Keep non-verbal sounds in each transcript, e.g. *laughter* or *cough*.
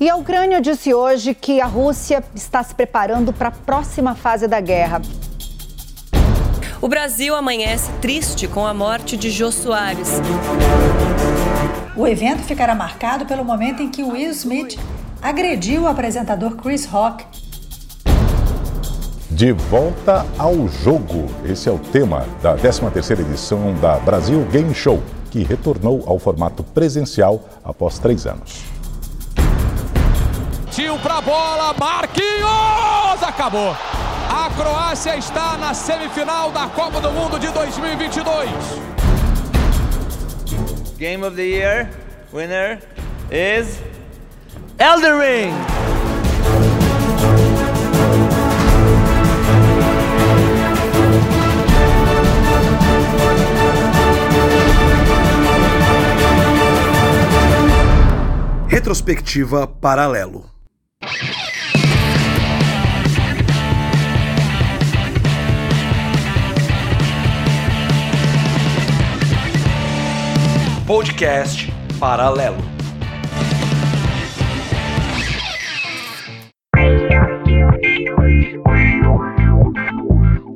E a Ucrânia disse hoje que a Rússia está se preparando para a próxima fase da guerra. O Brasil amanhece triste com a morte de Jô Soares. O evento ficará marcado pelo momento em que Will Smith agrediu o apresentador Chris Rock. De volta ao jogo. Esse é o tema da 13ª edição da Brasil Game Show, que retornou ao formato presencial após três anos. Tio pra bola, Marquinhos! Acabou. A Croácia está na semifinal da Copa do Mundo de 2022. Game of the Year winner is Elden Ring. Retrospectiva Paralelo. Podcast Paralelo.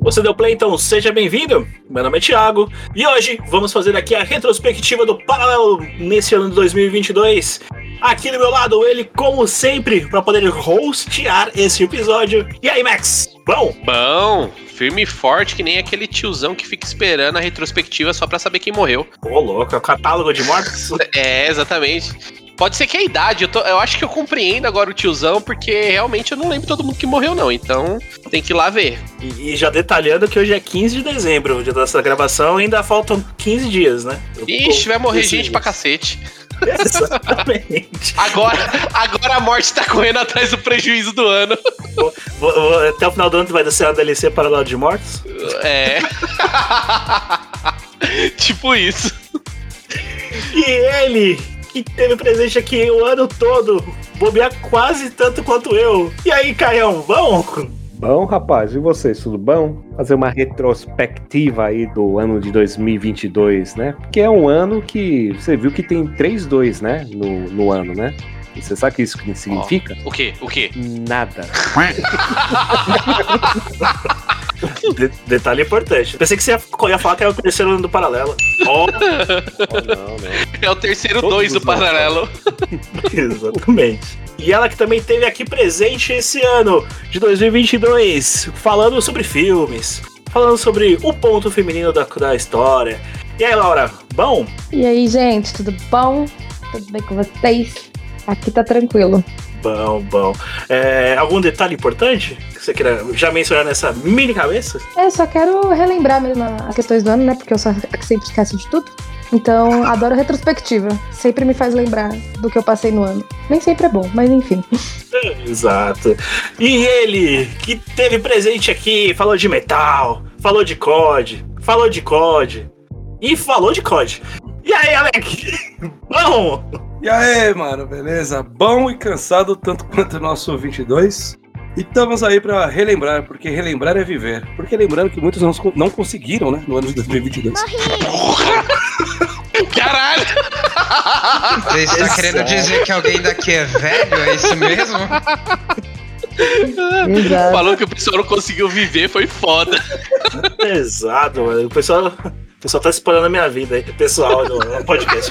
Você deu play, então seja bem-vindo. Meu nome é Thiago e hoje vamos fazer aqui a retrospectiva do Paralelo nesse ano de 2022. Aqui do meu lado, ele, como sempre, para poder hostear esse episódio. E aí, Max? Bom? Bom, firme e forte, que nem aquele tiozão que fica esperando a retrospectiva só pra saber quem morreu. Ô, louco, é o catálogo de mortos? *laughs* é, exatamente. Pode ser que a idade, eu, tô, eu acho que eu compreendo agora o tiozão, porque realmente eu não lembro todo mundo que morreu, não. Então tem que ir lá ver. E, e já detalhando que hoje é 15 de dezembro, o dia dessa gravação, ainda faltam 15 dias, né? Eu Ixi, vai morrer gente dias. pra cacete. Exatamente. agora, agora a morte tá correndo atrás do prejuízo do ano. Vou, vou, até o final do ano vai ser uma DLC para lá de mortos? É. *laughs* tipo isso. E ele, que teve presente aqui o ano todo, bobear quase tanto quanto eu. E aí, Caião, bom? Bom, rapaz, e vocês, tudo bom? Fazer uma retrospectiva aí do ano de 2022, né? Porque é um ano que você viu que tem 3-2, né? No, no ano, né? E você sabe o que isso significa? Oh, o quê? O quê? Nada. *laughs* *laughs* De detalhe importante. Pensei que você ia, ia falar que era o terceiro ano do paralelo. *laughs* Oh. oh não, não. É o terceiro Todos dois do paralelo. *laughs* Exatamente. E ela que também teve aqui presente esse ano de 2022, falando sobre filmes, falando sobre o ponto feminino da, da história. E aí, Laura, bom? E aí, gente, tudo bom? Tudo bem com vocês? Aqui tá tranquilo. Bom, bom. É, algum detalhe importante que você queira já mencionar nessa mini cabeça? É, só quero relembrar mesmo as questões do ano, né? Porque eu só sempre esqueço de tudo. Então, adoro retrospectiva. Sempre me faz lembrar do que eu passei no ano. Nem sempre é bom, mas enfim. Exato. E ele, que teve presente aqui, falou de metal, falou de COD, falou de COD e falou de COD. E aí, Alec? *laughs* Bom! E aí, mano, beleza? Bom e cansado tanto quanto o nosso 22. E estamos aí para relembrar, porque relembrar é viver. Porque lembrando que muitos não, não conseguiram, né, no ano de 2022. *laughs* Caralho! *laughs* Você está querendo dizer que alguém daqui é velho? É isso mesmo? Exato. Falou que o pessoal não conseguiu viver, foi foda. Exato, mano. O pessoal, pessoal tá explorando a minha vida aí, pessoal, no, no podcast.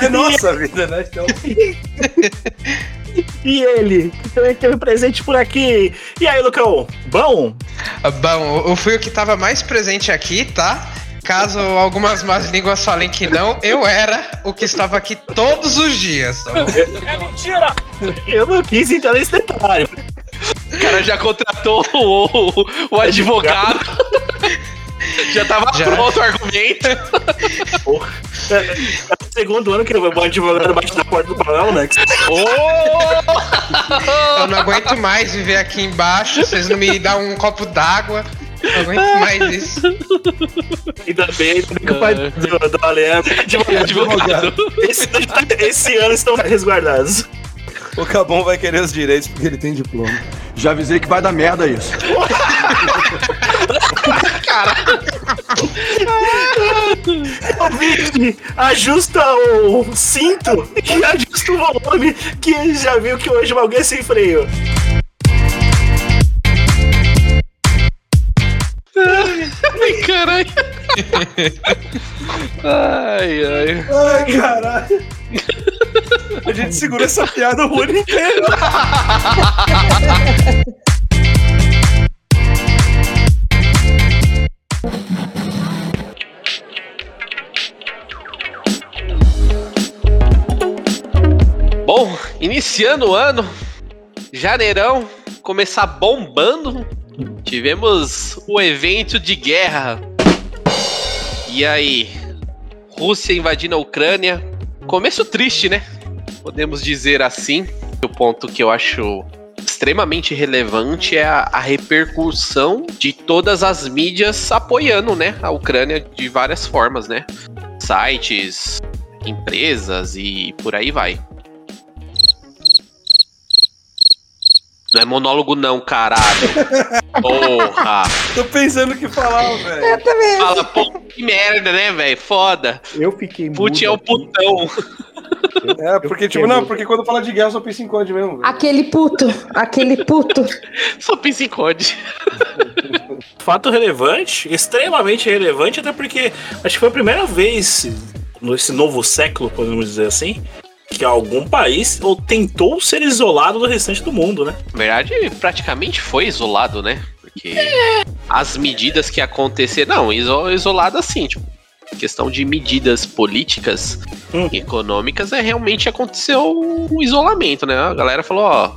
É nossa vida, né? Então... E ele, que também teve presente por aqui. E aí, Lucão, bom? Bom, eu fui o que tava mais presente aqui, tá? Caso algumas más línguas falem que não, eu era o que estava aqui todos os dias. É mentira! Eu não quis entrar nesse detalhe. O cara já contratou o, o advogado. *laughs* Já tava Já. pronto o argumento. Porra. É, é, o segundo ano que o advogado bate na porta do Paralelo Nex. Oh! Eu não aguento mais viver aqui embaixo. Vocês não me dão um copo d'água. Não aguento mais isso. Ainda bem, ainda bem que o pai do, do Ale é advogado. Esse, esse ano estão resguardados. O Cabon vai querer os direitos porque ele tem diploma. Já avisei que vai dar merda isso. *laughs* Cara. Ouvinte, *laughs* ajusta o cinto e ajusta o volume que já viu que hoje alguém sem freio. Ai, caralho. Ai, ai. Ai, caralho. A gente segura essa piada o ano inteiro. *laughs* Bom, iniciando o ano, janeirão, começar bombando, tivemos o evento de guerra. E aí, Rússia invadindo a Ucrânia. Começo triste, né? Podemos dizer assim. O ponto que eu acho extremamente relevante é a, a repercussão de todas as mídias apoiando, né, a Ucrânia de várias formas, né? Sites, empresas e por aí vai. Não é monólogo não, caralho. Porra. Tô pensando o que falar, velho. Eu também. Fala, pô, que merda, né, velho? Foda. Eu fiquei Putin é o putão. É, porque, tipo, não, porque quando fala de guerra eu só penso em COD mesmo. velho. Aquele puto, aquele puto. *laughs* Só pensa em COD. *laughs* Fato relevante, extremamente relevante, até porque acho que foi a primeira vez nesse novo século, podemos dizer assim, que algum país ou tentou ser isolado do restante do mundo, né? Na verdade, praticamente foi isolado, né? Porque as medidas que aconteceram. Não, iso- isolado assim, tipo. Questão de medidas políticas e econômicas, é realmente aconteceu um isolamento, né? A galera falou, ó.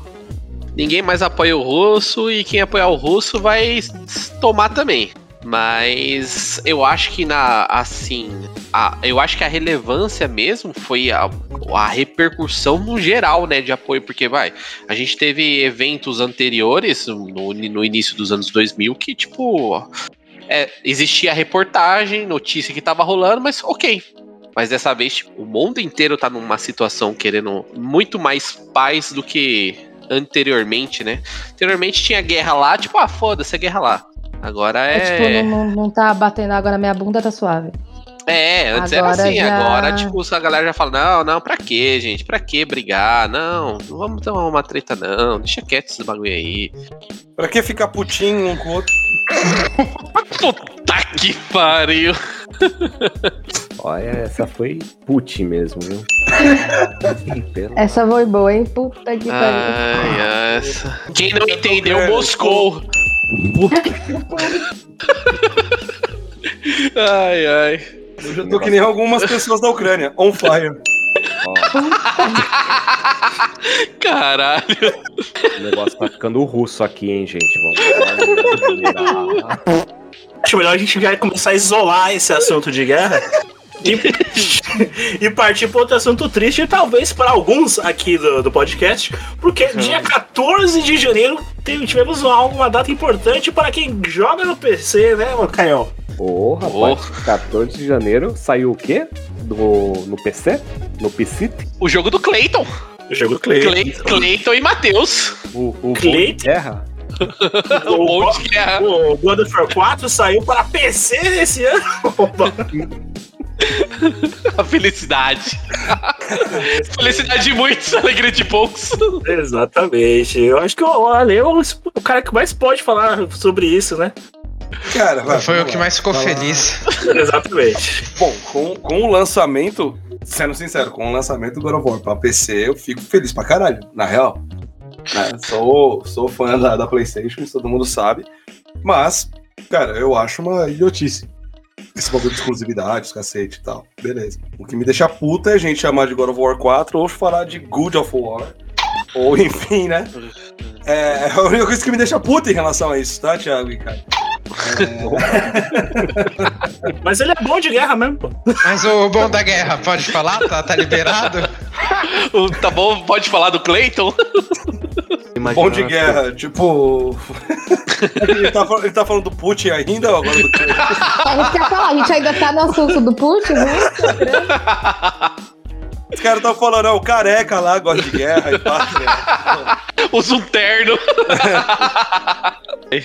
Ninguém mais apoia o russo e quem apoiar o russo vai tomar também. Mas eu acho que na assim, a- eu acho que a relevância mesmo foi a, a repercussão no geral, né, de apoio, porque vai, a gente teve eventos anteriores no, no início dos anos 2000 que tipo é, existia a reportagem, notícia que tava rolando, mas ok. Mas dessa vez tipo, o mundo inteiro tá numa situação querendo muito mais paz do que anteriormente, né? Anteriormente tinha guerra lá, tipo, ah, foda-se a guerra lá. Agora É, é. tipo, não, não, tá batendo água na minha bunda, tá suave. É, antes Agora era assim, já- agora, tipo, a galera já fala, não, não, pra quê, gente? Pra que brigar? Não, não vamos ter uma treta, não. Deixa quieto esse bagulho aí. Pra que ficar putinho um com o outro? Puta que pariu. *laughs* Olha, essa foi Putin mesmo, viu? *laughs* Essa foi boa, hein? Puta que pariu. Ai, essa. Quem não entendeu, Moscou. Ai, ai. Eu já tô que nem algumas pessoas da Ucrânia. On fire. Caralho. O negócio tá ficando russo aqui, hein, gente? Vamos lá. Acho melhor a gente já começar a isolar esse assunto de guerra e, *laughs* e partir para outro assunto triste, talvez para alguns aqui do, do podcast, porque dia 14 de janeiro tivemos uma, uma data importante para quem joga no PC, né, Caio? Ô, rapaz, 14 de janeiro saiu o quê? Do, no PC? No PC? O jogo do Clayton. O jogo do Clay- Clayton. Clayton e Matheus. O, o Clayton? Guerra? *laughs* O bom guerra. O God of War 4 saiu para PC esse ano. *laughs* *laughs* A felicidade. *laughs* felicidade de muitos, alegria de poucos. Exatamente. Eu acho que o Ale é o, cara que mais pode falar sobre isso, né? Cara, vai, Foi o que lá. mais ficou Vai lá. feliz. *laughs* Exatamente. Bom, com, com o lançamento, sendo sincero, com o lançamento do God of War pra PC, eu fico feliz pra caralho, na real. Né, Sou, sou fã da, da PlayStation, isso todo mundo sabe. Mas, cara, eu acho uma idiotice. Esse bagulho de exclusividade, os cacete e tal. Beleza. O que me deixa puta é a gente chamar de God of War 4 ou falar de Good of War. Ou *laughs* enfim, né? *laughs* É a única coisa que me deixa puta em relação a isso, tá, Thiago e Caio? Mas ele é bom de guerra mesmo, pô. Mas o bom da guerra, pode falar? Tá, tá liberado? *laughs* O- tá bom, pode falar do Clayton? Bom de guerra, tipo. *laughs* ele, tá, ele tá falando do Putin ainda ou agora do Clayton? *laughs* A gente quer falar, a gente ainda tá no assunto do Putin, né? Os caras estão falando, o careca lá gosta de guerra e tal. né? Usa um terno.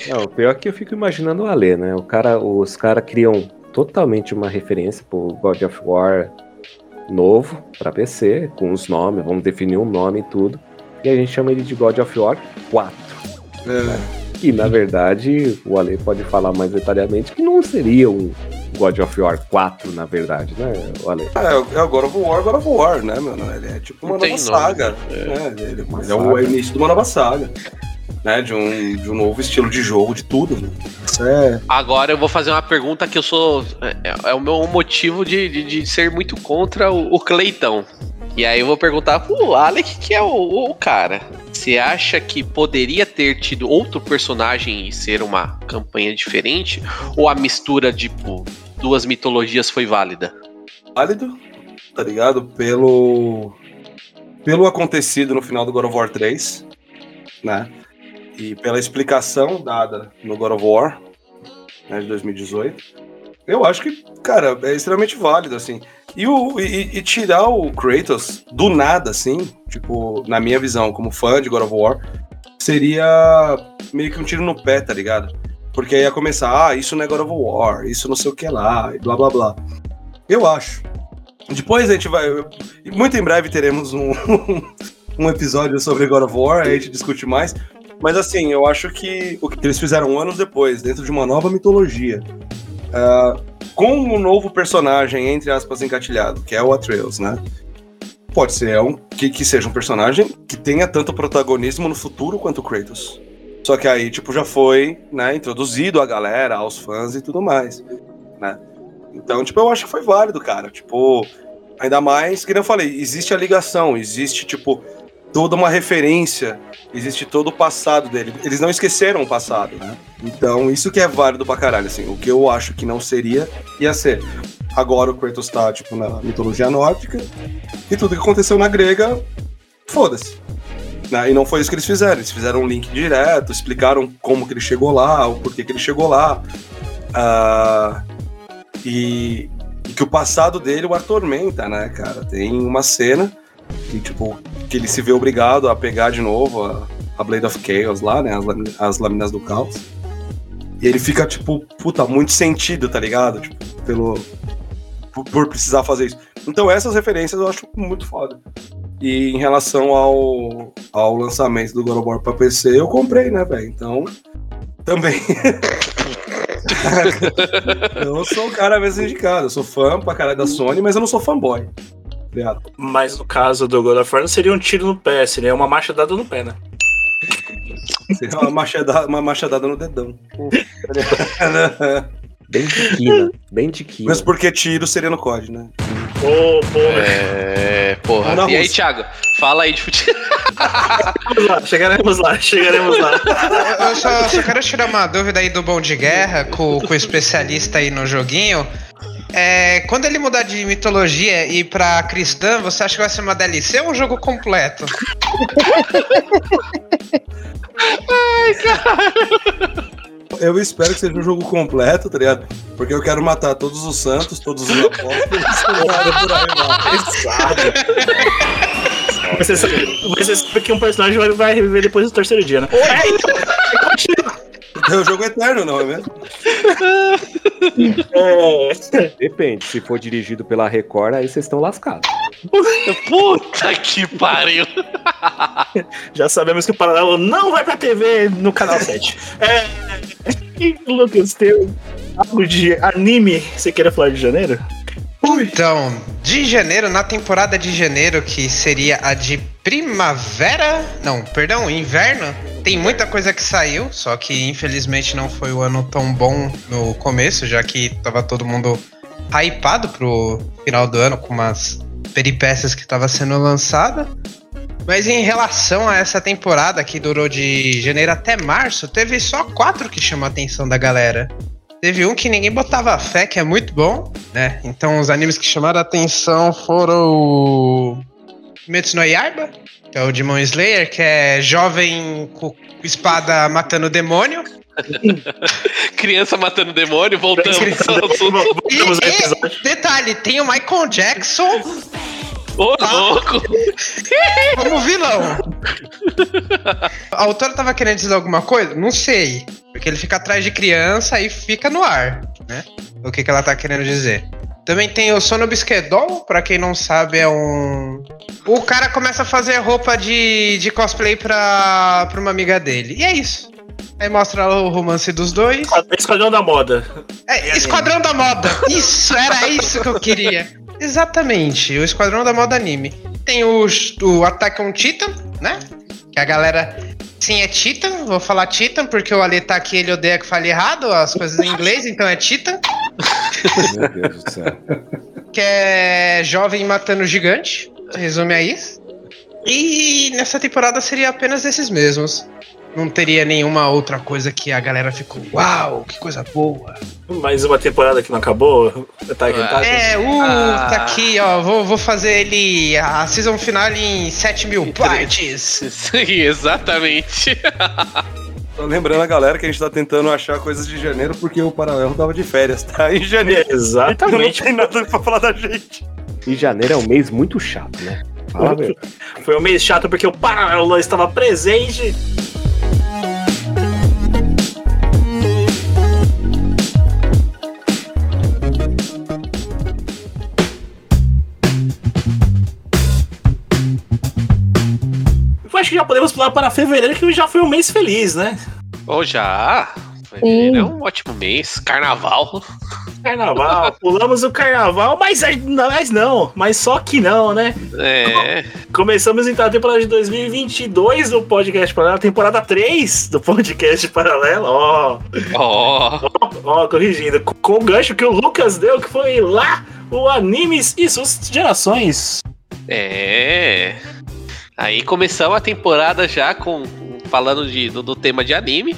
Não, o pior é que eu fico imaginando o Alê, né? O cara, os caras criam totalmente uma referência pro God of War novo para PC, com os nomes, vamos definir um nome e tudo. E a gente chama ele de God of War 4. Né? Que na verdade, o Ale pode falar mais detalhadamente que não seria um God of War 4, na verdade, né, o Ale? É, é agora o War, agora o War, né, mano? Ele é tipo uma Não nova saga. nome, né? Ele, Uma ele é o saga. início de uma nova saga. Né? De, um, de um novo estilo de jogo, de tudo. né? É. Agora eu vou fazer uma pergunta que eu sou. É, é o meu motivo de, de, de ser muito contra o, o Cleitão. E aí eu vou perguntar pro Alec, que é o, o cara. Você acha que poderia ter tido outro personagem e ser uma campanha diferente? Ou a mistura de tipo, duas mitologias foi válida? válido, tá ligado? Pelo. Pelo acontecido no final do God of War 3, né? E pela explicação dada no God of War, né, de 2018. Eu acho que, cara, é extremamente válido, assim. E, o, e, e tirar o Kratos do nada, assim, tipo, na minha visão, como fã de God of War, seria meio que um tiro no pé, tá ligado? Porque aí ia começar, ah, isso não é God of War, isso não sei o que lá, e blá blá blá. Eu acho. Depois a gente vai. Muito em breve teremos um, *laughs* um episódio sobre God of War, a gente discute mais. Mas assim, eu acho que o que eles fizeram anos depois, dentro de uma nova mitologia, ah, com um novo personagem, entre aspas, encatilhado, que é o Atreus, né? Pode ser um, que, que seja um personagem que tenha tanto protagonismo no futuro quanto o Kratos. Só que aí, tipo, já foi né, introduzido a galera, aos fãs e tudo mais, né? Então, tipo, eu acho que foi válido, cara. Tipo, ainda mais, que nem eu falei, existe a ligação, existe, tipo, toda uma referência, existe todo o passado dele. Eles não esqueceram o passado, né? Então, isso que é válido pra caralho, assim. O que eu acho que não seria, ia ser. Agora o Kratos tá, tipo, na mitologia nórdica, e tudo que aconteceu na grega, foda-se. Né? E não foi isso que eles fizeram. Eles fizeram um link direto, explicaram como que ele chegou lá, o porquê que ele chegou lá. Ah, e, e que o passado dele o atormenta, né, cara? Tem uma cena que, tipo, que ele se vê obrigado a pegar de novo a, a Blade of Chaos lá, né? As, as lâminas do caos. E ele fica, tipo, puta, muito sentido, tá ligado? Tipo, pelo. Por, por precisar fazer isso. Então essas referências eu acho muito foda. E em relação ao, ao lançamento do God of War pra PC, eu comprei, né, velho? Então, também. *laughs* eu sou o cara mesmo indicado. Eu sou fã pra caralho da Sony, mas eu não sou fanboy. Ligado? Mas no caso do God of War não seria um tiro no pé, seria uma machadada no pé, né? Seria uma machadada, uma machadada no dedão. *laughs* Bem tiquina, bem tiquina. Mas porque tiro seria no COD, né? Ô, porra. É, porra. Na E aí. Thiago? Fala aí de futebol. Vamos lá, chegaremos lá, chegaremos lá. Eu eu só, só quero tirar uma dúvida aí do Bom de Guerra com, com o especialista aí no joguinho. É, quando ele mudar de mitologia e ir pra cristã, você acha que vai ser uma DLC ou um jogo completo? Eu espero que seja um jogo completo, tá ligado? Porque eu quero matar todos os santos, todos os apóstolos. por aí, mano. Você sabe, você sabe que um personagem vai, vai reviver depois do terceiro dia, né? É, então, É o jogo eterno, não é mesmo? *laughs* é, Depende, se for dirigido pela Record, aí vocês estão lascados. Puta que pariu. já sabemos que o Paralelo não vai pra TV no canal 7. É, e, Lucas, tem algo de anime você queira falar de janeiro? Então, de janeiro, na temporada de janeiro, que seria a de primavera. Não, perdão, inverno. Tem muita coisa que saiu, só que infelizmente não foi o ano tão bom no começo, já que tava todo mundo hypado pro final do ano com umas peripécias que tava sendo lançada. Mas em relação a essa temporada que durou de janeiro até março, teve só quatro que chamou a atenção da galera. Teve um que ninguém botava fé, que é muito bom, né? Então os animes que chamaram a atenção foram Kimetsu no Yaiba, é o Demon Slayer, que é jovem com espada matando demônio. *laughs* Criança matando demônio, voltamos Criança ao assunto. E, e, detalhe, tem o Michael Jackson Ô, louco! *laughs* como vilão. A autora tava querendo dizer alguma coisa? Não sei. Porque ele fica atrás de criança e fica no ar, né? o que, que ela tá querendo dizer. Também tem o Sono Bisquedol, pra quem não sabe, é um. O cara começa a fazer roupa de, de cosplay pra, pra uma amiga dele. E é isso. Aí mostra o romance dos dois. Esquadrão da Moda. É, Esquadrão da Moda. Isso, era isso que eu queria. Exatamente, o Esquadrão da Moda anime. Tem o, o Attack on Titan, né? Que a galera. Sim, é Titan. Vou falar Titan porque o Ale tá aqui ele odeia que fale errado as coisas em inglês, então é Titan. Meu Deus do céu. Que é jovem matando gigante. Resume a isso. E nessa temporada seria apenas esses mesmos. Não teria nenhuma outra coisa que a galera ficou, uau, que coisa boa. Mais uma temporada que não acabou. Tá, tá, É, uh, tá aqui, ó. Vou, vou fazer ele a season final em 7 mil partes. *laughs* Sim, exatamente. *laughs* Tô lembrando a galera que a gente tá tentando achar coisas de janeiro porque o Paralelo tava de férias, tá? Em janeiro. Exatamente. Então não tem nada pra falar da gente. E janeiro é um mês muito chato, né? Fala, meu. Foi um mês chato porque o Paralelo estava presente. Acho que já podemos pular para fevereiro, que já foi um mês feliz, né? Ou já. Fevereiro é um ótimo mês. Carnaval. Carnaval, *laughs* pulamos o carnaval, mas, mas não, mas só que não, né? É. Começamos então a temporada de 2022 do Podcast Paralelo, temporada 3 do Podcast Paralelo, ó. Ó. Ó, corrigindo, com o gancho que o Lucas deu, que foi lá o Animes e suas gerações. É. Aí começamos a temporada já com falando de, do, do tema de anime.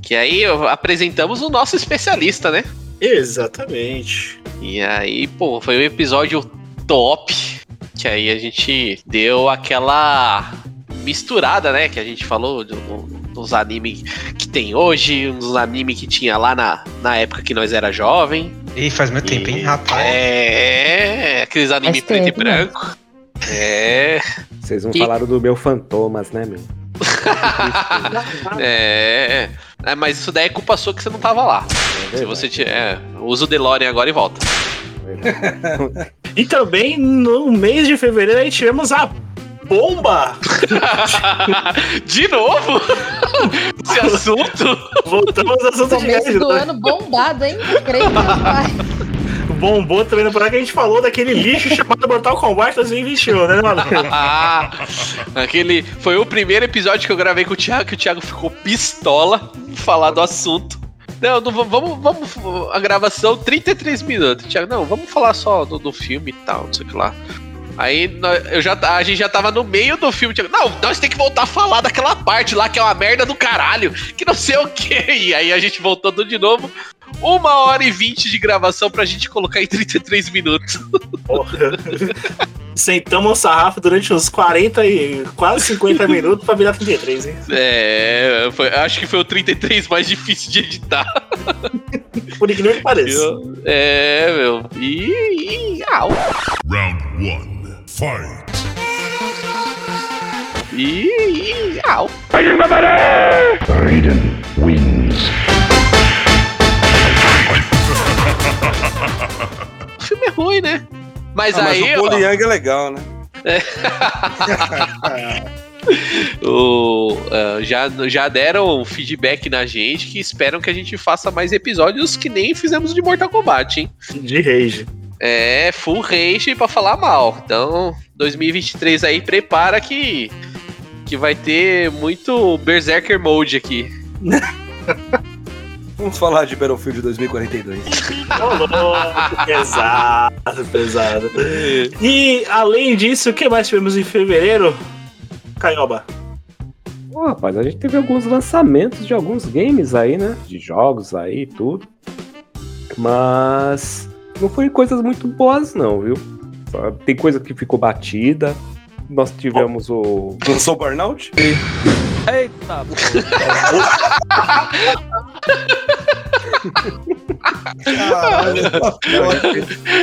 Que aí apresentamos o nosso especialista, né? Exatamente. E aí, pô, foi um episódio top. Que aí a gente deu aquela misturada, né? Que a gente falou do, dos animes que tem hoje, uns animes que tinha lá na, na época que nós era jovem. Ih, faz muito tempo, hein, rapaz? É, aqueles animes preto e né? branco. É. Vocês não Que- falaram do meu Fantomas, né, meu? *laughs* É. É, mas isso daí é culpa sua que você não tava lá. Se você tiver. É, usa o DeLorean agora e volta. *laughs* E também no mês de fevereiro aí tivemos a bomba! *laughs* De novo? Esse assunto? Voltamos ao assunto de Começo do ano bombado, hein? Creio que não vai. Bombou também na temporada que a gente falou daquele lixo chamado Mortal Kombat 2021, né, mano? Ah, *laughs* aquele. Foi o primeiro episódio que eu gravei com o Thiago, que o Thiago ficou pistola falar do assunto. Não, não vamos, vamos. A gravação 33 minutos. Thiago, não, vamos falar só do, do filme e tal, não sei o que lá. Aí eu já, a gente já tava no meio do filme. Thiago, não, nós tem que voltar a falar daquela parte lá que é uma merda do caralho, que não sei o que. *laughs* E aí a gente voltou de novo. Uma hora e vinte de gravação pra gente colocar em 33 minutos. Porra. *laughs* Sentamos o sarrafo durante uns 40 e quase 50 minutos pra virar 33, hein? É, foi- acho que foi o 33 mais difícil de editar. Por incrível que pareça. Eu- É, meu. E. e au. Round one, fight. E. e au. Raiden wins. O filme é ruim, né? Mas Ah, aí. mas o Paul Young é legal, né? *laughs* o, ah, já, já deram feedback na gente que esperam que a gente faça mais episódios que nem fizemos de Mortal Kombat, hein? De rage. É, full rage pra falar mal. Então, 2023 aí, prepara que, que vai ter muito Berserker Mode aqui. *laughs* Vamos falar de Battlefield 2042. Ô, louco, pesado, pesado. E além disso, o que mais tivemos em fevereiro? Caioba. Pô, rapaz, a gente teve alguns lançamentos de alguns games aí, né? De jogos aí e tudo. Mas não foi coisas muito boas, não, viu? Tem coisa que ficou batida. Nós tivemos o. Lançou o Burnout? Eita, *laughs* *laughs*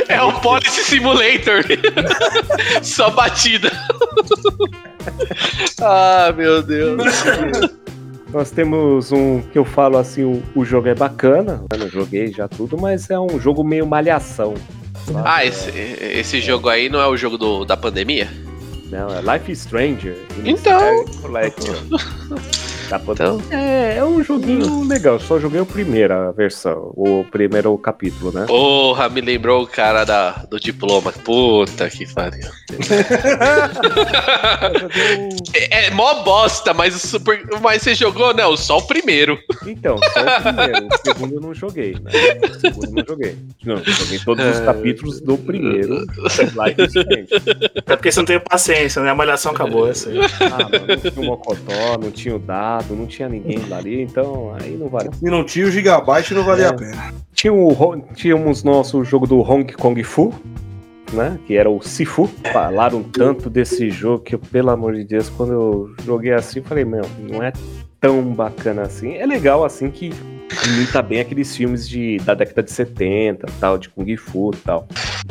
É o Policy Simulator. Só batida. ah, meu Deus. Nós temos um que eu falo assim, o, o jogo é bacana, eu não joguei já tudo, mas é um jogo meio malhação. sabe? Ah, esse, esse jogo aí não é o jogo do, da pandemia? Não, é Life is Stranger. Então. Collection. Tá podendo. É, é um joguinho legal. Só joguei o primeira versão, o primeiro capítulo, né? Porra, me lembrou o cara da, do diploma. Puta que pariu. *laughs* é, é mó bosta, mas, o super, mas você jogou? Não, só o primeiro. Então, só o primeiro. O segundo eu não joguei, né? O segundo eu não joguei. Não, joguei todos os capítulos do primeiro. É porque você não tem paciência, né? A malhação acabou essa aí. Ah, mano, não tinha o Mocotó, não tinha o Não tinha ninguém dali, então aí não vale. E não tinha o Gigabyte, não valia a pena. Tinha o, tínhamos nosso jogo do Hong Kong Fu, né? Que era o Sifu. Falaram tanto desse jogo que, eu, pelo amor de Deus, quando eu joguei assim, eu falei, meu, não é tão bacana assim. É legal assim que imita bem aqueles filmes de, da década de 70, tal, de Kung Fu e tal.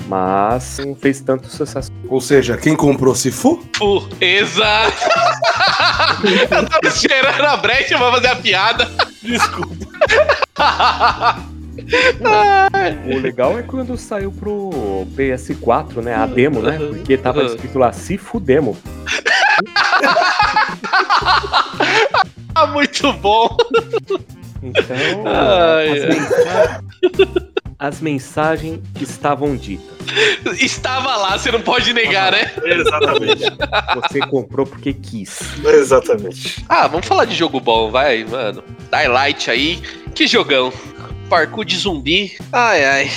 Mas não fez tanto sucesso. Ou seja, quem comprou Sifu? Fu, exato. *laughs* *laughs* Eu tava esperando a brecha pra fazer a piada. Desculpa. O legal é quando saiu pro PS4, né? A demo, né? Porque tava escrito lá Sifu Demo. Ah, muito bom. Então, Ai, as, mensagens, as mensagens estavam ditas. *laughs* Estava lá, você não pode negar, né? *laughs* Exatamente. Você comprou porque quis. Exatamente. Ah, vamos falar de jogo bom, vai, mano. Daylight aí, que jogão. Parkour de zumbi. Ai, ai.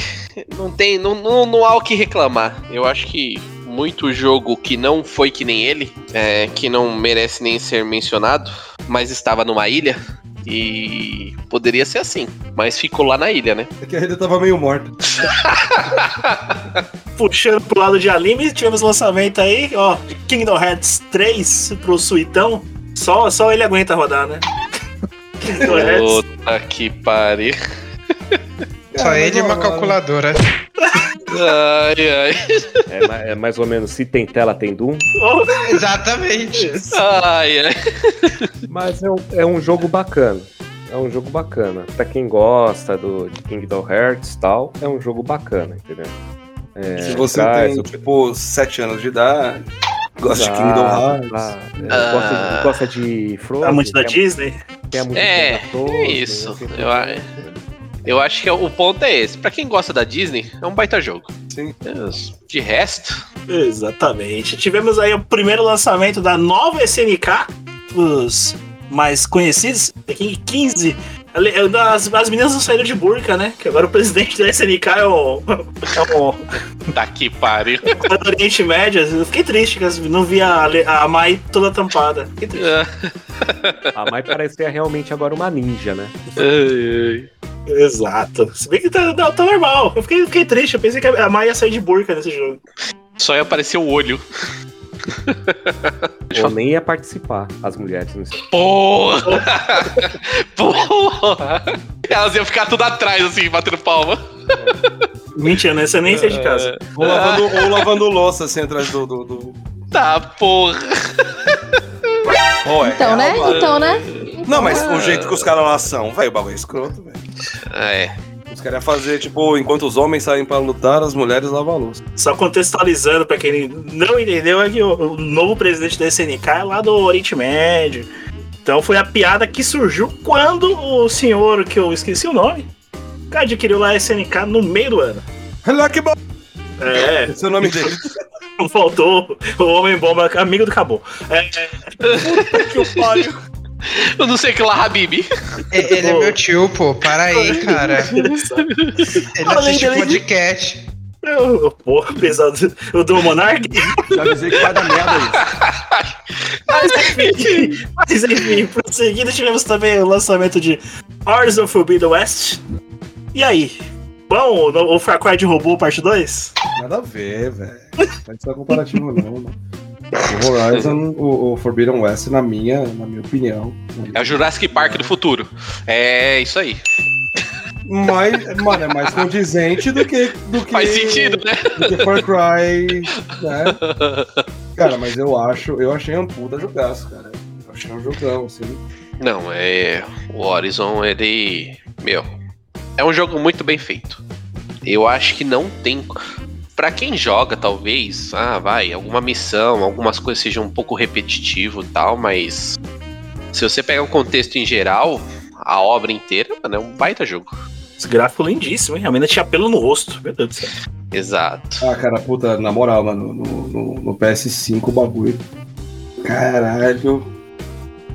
Não tem, não, não, não há o que reclamar. Eu acho que muito jogo que não foi que nem ele, é, que não merece nem ser mencionado, mas estava numa ilha. E poderia ser assim, mas ficou lá na ilha, né? É que a rede tava meio morta. *laughs* Puxando pro lado de anime, tivemos lançamento aí, ó, Kingdom Hearts 3 pro Suitão. Só, só ele aguenta rodar, né? *laughs* Kingdom Hearts. Puta que pariu. *laughs* Só ele e uma calculadora. *laughs* Ai, ai. É, é mais ou menos, se tem tela, tem Doom. Exatamente. Ai, ai. Mas é um, é um jogo bacana. É um jogo bacana. Pra quem gosta do, de Kingdom Hearts e tal, é um jogo bacana, entendeu? É, Se você traz tem, o- tipo, 7 anos de idade, gosta de Ah, Kingdom Hearts. ah, é, gosta, de, gosta de Frozen. Tá muito da quer- Disney? quer muito É, da Frozen, é isso. assim, Eu, eu acho que o ponto é esse. Pra quem gosta da Disney, é um baita jogo. Sim. De resto, Exatamente. Tivemos aí o primeiro lançamento da nova SNK, os mais conhecidos, aqui em 15. É, As, as meninas não saíram de burca, né? Que agora o presidente da SNK é o. É o tá que pariu. do Oriente Médio. Eu fiquei triste que não vi a, a Mai toda tampada. Fiquei triste. A Mai parece ser realmente agora uma ninja, né? Exato. Se bem que tá, tá- tá normal. Eu fiquei, fiquei triste. Eu pensei que a Mai ia sair de burca nesse jogo. Só ia aparecer o olho. *laughs* Ou nem ia participar, as mulheres. Não sei. Porra! Porra! Elas iam ficar tudo atrás, assim, batendo palma. Mentira, né? Você nem sai de casa. Ou lavando, ou lavando louça assim atrás do. do, do... Tá, porra. Pô, é Então, né? Então, né? Não, mas o jeito que os caras lá são, velho, o bagulho é escroto, velho. É. Os caras iam fazer, tipo, enquanto os homens saem pra lutar, as mulheres lavam a louça. Só contextualizando pra quem não entendeu, é que o, novo presidente da SNK é lá do Oriente Médio. Então foi a piada que surgiu quando o senhor, que eu esqueci o nome, adquiriu lá a SNK no meio do ano. Lucky Bomb! É, Esse é o nome dele. não *laughs* faltou o Homem-Bomba, amigo do Cabo. É, que o pariu. Eu não sei que lá, Habib. Ele é meu tio, pô. Para aí, cara. *laughs* Ele assiste dele- podcast. eu, eu- porra, pesado. O do Monark? Já avisei que vai dar merda isso. *laughs* Mas enfim, mas enfim, prosseguindo, tivemos também o lançamento de Hours of Forbidden West. E aí? Bom, o o Far Cry de Robô Parte 2? Nada a ver, velho. Não pode ser comparativo, não. não. O Horizon, o, o Forbidden West, na minha, na minha opinião. É o Jurassic Park do futuro. É isso aí. Mais, mano, é mais condizente do que. Do que Faz sentido, né? Do que Far Cry, né? Cara, mas eu acho, eu achei um puta jogaço, cara. Eu achei um jogão, assim. Não, é. O Horizon, ele. Meu. É um jogo muito bem feito. Eu acho que não tem. Pra quem joga, talvez, ah, vai, alguma missão, algumas coisas sejam um pouco repetitivo e tal, mas. Se você pegar um contexto em geral, a obra inteira, mano, é um baita jogo. Esse gráfico lindíssimo, hein? A menina tinha pelo no rosto, meu Deus do céu. Exato. Ah, cara, puta, na moral, mano, no, no, no PS5 o bagulho. Caralho.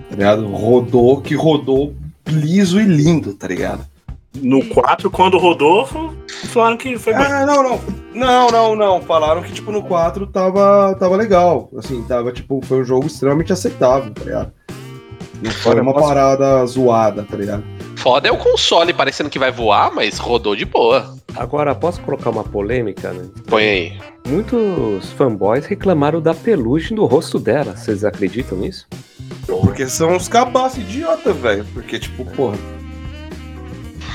Tá ligado? Rodou que rodou liso e lindo, tá ligado? No 4, quando rodou, falaram que foi. Ah, não, não. Não, não, não. Falaram que, tipo, no 4 tava, tava legal. Assim, tava, tipo, foi um jogo extremamente aceitável, tá ligado? Não foi uma parada zoada, tá ligado? Foda é o console parecendo que vai voar, mas rodou de boa. Agora, posso colocar uma polêmica, né? Põe aí. Muitos fanboys reclamaram da pelugem do rosto dela. Vocês acreditam nisso? Porque são uns cabaços idiota, velho. Porque, tipo, porra.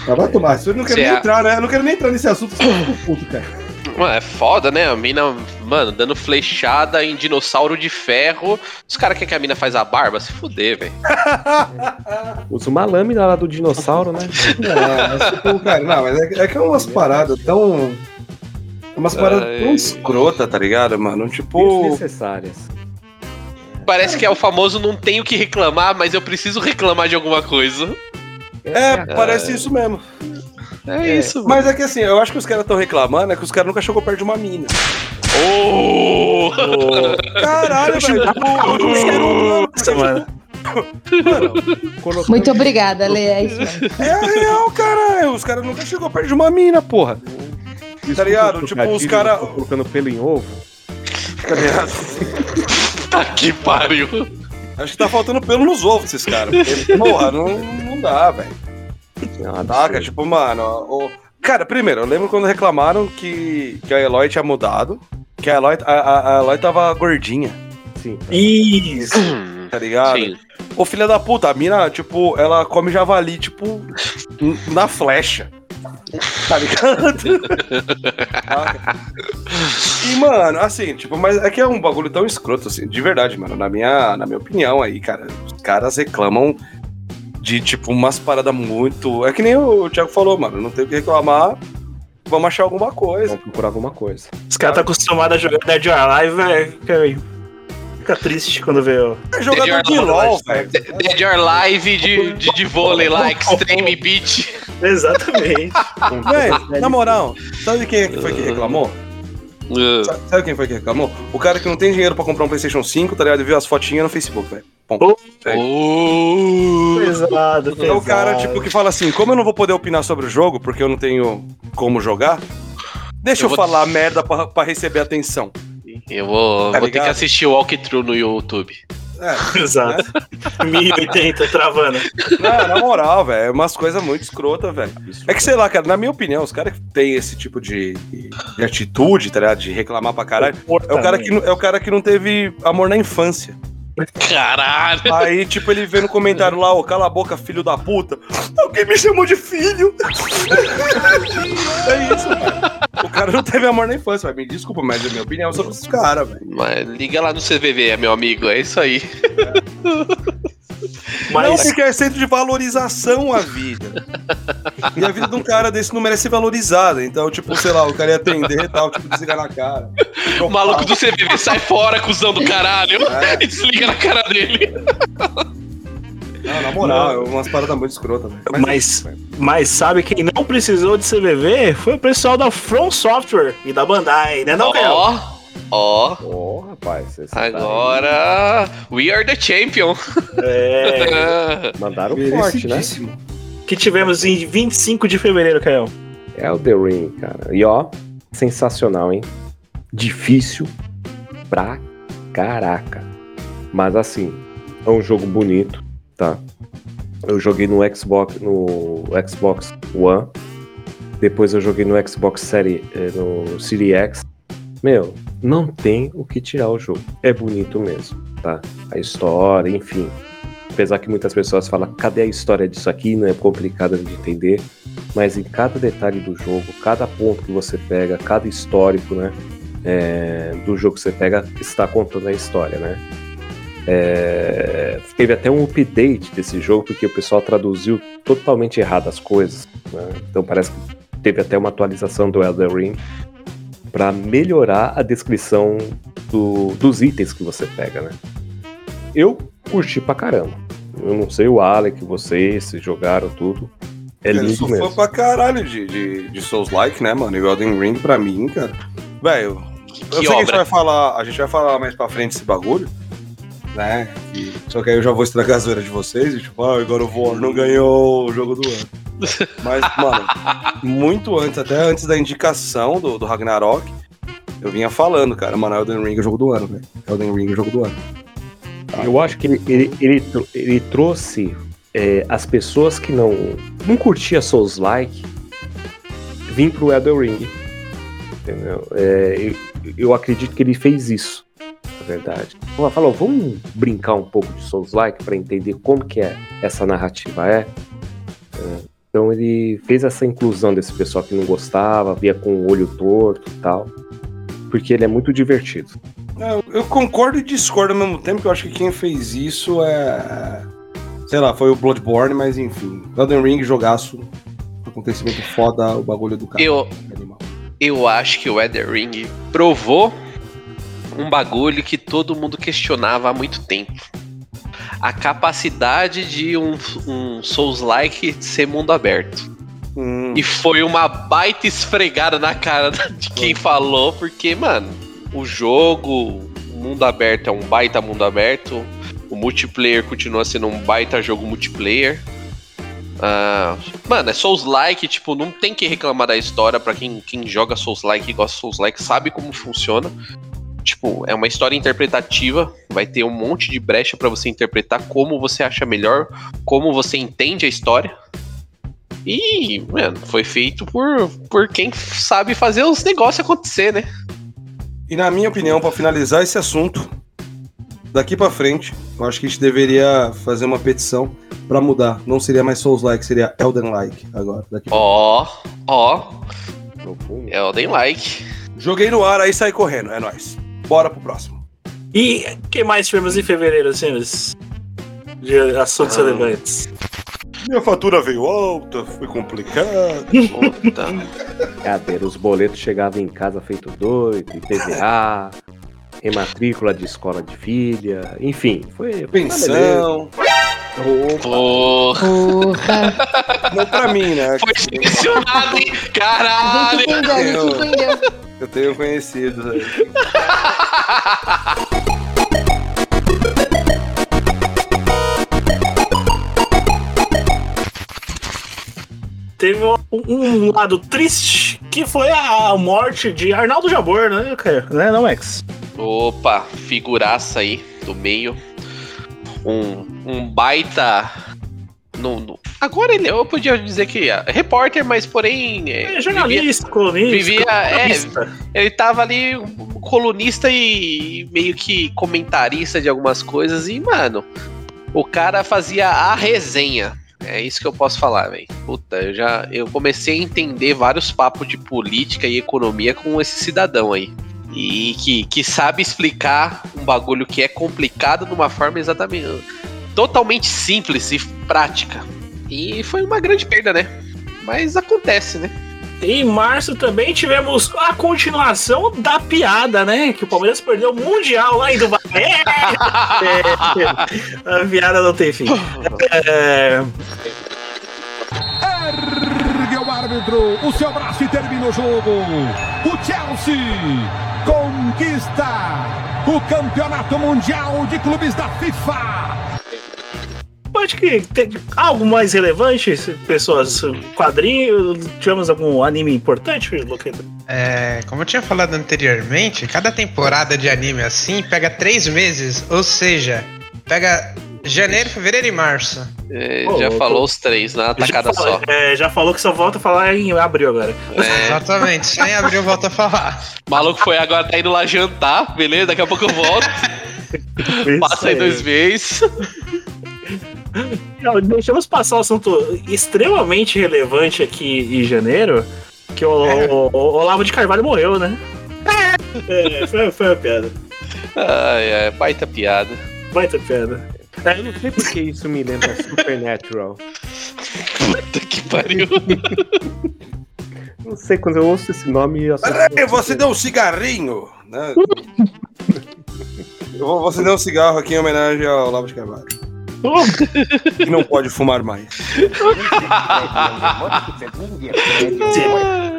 Ah, vai tomar. Eu não quero nem a- entrar, né? Eu não quero nem entrar nesse assunto, porque eu fico puto, cara. Mano, é foda, né? A mina, mano, dando flechada em dinossauro de ferro. Os caras querem que a mina faz a barba? Se fuder, velho. *laughs* Usa uma lâmina lá do dinossauro, né? Não, mas, tipo, cara, não, mas é, é que é umas paradas tão. Umas paradas tão Ai. escrota, tá ligado, mano? Tipo. Desnecessárias. Parece que é o famoso não tenho que reclamar, mas eu preciso reclamar de alguma coisa. É, parece isso mesmo. É, isso, Mas é que assim, eu acho que os caras estão reclamando, é que os caras nunca chegou perto de uma mina. Oh! Caralho, velho. Os caras Nossa, mano. Muito obrigada, Lê. É isso. É a real, cara. Os caras nunca chegou perto de uma mina, porra. Tá ligado? Tipo, os caras. Colocando pelo em ovo. Tá ligado? *laughs* Tá que pariu. Acho que tá faltando pelo nos ovos esses caras. porque, Porra, não, não dá, velho. Saca? Tipo, mano, o... Cara, primeiro, eu lembro quando reclamaram que, que a Eloy tinha mudado. Que a Eloy, a, a, a Eloy tava gordinha. Sim. Isso. Tá ligado? Sim. Ô, filha da puta, a mina, tipo, ela come javali, tipo, na flecha. Tá ligado? E, mano, assim, tipo, mas é que é um bagulho tão escroto, assim, de verdade, mano. Na minha, na minha opinião aí, cara, os caras reclamam de, tipo, umas paradas muito. É que nem o Thiago falou, mano, não tem o que reclamar. Vamos achar alguma coisa. Vamos procurar alguma coisa. Os caras tá acostumados a jogar Dead or Alive, velho. Fica, triste quando vê. ó. É jogador de LOL, velho. Dead or Live de, de, de vôlei lá, Extreme Beach. *laughs* Exatamente. Véi, na moral, sabe quem é que foi que reclamou? Sa- Sabe quem foi que reclamou? O cara que não tem dinheiro pra comprar um PlayStation 5, tá ligado? E viu as fotinhas no Facebook, velho. Ponto. Pesado, É o pesado. cara, tipo, que fala assim: como eu não vou poder opinar sobre o jogo, porque eu não tenho como jogar, deixa eu, Eu vou- falar merda pra, pra receber atenção. Eu vou, Tá vou ter que assistir o walkthrough no YouTube. É, *laughs* Exato. 1080 travando. Não, na moral, velho, é umas coisas muito escrotas, velho. É que, sei lá, cara, na minha opinião, os caras que têm esse tipo de, de atitude, tá ligado? De reclamar pra caralho, é o, cara que, é o cara que não teve amor na infância. Caralho! Aí, tipo, ele vê no comentário lá, ô, cala a boca, filho da puta. Alguém me chamou de filho. é isso, velho. O cara não teve amor na infância, velho. Me desculpa, mas é minha opinião sobre esses caras, velho. Mas liga lá no CVV, meu amigo, é isso aí. Não, porque é centro de valorização a vida. E a vida de um cara desse não merece ser valorizada. Então, tipo, sei lá, o cara ia atender e tal, tipo, desligar na cara. O maluco do CVV sai fora, cuzão do caralho. É. E *laughs* desliga na cara dele. Não, na moral, é umas paradas muito escrotas, velho. Mas, mas sabe quem não precisou de CVV foi o pessoal da From Software e da Bandai, né não, Caio? Ó, ó. Ó, rapaz. você tá Agora, we are the champion. É. *laughs* Mandaram forte, né? Que tivemos em 25 de fevereiro, Caio. Elden Ring, cara. E ó, sensacional, hein? Difícil pra caraca. Mas assim, é um jogo bonito, tá? Eu joguei no Xbox, no Xbox One. Depois eu joguei no Xbox Series, eh, no Series X. Meu, não tem o que tirar o jogo. É bonito mesmo, tá? A história, enfim. Apesar que muitas pessoas falam, cadê a história disso aqui? Não é complicado de entender. Mas em cada detalhe do jogo, cada ponto que você pega, cada histórico, né? é, do jogo que você pega, está contando a história, né? É, teve até um update desse jogo, porque o pessoal traduziu totalmente errado as coisas. né? Então parece que teve até uma atualização do Elden Ring para melhorar a descrição do- dos itens que você pega, né? Eu curti pra caramba. Eu não sei o Alec, vocês, se jogaram tudo. É eu lindo sou mesmo. fã pra caralho de, de, de Souls-like, né, mano? E o Elden Ring, pra mim, cara. Velho, eu sei que a gente obra? vai falar. A gente vai falar mais pra frente esse bagulho, né? que- só que aí eu já vou estragar a zoeira de vocês, e tipo, ah, agora o War não ganhou o jogo do ano. Mas, mano, muito antes, até antes da indicação do, do Ragnarok, eu vinha falando, cara, mano, Elden Ring é o jogo do ano, velho. Elden Ring é o jogo do ano. Eu acho que ele, ele, ele, ele trouxe é, as pessoas que não, não curtia Souls-like vir pro Elden Ring. Entendeu? É, eu, eu acredito que ele fez isso, verdade. Ela falou, vamos brincar um pouco de Souls-like para entender como que é essa narrativa é. É, Então ele fez essa inclusão desse pessoal que não gostava, via com o olho torto e tal. Porque ele é muito divertido. Eu, eu concordo e discordo ao mesmo tempo, que eu acho que quem fez isso é. Sei lá, foi o Bloodborne, mas enfim. Elden Ring, jogaço. Acontecimento foda, o bagulho do cara. Eu, eu acho que o Elden Ring provou um bagulho que todo mundo questionava há muito tempo. A capacidade de um, um Souls-like ser mundo aberto. Hum. E foi uma baita esfregada na cara *laughs* de quem falou, porque, mano, o jogo, o mundo aberto é um baita mundo aberto. O multiplayer continua sendo um baita jogo multiplayer. Ah, mano, é Souls-like, tipo, não tem que reclamar da história pra quem, quem joga Souls-like e gosta de Souls-like, sabe como funciona. Tipo, é uma história interpretativa, vai ter um monte de brecha pra você interpretar como você acha melhor, como você entende a história. E, mano, foi feito por, por quem sabe fazer os negócios acontecer, né? E na minha opinião, pra finalizar esse assunto, daqui pra frente, eu acho que a gente deveria fazer uma petição pra mudar. Não seria mais Souls-like, seria Elden-like agora. Daqui pra Ó, ó. Elden Like. Joguei no ar, aí sai correndo, é nóis. Bora pro próximo. E o que mais tivemos em fevereiro, senhores? De assuntos Ah. relevantes. Minha fatura veio alta, foi complicado. *laughs* Cadê? Os boletos chegavam em casa feito doido, IPVA, rematrícula de escola de filha, enfim, foi. Pensão. Porra. Não pra mim, né? Foi selecionado, hein? Caralho! Eu, eu tenho conhecidos aí. *laughs* Teve um, um lado triste, que foi a morte de Arnaldo Jabor, né, cara? Né, não, Max? Opa, figuraça aí do meio. Um, um baita. No, no- Agora ele, eu podia dizer que é repórter, mas porém. É, jornalista, colunista. Vivia. É, colunista. ele tava ali um colunista e meio que comentarista de algumas coisas. E, mano, o cara fazia a resenha. É isso que eu posso falar, velho. Puta, eu já. Eu comecei a entender vários papos de política e economia com esse cidadão aí. E que, que sabe explicar um bagulho que é complicado de uma forma exatamente. Totalmente simples e prática. E foi uma grande perda, né? Mas acontece, né? Em março também tivemos a continuação da piada, né? Que o Palmeiras perdeu o Mundial lá em Dubai. *laughs* É, a piada não tem fim. É, Ergue o árbitro, o seu braço e termina o jogo. O Chelsea conquista o Campeonato Mundial de Clubes da FIFA. Acho que tem algo mais relevante, pessoas. Quadrinho, tivemos algum anime importante, Luqueta? É, como eu tinha falado anteriormente, cada temporada de anime assim pega três meses, ou seja, pega janeiro, fevereiro e março. É, já falou os três na tacada já, falou, só. é, já falou que só volta a falar em abril agora. É. *laughs* Exatamente, só em abril volta a falar. O maluco foi agora, tá indo lá jantar, beleza? Daqui a pouco eu volto. *laughs* Passa aí dois meses. Não, deixamos passar um assunto extremamente relevante aqui em janeiro, que o, o- o Olavo de Carvalho morreu, né? É, foi, foi uma piada. Ai, ai, baita piada. Baita piada. Eu não sei porque isso me lembra Supernatural. Puta que pariu. Não sei, quando eu ouço esse nome... Eu Peraí, você deu um cigarrinho? Né? *laughs* Eu vou- Você deu um cigarro aqui em homenagem ao Lavo de Carvalho. Que não pode fumar mais. *laughs*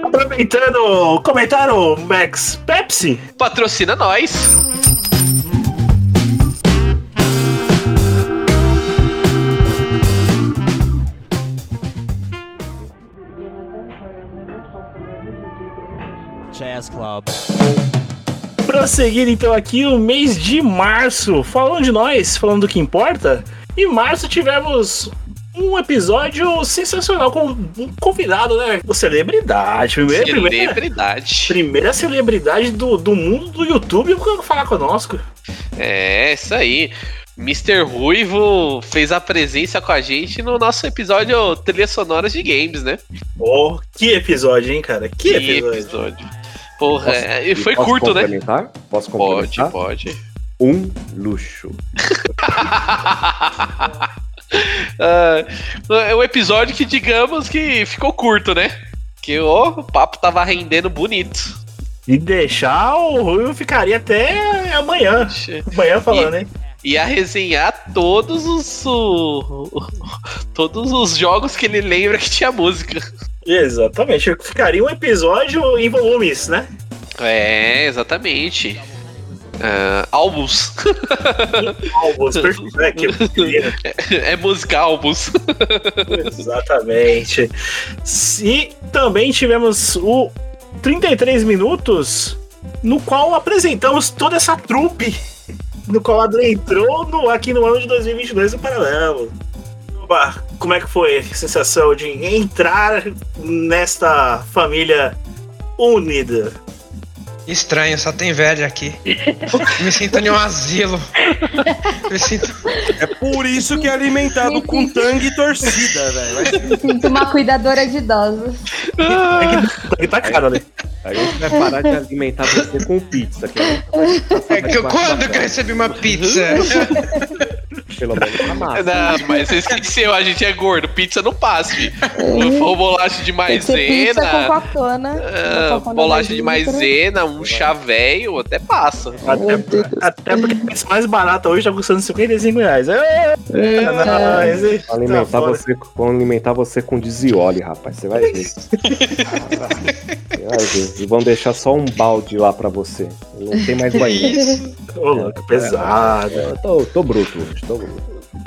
Aproveitando o comentário, Max Pepsi. Patrocina nós. Jazz Club. Prosseguindo então aqui o mês de março, falando de nós, falando do que importa. Em março tivemos um episódio sensacional com um convidado, né? Uma celebridade. Primeira, primeira, Celebridade. primeira celebridade do, do mundo do YouTube falar conosco. É, isso aí. Mr. Ruivo fez a presença com a gente no nosso episódio Trilhas Sonoras de Games, né? Oh, que episódio, hein, cara? Que, episódio. Porra, é, e foi Posso curto, né? complementar? Posso Pode, complementar? pode. Um luxo. *laughs* Ah, é um episódio que, digamos que ficou curto, né? Que ó, o papo tava rendendo bonito. E deixar o Ruivo ficaria até amanhã. Amanhã falando, hein? Ia resenhar todos os. o- o- todos os jogos que ele lembra que tinha música. Exatamente. Ficaria um episódio em volumes, né? É, exatamente. Ah, álbuns. *laughs* Álbuns, perfeito. né? Que eu queria. é música álbuns. Exatamente. E também tivemos o 33 minutos, no qual apresentamos toda essa trupe, no qual adentrou no, aqui no ano de 2022 no Paralelo. Oba, como é que foi a sensação de entrar nesta família unida? Estranho, só tem velho aqui. *laughs* Me sinto em um asilo. Me sinto. É por isso que é alimentado com tangue e torcida, velho. Sinto uma cuidadora de idosos. tá caro, né? A gente vai parar de alimentar você com pizza. Que vai É que eu, quando que eu recebi uma pizza? *laughs* Pelo menos a massa. Não, mas você esqueceu, a gente é gordo. Pizza não passa, fi. Se for bolacha de ser pizza com maisena. cocona. ah, bolacha de mais maisena, um chá velho, até passa. Até, até porque a pizza mais barata hoje tá custando 55 reais. É, é, alimentar, Tá fora. você, vou alimentar você com Dizioli, rapaz. Você vai ver. Você *laughs* vai ver. E vão deixar só um balde lá pra você. Não tem mais banheiro. *laughs* Ô, louco, pesado. Tô, tô bruto hoje, tô bruto.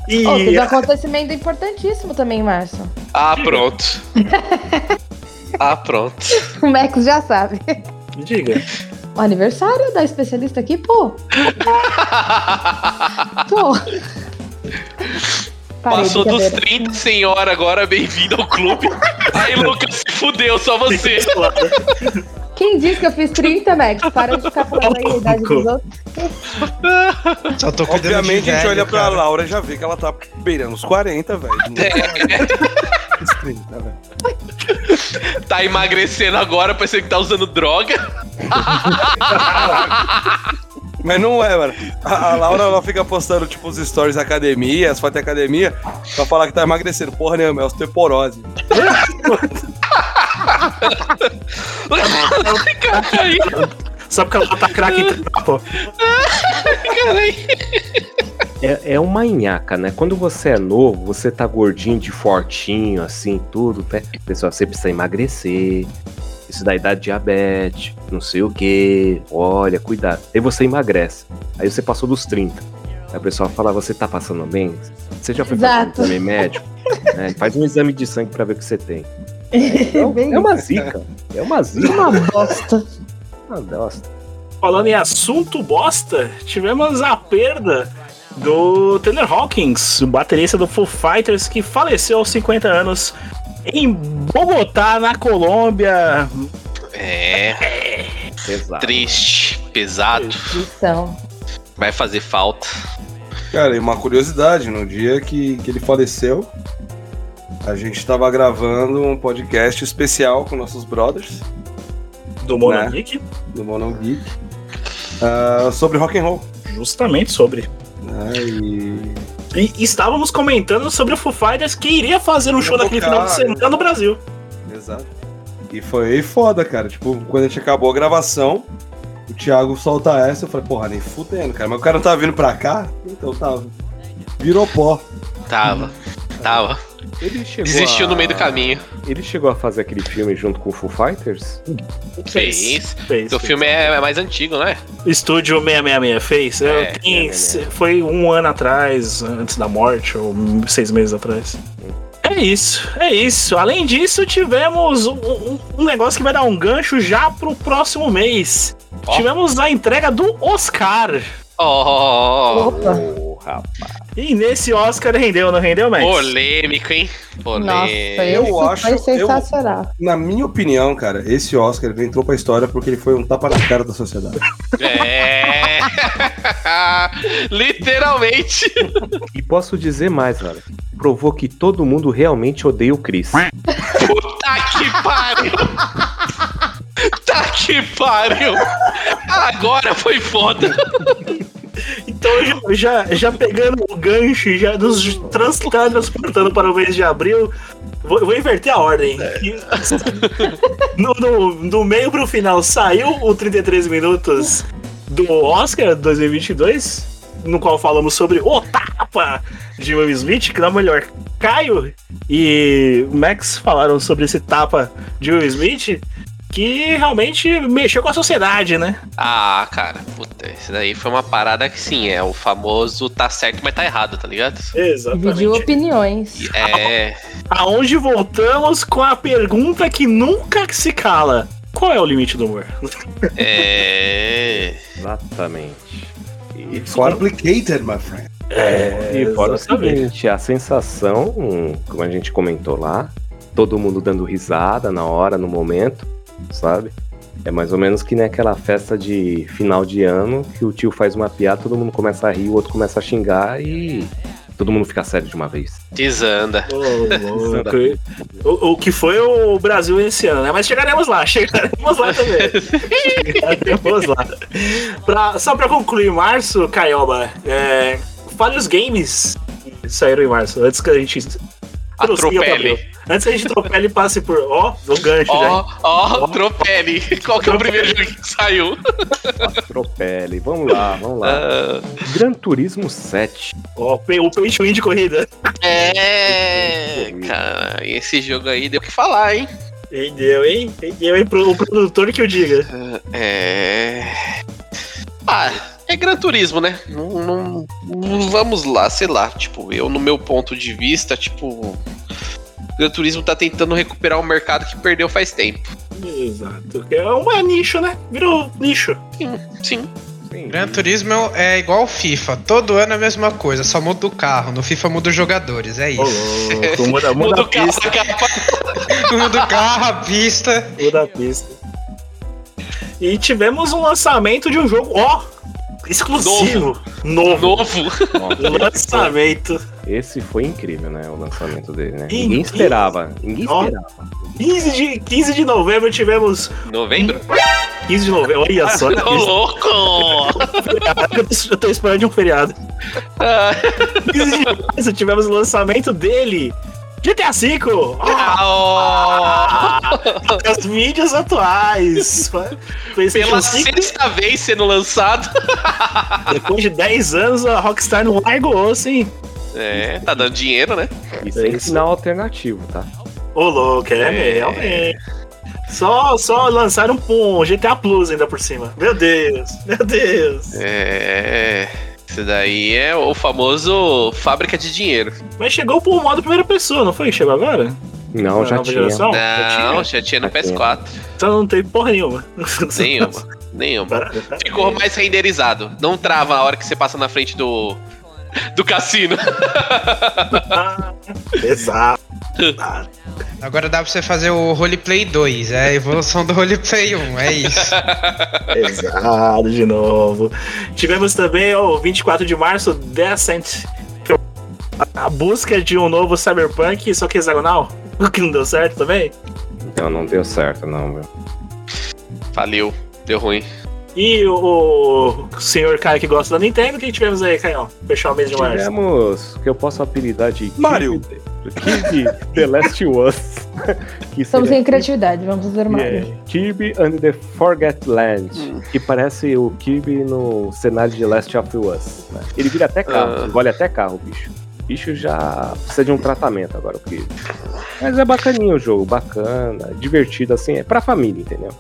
E Oh, teve um acontecimento importantíssimo também, Márcio. Ah, pronto. *laughs* Ah, pronto. O Max já sabe. Diga. O aniversário da especialista aqui, pô. Pô. Parei, Passou dos brincadeira. 30, senhora, agora bem-vindo ao clube. Aí, Lucas, se fudeu, só você. Quem disse que eu fiz 30, Max? *laughs* Para de ficar falando aí a idade dos outros. Só tô cuidando Obviamente de a gente velho, olha pra cara. Laura e já vê que ela tá beirando os 40, velho. É. Os 30, velho. Tá emagrecendo agora, parecendo que tá usando droga. *laughs* Mas não é, mano. A, a Laura ela fica postando, tipo, os stories da academia, as fotos da academia, pra falar que tá emagrecendo. Porra nenhuma, é osteoporose. *laughs* Só porque ela tá craque em pô. É, é uma nhaca, né? Quando você é novo, você tá gordinho de fortinho, assim, tudo, né? Pessoal, você precisa emagrecer. Isso dá idade de diabetes, não sei o que. Olha, cuidado. Aí você emagrece. Aí você passou dos 30. Aí o pessoal fala, você tá passando bem? Você já foi fazer um exame médico? É, faz um exame de sangue pra ver o que você tem. Então, é uma zica. É uma zica. Uma bosta. Uma bosta. Falando em assunto bosta, tivemos a perda do Taylor Hawkins, o baterista do Foo Fighters, que faleceu aos 50 anos em Bogotá, na Colômbia. É. Pesado. Triste, pesado. Então. Vai fazer falta. Cara, e uma curiosidade, no dia que, que ele faleceu, a gente tava gravando um podcast especial com nossos brothers. Do Mono Né? Geek. Do Mono Geek. ah, sobre rock and roll. Justamente sobre. né? E... E estávamos comentando sobre o Foo Fighters que iria fazer um show naquele final de semana no Brasil. Exato. E foi foda, cara. Tipo, quando a gente acabou a gravação, o Thiago solta essa, eu falei, porra, nem fudendo, cara. Mas o cara não tava vindo pra cá, então tava. Virou pó. Tava, tava. Ele chegou Desistiu a- no meio do caminho. Ele chegou a fazer aquele filme junto com o Foo Fighters? Fez. Fez, o filme é mais antigo, não é? Estúdio 666 fez? É, Eu- tem- foi um ano atrás, antes da morte, ou seis meses atrás. É isso, é isso. Além disso, tivemos um, um- negócio que vai dar um gancho já pro próximo mês. Tivemos a entrega do Oscar. Oh, Ô, rapaz. E nesse Oscar rendeu, não rendeu, Max? polêmico, hein? Polêmico. eu acho. Foi eu- sensacional. na minha opinião, cara, esse Oscar ele entrou pra história porque ele foi um tapa na cara da sociedade. É. *laughs* Literalmente. E posso dizer mais, velho. Provou que todo mundo realmente odeia o Chris. Puta que pariu. Tá que pariu. Agora foi foda. Então, já, já, pegando o gancho, já nos trans, transportando para o mês de abril, vou, vou inverter a ordem. E- No, no, do meio pro final saiu o 33 minutos do Oscar 2022, no qual falamos sobre o tapa de Will Smith, que é melhor. Caio e Max falaram sobre esse tapa de Will Smith, que realmente mexeu com a sociedade, né? Ah, cara, puta, isso daí foi uma parada que sim, é o famoso tá certo, mas tá errado, tá ligado? Dividiu opiniões. É. Aonde voltamos com a pergunta que nunca se cala. Qual é o limite do humor? É. Exatamente. It's complicated, my friend. É, e fora o exatamente. seguinte, a sensação, como a gente comentou lá, todo mundo dando risada na hora, no momento, sabe? É mais ou menos que naquela festa de final de ano que o tio faz uma piada, todo mundo começa a rir, o outro começa a xingar e todo mundo fica sério de uma vez. Desanda. O, o que foi o Brasil esse ano, né? Mas chegaremos lá, chegaremos lá também. chegaremos lá. Pra- só pra concluir, março, Caioba, é, fale os games que saíram em março, antes que a gente Atropele. Antes que a gente atropele e passe por. Ó, do gancho Ó, ó, Tropele. Qual que é o primeiro jogo que saiu? Atropele, vamos lá, vamos lá. Ah. Gran Turismo 7. Ó, pe- o to win de corrida. É, cara, esse jogo aí deu o que falar, hein? Entendeu, hein? Entendeu, hein? Pro, o produtor que eu diga. É. Ah, é Gran Turismo, né? Não, não- não- vamos lá, sei lá. Tipo, eu, no meu ponto de vista, tipo. Gran Turismo tá tentando recuperar um mercado que perdeu faz tempo. Exato. É uma nicho, né? Virou nicho. Sim, sim. Gran Turismo é igual FIFA. Todo ano é a mesma coisa, só muda o carro. No FIFA muda os jogadores, é isso. louco, muda- *laughs* muda Muda a o carro, pista. a capa. *laughs* muda o carro, a pista. Muda a pista. E tivemos um lançamento de um jogo, ó, exclusivo. Novo. Novo. *laughs* Lançamento. Esse foi incrível, né? O lançamento dele, né? Ninguém esperava. Ninguém esperava. 15 de, 15 de novembro tivemos. Novembro? 15 de novembro, olha *laughs* só. Ô, louco! *laughs* Eu tô- Eu tô esperando de um feriado. 15 de março tivemos o lançamento dele. GTA V! Ah, As mídias atuais. Pela 5, sexta vez sendo lançado. depois de 10 anos, a Rockstar não largou hein? É, tá dando dinheiro, né? E sem final alternativo, tá? Ô, louco, é, É. realmente. Só, só lançaram um GTA Plus ainda por cima. Meu Deus, meu Deus. É. Isso daí é o famoso fábrica de dinheiro. Mas chegou pro modo primeira pessoa, não foi? Chegou agora? Não, já tinha. geração? Não, já tinha no Já tinha. PS4. Então não tem porra nenhuma. *laughs* Nenhuma. Nenhuma. Ficou mais renderizado. Não trava a hora que você passa na frente do. *laughs* Do cassino. *laughs* Exato. Agora dá pra você fazer o Roleplay 2, é a evolução do Roleplay 1, é isso. *laughs* Exato, de novo. Tivemos também o 24 de março, Descent. A busca de um novo Cyberpunk, só que hexagonal. O que não deu certo também. Então não deu certo, não, meu. Faliu. Deu ruim. E o, o senhor Caio que gosta da Nintendo, o que tivemos aí, Caio? Fechar o mês de março. Tivemos, que eu posso apelidar de Mario. Kirby The Last Us. *laughs* que Estamos sem criatividade, vamos fazer mais. É, Kirby and the Forget Land, que parece o Kirby no cenário de Last of Us. né? Ele vira até carro, engole até carro, bicho. O bicho já precisa de um tratamento agora, o Kirby. Mas é bacaninho o jogo, bacana, divertido, assim, é pra família, entendeu?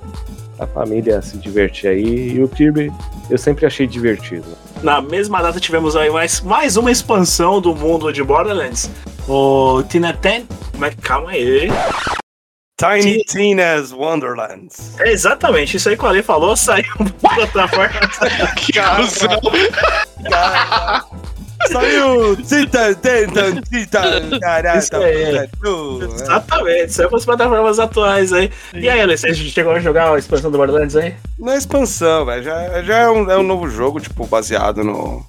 Pra família se divertir aí. E o Kirby eu sempre achei divertido. Na mesma data tivemos aí mais, mais uma expansão do mundo de Borderlands. O Tina Ten. Mas calma aí. Tiny Tina's Wonderlands. É exatamente isso aí que o Ale falou, saiu *laughs* pra plataforma. *laughs* Que cuzão. Saiu Tita, Tita, Tita, caraca, Isso aí. tu, Exatamente, saiu pras plataformas atuais aí. E aí, Ale, você chegou a jogar a expansão do Borderlands aí? Não é expansão, velho. Já, já é, um, é um novo jogo, tipo, baseado no,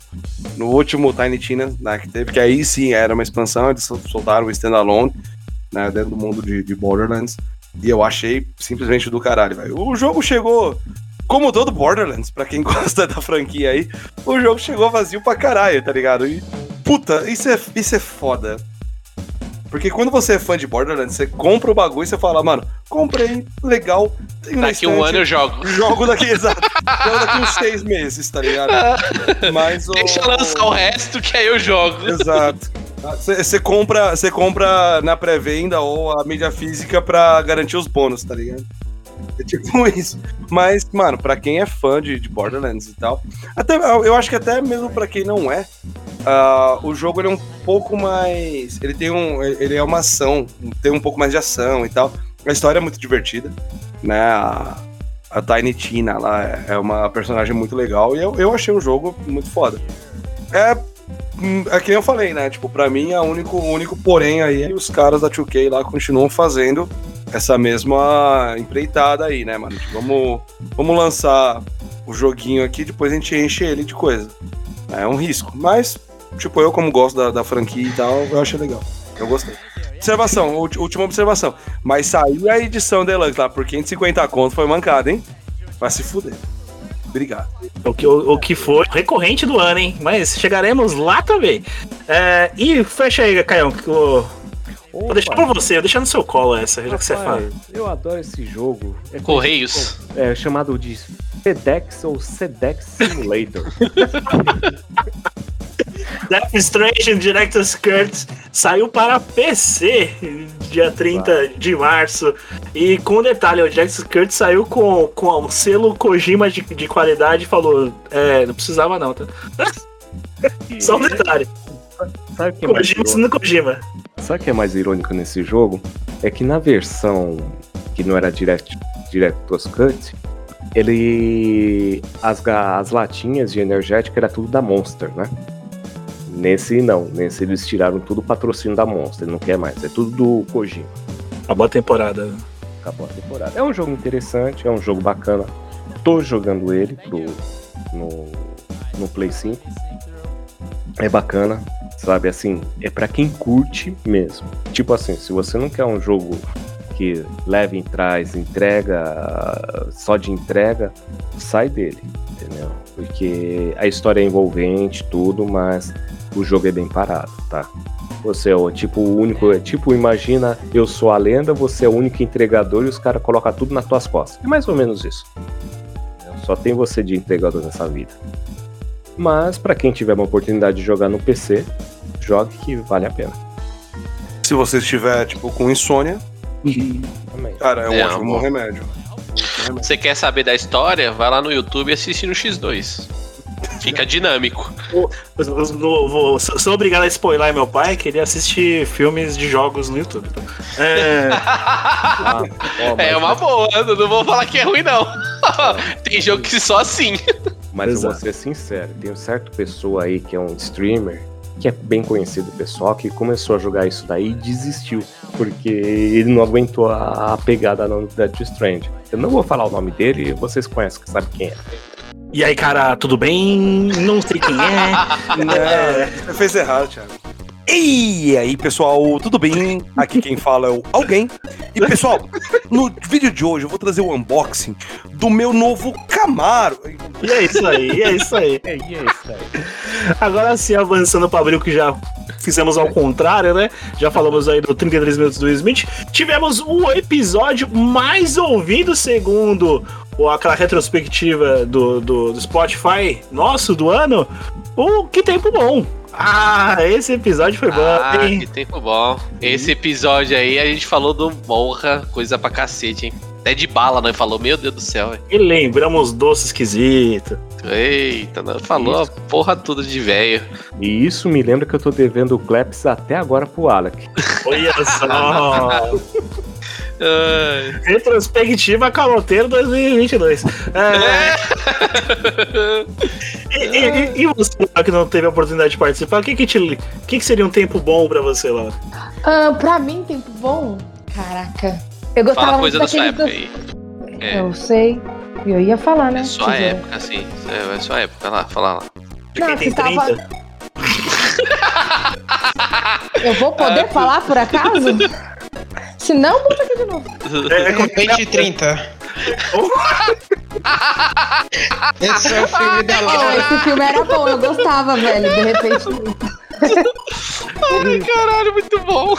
no último Tiny Tina né, que teve, que aí sim era uma expansão, eles sol- soltaram o standalone, né, dentro do mundo de, de Borderlands. E eu achei simplesmente do caralho, velho. O jogo chegou, como todo Borderlands, pra quem *laughs* gosta da franquia aí, o jogo chegou vazio pra caralho, tá ligado? E, puta, isso é, isso é foda. Porque quando você é fã de Borderlands, você compra o bagulho e você fala, mano, comprei, legal, tenho Daqui um ano eu jogo. *laughs* Jogo daqui, exato. Jogo daqui uns seis meses, tá ligado? Mas *laughs* o. Deixa eu lançar o resto que aí eu jogo. Exato. Você compra, você compra na pré-venda ou a mídia física pra garantir os bônus, tá ligado? É *laughs* tipo isso. Mas, mano, pra quem é fã de, de Borderlands e tal, até, eu acho que até mesmo pra quem não é, ah, o jogo ele é um pouco mais. Ele tem um. Ele é uma ação, tem um pouco mais de ação e tal. A história é muito divertida, né? A, a Tiny Tina lá é- é uma personagem muito legal e eu, eu achei o jogo muito foda. É, é que nem eu falei, né? Tipo, pra mim, a único, o único porém aí é que os caras da 2K lá continuam fazendo essa mesma empreitada aí, né, mano? Tipo, vamos, vamos lançar o joguinho aqui, depois a gente enche ele de coisa. É um risco. Mas, tipo, eu como gosto da, da franquia e tal, eu achei legal. Eu gostei. Observação, última observação. Mas saiu a edição Deluxe lá por 550 conto, foi mancada, hein? Vai se fuder. Obrigado. O que, o, o que foi recorrente do ano, hein? Mas chegaremos lá também. É, e fecha aí, Caião. que o- Vou deixar pra você, vou deixar no seu colo essa, já que você fala. Rapaz, eu adoro esse jogo. É Correios. É chamado de FedEx ou SEDEX Simulator. *laughs* Death Stranding Director's Cut saiu para PC dia 30 de março. E com detalhe, o Director's Cut saiu com, com o selo Kojima de, de qualidade e falou: É, não precisava não, tá? *laughs* Só um detalhe. Sabe que é Kojima sendo? Kojima. Sabe o que é mais irônico nesse jogo? É que na versão que não era Direct, Director's Cut, ele. As, as latinhas de energético era tudo da Monster, né? Nesse não, nesse eles tiraram tudo o patrocínio da Monster, não quer mais, é tudo do Kojima. Acabou a temporada. Acabou a temporada. É um jogo interessante, é um jogo bacana. Tô jogando ele pro, no, no Play 5. É bacana, sabe? Assim, é pra quem curte mesmo. Tipo assim, se você não quer um jogo que leve em trás, entrega, só de entrega, sai dele, entendeu? Porque a história é envolvente, tudo, mas o jogo é bem parado, tá? Você é o tipo o único, é tipo, imagina, eu sou a lenda, você é o único entregador e os caras colocam tudo nas tuas costas. É mais ou menos isso. Só tem você de entregador nessa vida. Mas pra quem tiver uma oportunidade de jogar no PC, jogue que vale a pena. Se você estiver, tipo, com insônia, cara, é um É, ótimo amor. remédio. Você quer saber da história? Vai lá no YouTube e assiste no X2. Fica dinâmico. Vou, vou- vou- sou sou obrigado a spoiler meu pai, que ele assiste filmes de jogos no YouTube. tá? É, é uma boa, eu não vou falar que é ruim, não. *laughs* Tem jogo que só assim. Mas eu vou Exato. ser sincero, tem um certo pessoa aí que é um streamer, que é bem conhecido pessoal, que começou a jogar isso daí e desistiu. Porque ele não aguentou a, pegada no Death Strand. Eu não vou falar o nome dele, vocês conhecem, sabe quem é. E aí, cara, tudo bem? Não sei quem é. *laughs* É, fez errado, Thiago. E aí, pessoal, tudo bem? Aqui quem fala é o Alguém. E, pessoal, no vídeo de hoje eu vou trazer o unboxing do meu novo Camaro. E é isso aí, é isso aí. É isso aí. Agora sim, avançando para abril, que já fizemos ao contrário, né? Já falamos aí do 33 minutos do Smith. Tivemos o episódio mais ouvido, segundo o- aquela retrospectiva do, do, do Spotify nosso do ano. O Que Tempo Bom. Ah, esse episódio foi bom, Ah, hein? que tempo bom. Esse episódio aí a gente falou do morra, coisa pra cacete, hein? Até de bala, nós falou, meu Deus do céu, velho. E lembramos doce esquisito. Eita, nós falou a porra toda de velho. E isso me lembra que eu tô devendo o Claps até agora pro Alec. Olha só. *laughs* Retrospectiva Caloteiro 2022. É... e, e- e você que não teve a oportunidade de participar, o que, que, te, o que, que seria um tempo bom pra você lá? Ah, pra mim, tempo bom? Caraca. Eu gostava Fala muito coisa da sua época do... aí. É, Eu sei. Eu ia falar, né? sua Tesoura. época, assim. É, é sua época, lá, fala lá. Não, que tava... Eu vou Ah, poder falar por acaso? *laughs* Se não, muda aqui de novo. É, De repente 30. Esse é o filme da Oh, Laura. esse filme era bom, eu gostava, velho. De repente. Ai, caralho, muito bom.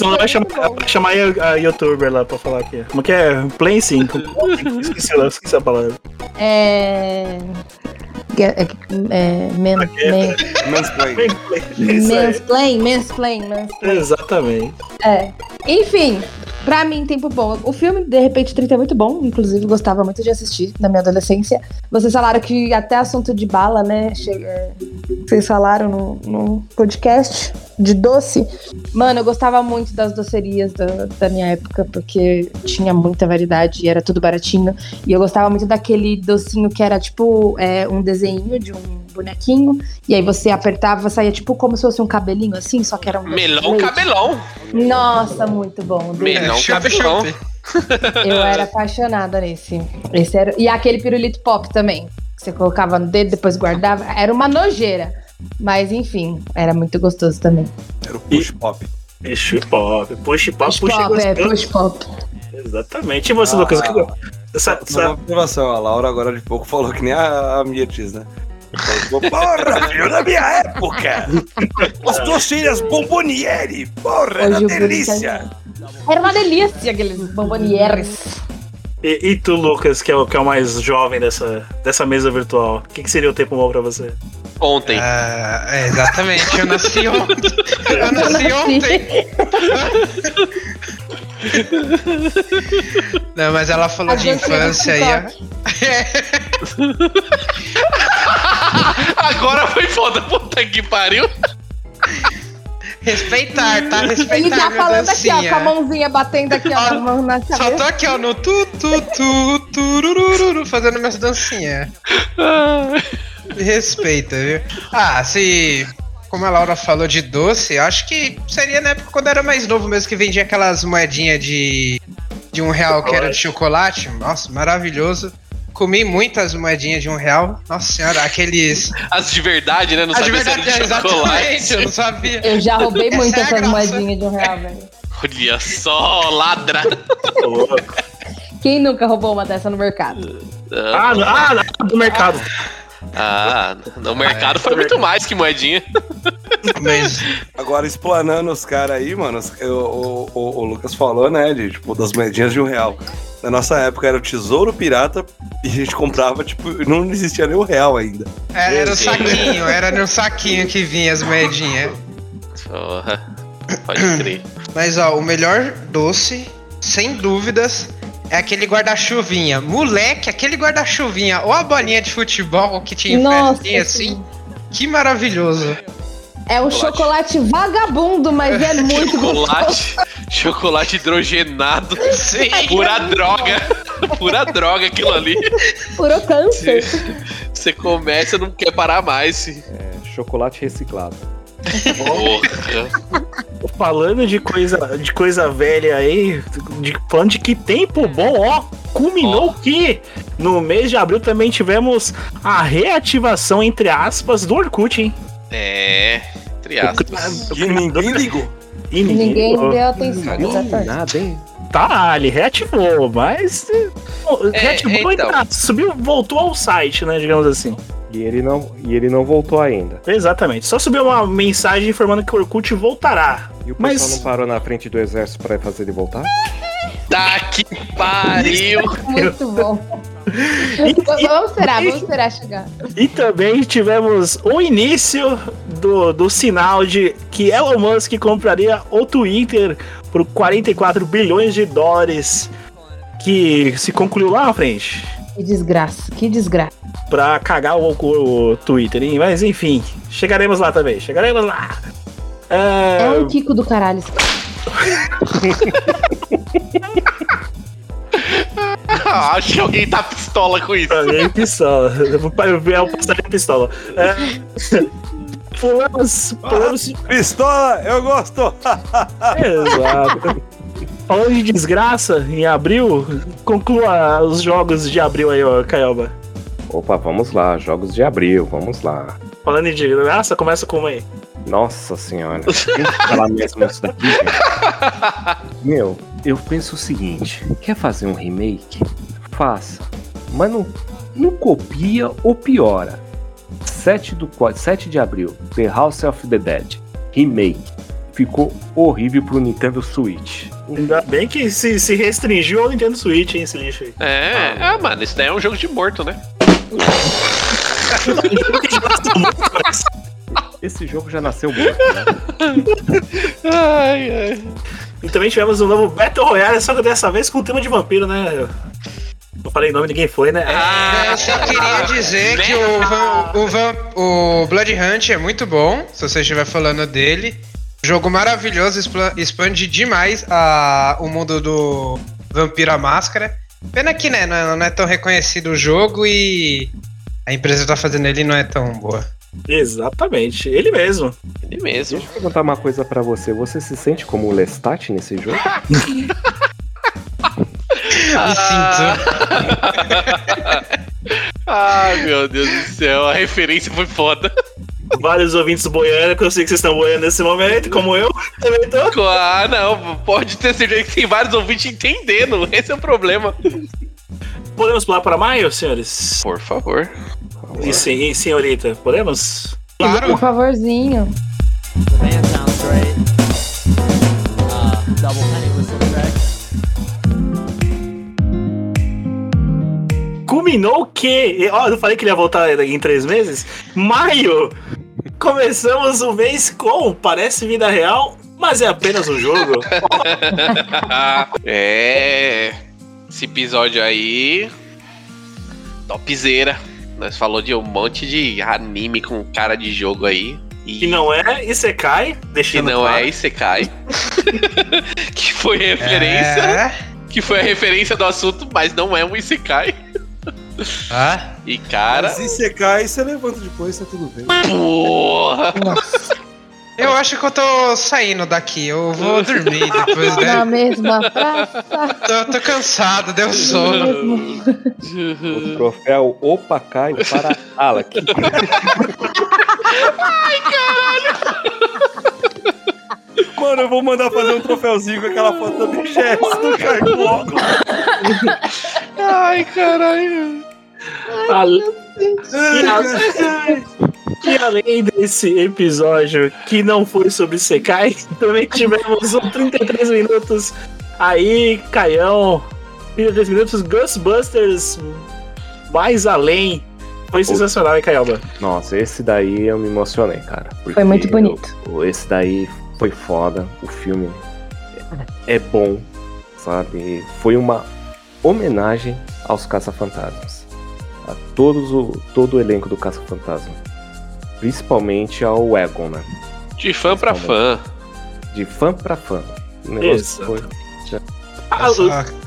Não vai chamar, vai chamar a, a youtuber lá pra falar aqui. Como que é? Play 5. Esqueci, lá, esqueci a palavra. É. É. é, é men, men, Mansplain. Mansplain, mansplain, mansplain. Exatamente. É. Enfim, pra mim, tempo bom. O filme, de repente, 30 é muito bom. Inclusive, gostava muito de assistir na minha adolescência. Vocês falaram que até assunto de bala, né? che- é, Vocês falaram no, no podcast de doce. Mano, eu gostava muito das docerias da, da minha época, porque tinha muita variedade e era tudo baratinho. E eu gostava muito daquele docinho que era tipo é, um desenho de um bonequinho. E aí você apertava, saía tipo como se fosse um cabelinho assim, só que era um. Melão leite. cabelão. Nossa, muito bom. Melão cabelão. Eu era apaixonada nesse. Esse era... E aquele pirulito pop também. Que você colocava no dedo, depois guardava. Era uma nojeira. Mas enfim, era muito gostoso também. Era o push pop. Push pop. Push pop, Push push pop, é, push pop. Exatamente. E você, Lucas? o que- Essa, Uma essa, observação, a Laura agora de pouco falou que nem a, a Mirtes, né? Falou, Porra, filho, na minha época! As doceiras bomboniere! Porra, era Hoje o delícia! Era uma delícia aqueles bombonieres. e, e tu, Lucas, que é, o, que é o mais jovem dessa, dessa mesa virtual, o que, que seria o tempo bom pra você? Ontem. Ah, é, exatamente, eu nasci *laughs* ontem. Eu nasci nasci. ontem. Não, mas ela falou de infância aí. *laughs* Agora foi foda, puta que pariu. Respeitar, tá? Respeitar. Ele tá falando aqui, ó, dancinha. com a mãozinha batendo aqui, ó, na mão na Só tô cabeça. aqui, ó, no tu, tu, tu, turururu, fazendo minhas dancinhas. Me Respeita, viu? Ah, se. Como a Laura falou de doce, eu acho que seria na época quando eu era mais novo mesmo, que vendia aquelas moedinhas de. de um real que era de chocolate. Nossa, maravilhoso. Comi muitas moedinhas de um real. Nossa senhora, aqueles. As de verdade, né? Não Ah, de verdade, era de exatamente, eu não chocolate. sabia. Eu já roubei é essas graça. moedinhas de um real, velho. Olha só, ladra. Quem nunca roubou uma dessa no mercado? Ah, ah, do mercado. Ah, no *laughs* mercado foi muito mais que moedinha. *laughs* Mas. Agora, explanando os caras aí, mano, o, o, o- o Lucas falou, né, de, tipo, das moedinhas de um real. Na nossa época era o tesouro pirata e a gente comprava, tipo, não existia nem o real ainda. Era, era o saquinho, era no saquinho que vinha as moedinhas. Porra. Pode crer. Mas ó, o melhor doce, sem dúvidas, é aquele guarda-chuvinha. Moleque, aquele guarda-chuvinha ou a bolinha de futebol que tinha em assim. Que maravilhoso. É um chocolate vagabundo, mas é *laughs* muito gostoso. Chocolate. Chocolate hidrogenado. Sim. Pura droga. *laughs* Pura droga aquilo ali. Puro câncer. Você começa e não quer parar mais. É, chocolate reciclado. Porra. Falando de coisa, de coisa velha aí, de, falando de que tempo bom, ó, culminou que no mês de abril também tivemos a reativação, entre aspas, do Orkut, hein? É. Entre aspas. E ninguém ligou. E ninguém deu atenção. Não, Exatamente. nada, hein? Tá, ele reativou, mas. É, reativou então. e tá, subiu, voltou ao site, né? Digamos assim. E ele não, e ele não voltou ainda. Exatamente. Só subiu uma mensagem informando que o Orkut voltará. E o pessoal Mas- não parou na frente do exército pra fazer ele voltar? Tá que pariu! Muito bom. *laughs* vamos esperar, vamos esperar chegar. E também tivemos o início do, do sinal de que Elon Musk compraria o Twitter por 44 bilhões de dólares. Que se concluiu lá na frente. Que desgraça, que desgraça. Pra cagar o, o Twitter, hein? Mas enfim, chegaremos lá também. Chegaremos lá. É É, um Kiko do caralho. *laughs* Ah, Acho que alguém tá pistola com isso. Alguém pistola. Eu vou ver o passarinho pistola. É, pulamos, pulamos. Pistola, eu gosto! *laughs* Exato. Falando de desgraça, em abril, conclua os jogos de abril aí, ó, Caioba. Opa, vamos lá, jogos de abril, vamos lá. Falando de desgraça, começa com uma aí. Nossa senhora, tem que falar mesmo isso daqui, gente. Meu, eu penso o seguinte: quer fazer um remake? Faça. Mas não, não copia ou piora. 7, do, qua- 7 de abril, The House of the Dead, remake. Ficou horrível pro Nintendo Switch. Ainda bem que se, se restringiu ao Nintendo Switch, hein, esse lixo aí. É, ah, mano, isso daí é um jogo de morto, né? *laughs* Esse jogo já nasceu morto, né? Ai, ai. E também tivemos um novo Battle Royale, só que dessa vez com o tema de vampiro, né? Não falei nome, ninguém foi, né? Eu só queria *laughs* dizer que o, Van- o, Van- o Blood Hunt é muito bom, se você estiver falando dele. Jogo maravilhoso, expande demais a, o mundo do Vampiro à Máscara. Pena que né, não, é- não é tão reconhecido o jogo e a empresa que tá fazendo ele não é tão boa. Exatamente, ele mesmo. Ele mesmo. Deixa eu perguntar uma coisa pra você. Você se sente como o Lestat nesse jogo? *laughs* Ai, *laughs* meu Deus do céu, a referência foi foda. Vários ouvintes boiando, que eu sei que vocês estão boiando nesse momento, como eu também tô. Ah, não, pode ter certeza que tem vários ouvintes entendendo. Esse é o problema. Podemos pular para maio, senhores? Por favor. E, sim, e senhorita, podemos? Por favorzinho. Culminou que. Ó, eu falei que ele ia voltar em três meses. Maio! Começamos o mês com Parece Vida Real, mas é apenas um jogo. *laughs* é. Esse episódio aí. Topzera. Nós falou de um monte de anime com cara de jogo aí. E Que não é Isekai, que deixando não claro. é Isekai. *laughs* que foi referência. É. Que foi a referência do assunto, mas não é um Isekai. Ah? E cara. Mas se você cai, você levanta depois, tá tudo bem. Porra! Eu acho que eu tô saindo daqui, eu vou dormir depois, Na né? mesma praça. Tô, tô cansado, deu sono. *laughs* O troféu Opa cai para Alec. Mano, eu vou mandar fazer um troféuzinho com aquela foto da Bichesse do Caio Bloco. Ai, caralho. E, a- e além desse episódio que não foi sobre Sekai, *laughs* também tivemos um 33 minutos aí, Caião. 33 minutos, Ghostbusters mais além. Foi sensacional, hein, Caioba? Nossa, esse daí eu me emocionei, cara. Foi muito bonito. eu- esse daí foi foda. O filme é bom, sabe? Foi uma homenagem aos Caça-Fantasmas. A todos o, todo o elenco do Caça-Fantasma. Principalmente ao Egon, né? De fã pra fã. De fã pra fã. O negócio foi.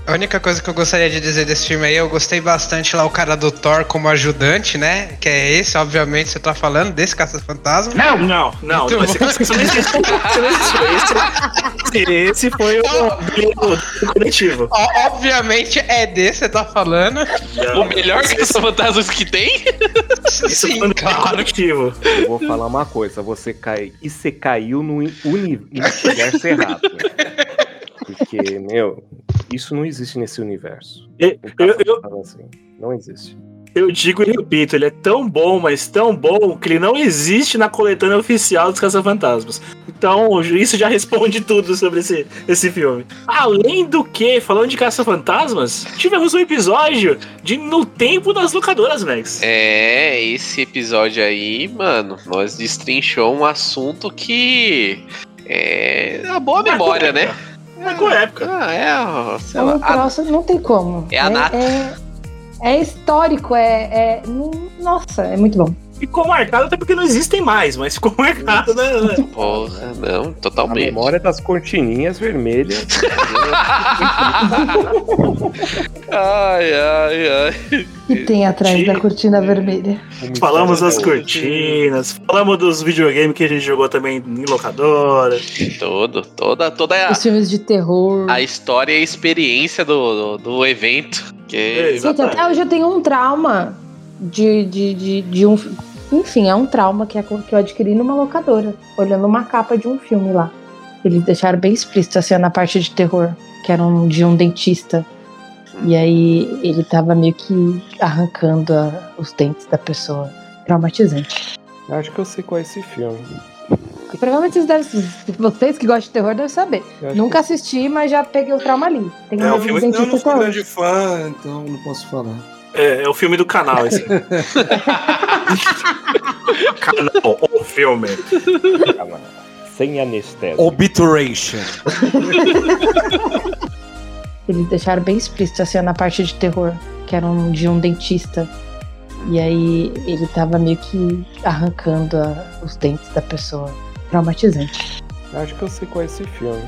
A única coisa que eu gostaria de dizer desse filme aí, eu gostei bastante lá o cara do Thor como ajudante, né? Que é esse, obviamente, você tá falando, desse Caça-Fantasma. Não, não, não. Esse, esse não. Esse não. Esse, esse foi o, o coletivo. Obviamente é desse você tá falando. O melhor caça-fantasmas que tem? Sim, claro. coletivo. Eu vou falar uma coisa, você cai. E você caiu no uni- universo errado. Porque, meu, isso não existe nesse universo. Eu, eu, eu, Assim, não existe. eu digo e repito, ele é tão bom, mas tão bom, que ele não existe na coletânea oficial dos Caça-Fantasmas. Então, isso já responde tudo sobre esse, esse filme. Além do que, falando de Caça-Fantasmas, tivemos um episódio de No Tempo das Locadoras, Max. É, esse episódio aí, mano, nós destrinchou um assunto que é a boa memória, né? Marcou época. Ah, é, sei É lá. um troço, não tem como. É a nata. É, é histórico, é, é- Nossa, é muito bom. Ficou marcado até porque não existem mais, mas ficou marcado, né? Porra, não, A totalmente. memória das cortininhas vermelhas. *laughs* Ai, ai, ai. E tem atrás da cortina vermelha. Falamos das cortinas, falamos dos videogames que a gente jogou também em locadora. Todo, toda, toda a, Os filmes de terror. a história e a experiência do, do, do evento. Que... Gente, até hoje eu tenho um trauma de, de, de, de um. Enfim, é um trauma que, é- que eu adquiri numa locadora, olhando uma capa de um filme lá. Eles deixaram bem explícito assim na parte de terror, que era um, de um dentista. E aí ele tava meio que arrancando a- os dentes da pessoa. Traumatizante. Acho que eu sei qual é esse filme. Provavelmente vocês devem. Vocês que gostam de terror devem saber. Nunca assisti, mas já peguei o trauma ali. Tem É, um o filme dentista eu não sou grande fã, então não posso falar. É, é o filme do canal esse. *laughs* canal, o filme. Sem anestésia. Obituration. Eles deixaram bem explícito assim na parte de terror, que era um, de um dentista. E aí ele tava meio que arrancando a- os dentes da pessoa. Traumatizante. Acho que eu sei qual é esse filme.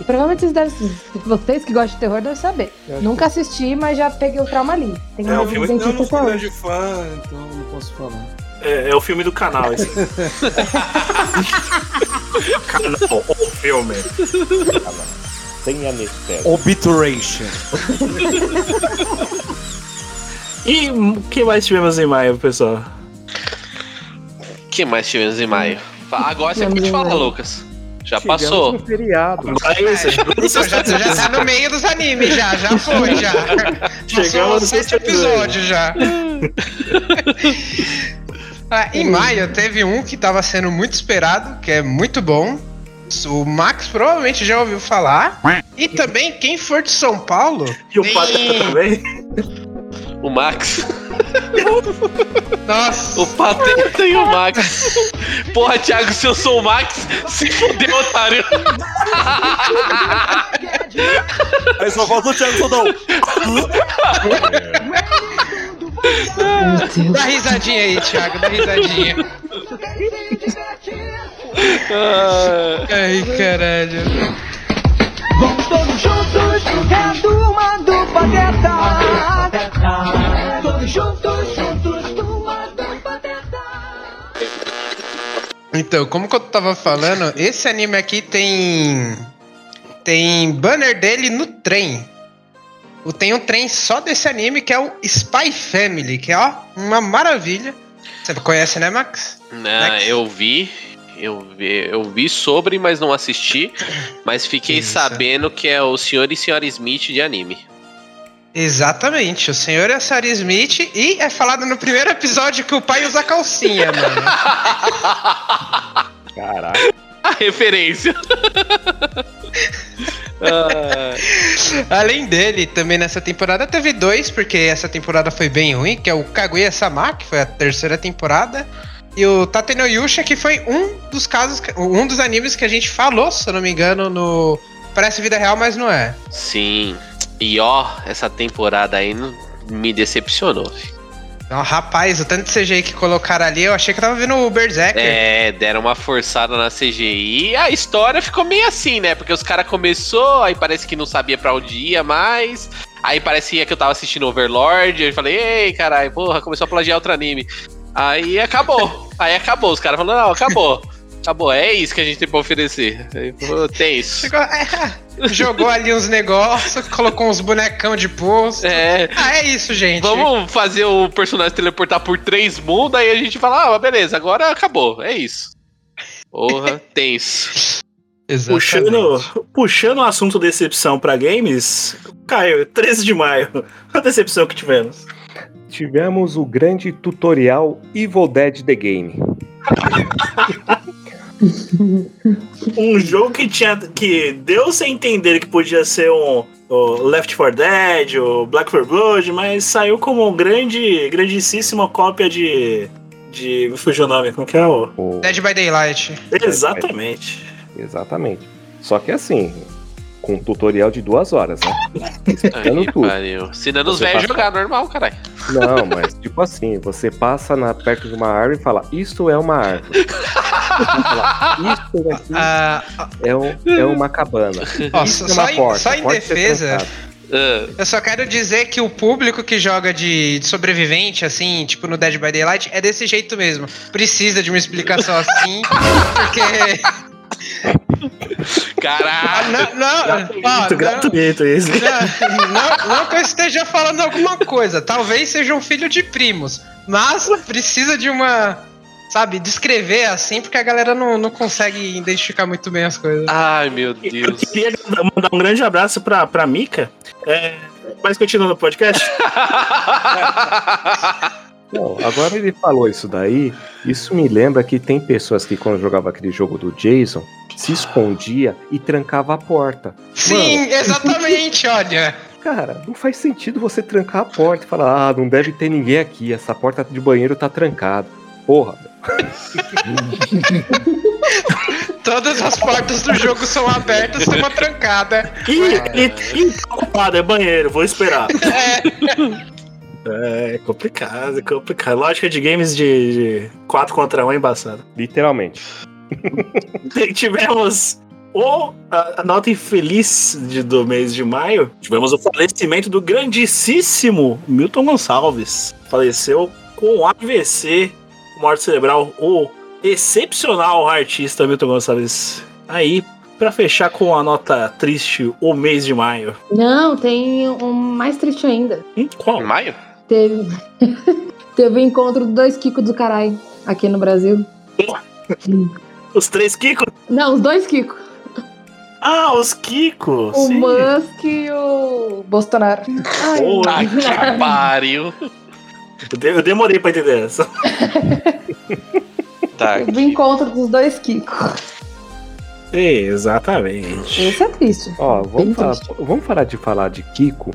E provavelmente vocês devem. Vocês que gostam de terror devem saber. Eu acho Nunca assisti, mas já peguei o trauma ali. Tem É, um o filme eu dentista não sou grande fã, então não posso falar. É, é o filme do canal esse. *laughs* canal, o filme. Sem anestésia. Obituration. E o que mais tivemos em maio, pessoal? O que mais tivemos em maio? Agora você pode falar, Lucas. Já Chegamos passou. no feriado. Agora é isso. Já, já tá no meio dos animes, já, já foi, já. *laughs* Passou Chegamos o no sexto episódio já. *laughs* Ah, em maio teve um que tava sendo muito esperado, que é muito bom. O Max provavelmente já ouviu falar. E também, quem for de São Paulo. E o Pateta também? O Max. Nossa. O Pateta e o Max. Porra, Thiago, se eu sou o Max, se fudeu, otário. Aí só falta o Thiago Sodão. Dá risadinha aí, Thiago, dá risadinha. Ai, caralho. Vamos todos juntos, é turma do Pateta. Todos juntos, juntos. Então, como que eu tava falando, esse anime aqui tem. Tem banner dele no trem. O- Tem um trem só desse anime que é o Spy Family, que é ó, uma maravilha. Você conhece, né, Max? Não, eu vi. Eu vi, eu vi sobre, mas não assisti. Mas fiquei sabendo que é o Senhor e Senhora Smith de anime. Exatamente, o senhor é a Sarah Smith e é falado no primeiro episódio que o pai usa calcinha, mano. *laughs* Caraca. A referência. *laughs* Além dele, também nessa temporada teve dois, porque essa temporada foi bem ruim, que é o Kaguya-sama, que foi a terceira temporada, e o Tate no Yusha, que foi um dos casos, um dos animes que a gente falou, se eu não me engano, no Parece Vida Real, mas não é. Sim. E ó, essa temporada aí me decepcionou. Não, rapaz, o tanto de CGI que colocaram ali, eu achei que eu tava vendo o Berserker. É, deram uma forçada na CGI. A história ficou meio assim, né? Porque os caras começou, aí parece que não sabia pra onde ia mais. Aí parecia que eu tava assistindo Overlord. Eu falei, ei, caralho, porra, começou a plagiar outro anime. Aí acabou. aí acabou. Os caras falaram, não, acabou. Acabou, é isso que a gente tem pra oferecer. Tem isso. Chegou, é, jogou ali uns negócios, colocou uns bonecão de poço. É. Ah, é isso, gente. Vamos fazer o personagem teleportar por três mundos, aí a gente fala, ah, beleza, agora acabou. É isso. Porra, *laughs* tenso. Puxando, puxando o assunto decepção pra games, Caio, 13 de maio, *laughs* a decepção que tivemos. Tivemos o grande tutorial Evil Dead The Game. *laughs* um jogo que tinha que deu sem entender que podia ser um o Left 4 Dead, o Black 4 Blood, mas saiu como um grande, grandíssima cópia de de me fugiu o nome, como que é o Dead by Daylight. Exatamente. Exatamente. Só que assim, com um tutorial de duas horas, né? Aí, pariu. Ensinando os velhos passa- jogar normal, caralho. Não, mas tipo assim, você passa na, perto de uma árvore e fala, isto é uma árvore. Você fala, Isto aqui é, um- é uma cabana. Ó, Isso é só, uma em, porta. só em pode defesa, eu só quero dizer que o público que joga de, de sobrevivente, assim, tipo no Dead by Daylight, é desse jeito mesmo. Precisa de uma explicação assim, porque. Caralho! Não, não, Gratuito, ó, não- gratuito isso. Não, não, não que eu esteja falando alguma coisa. Talvez seja um filho de primos. Mas precisa de uma. Sabe, descrever assim, porque a galera não, não consegue identificar muito bem as coisas. Ai, meu Eu Deus. queria mandar um grande abraço pra, pra Mika. É, mas continuando o podcast. *laughs* Não, agora ele falou isso daí, isso me lembra que tem pessoas que quando jogava aquele jogo do Jason, se escondia e trancava a porta. Sim, *laughs* exatamente, olha. Cara, não faz sentido você trancar a porta e falar, ah, não deve ter ninguém aqui, essa porta de banheiro tá trancada. Porra, *laughs* Todas as portas do jogo são abertas, tem uma trancada. Ih, ele ih, tá é banheiro, vou esperar. É complicado, é complicado. Lógica de games de 4 contra 1 é embaçado. literalmente. *laughs* Tivemos o, a, a nota infeliz de, do mês de maio. Tivemos o falecimento do grandíssimo Milton Gonçalves. Faleceu com AVC, morte cerebral. O excepcional artista Milton Gonçalves. Aí, pra fechar com a nota triste, o mês de maio. Não, tem um mais triste ainda. Qual? Maio? Teve, *laughs* teve o encontro dos dois Kiko do caralho aqui no Brasil. Os três Kiko? Não, os dois Kiko. Ah, os Kiko! O sim. Musk e o Bolsonaro. Ai, Porra, ai. Que pariu. Eu de- Eu demorei pra entender essa. *laughs* Tá. Teve o encontro dos dois Kiko. Exatamente. Esse é triste. Ó, vamos falar, triste. vamos parar de falar de Kiko,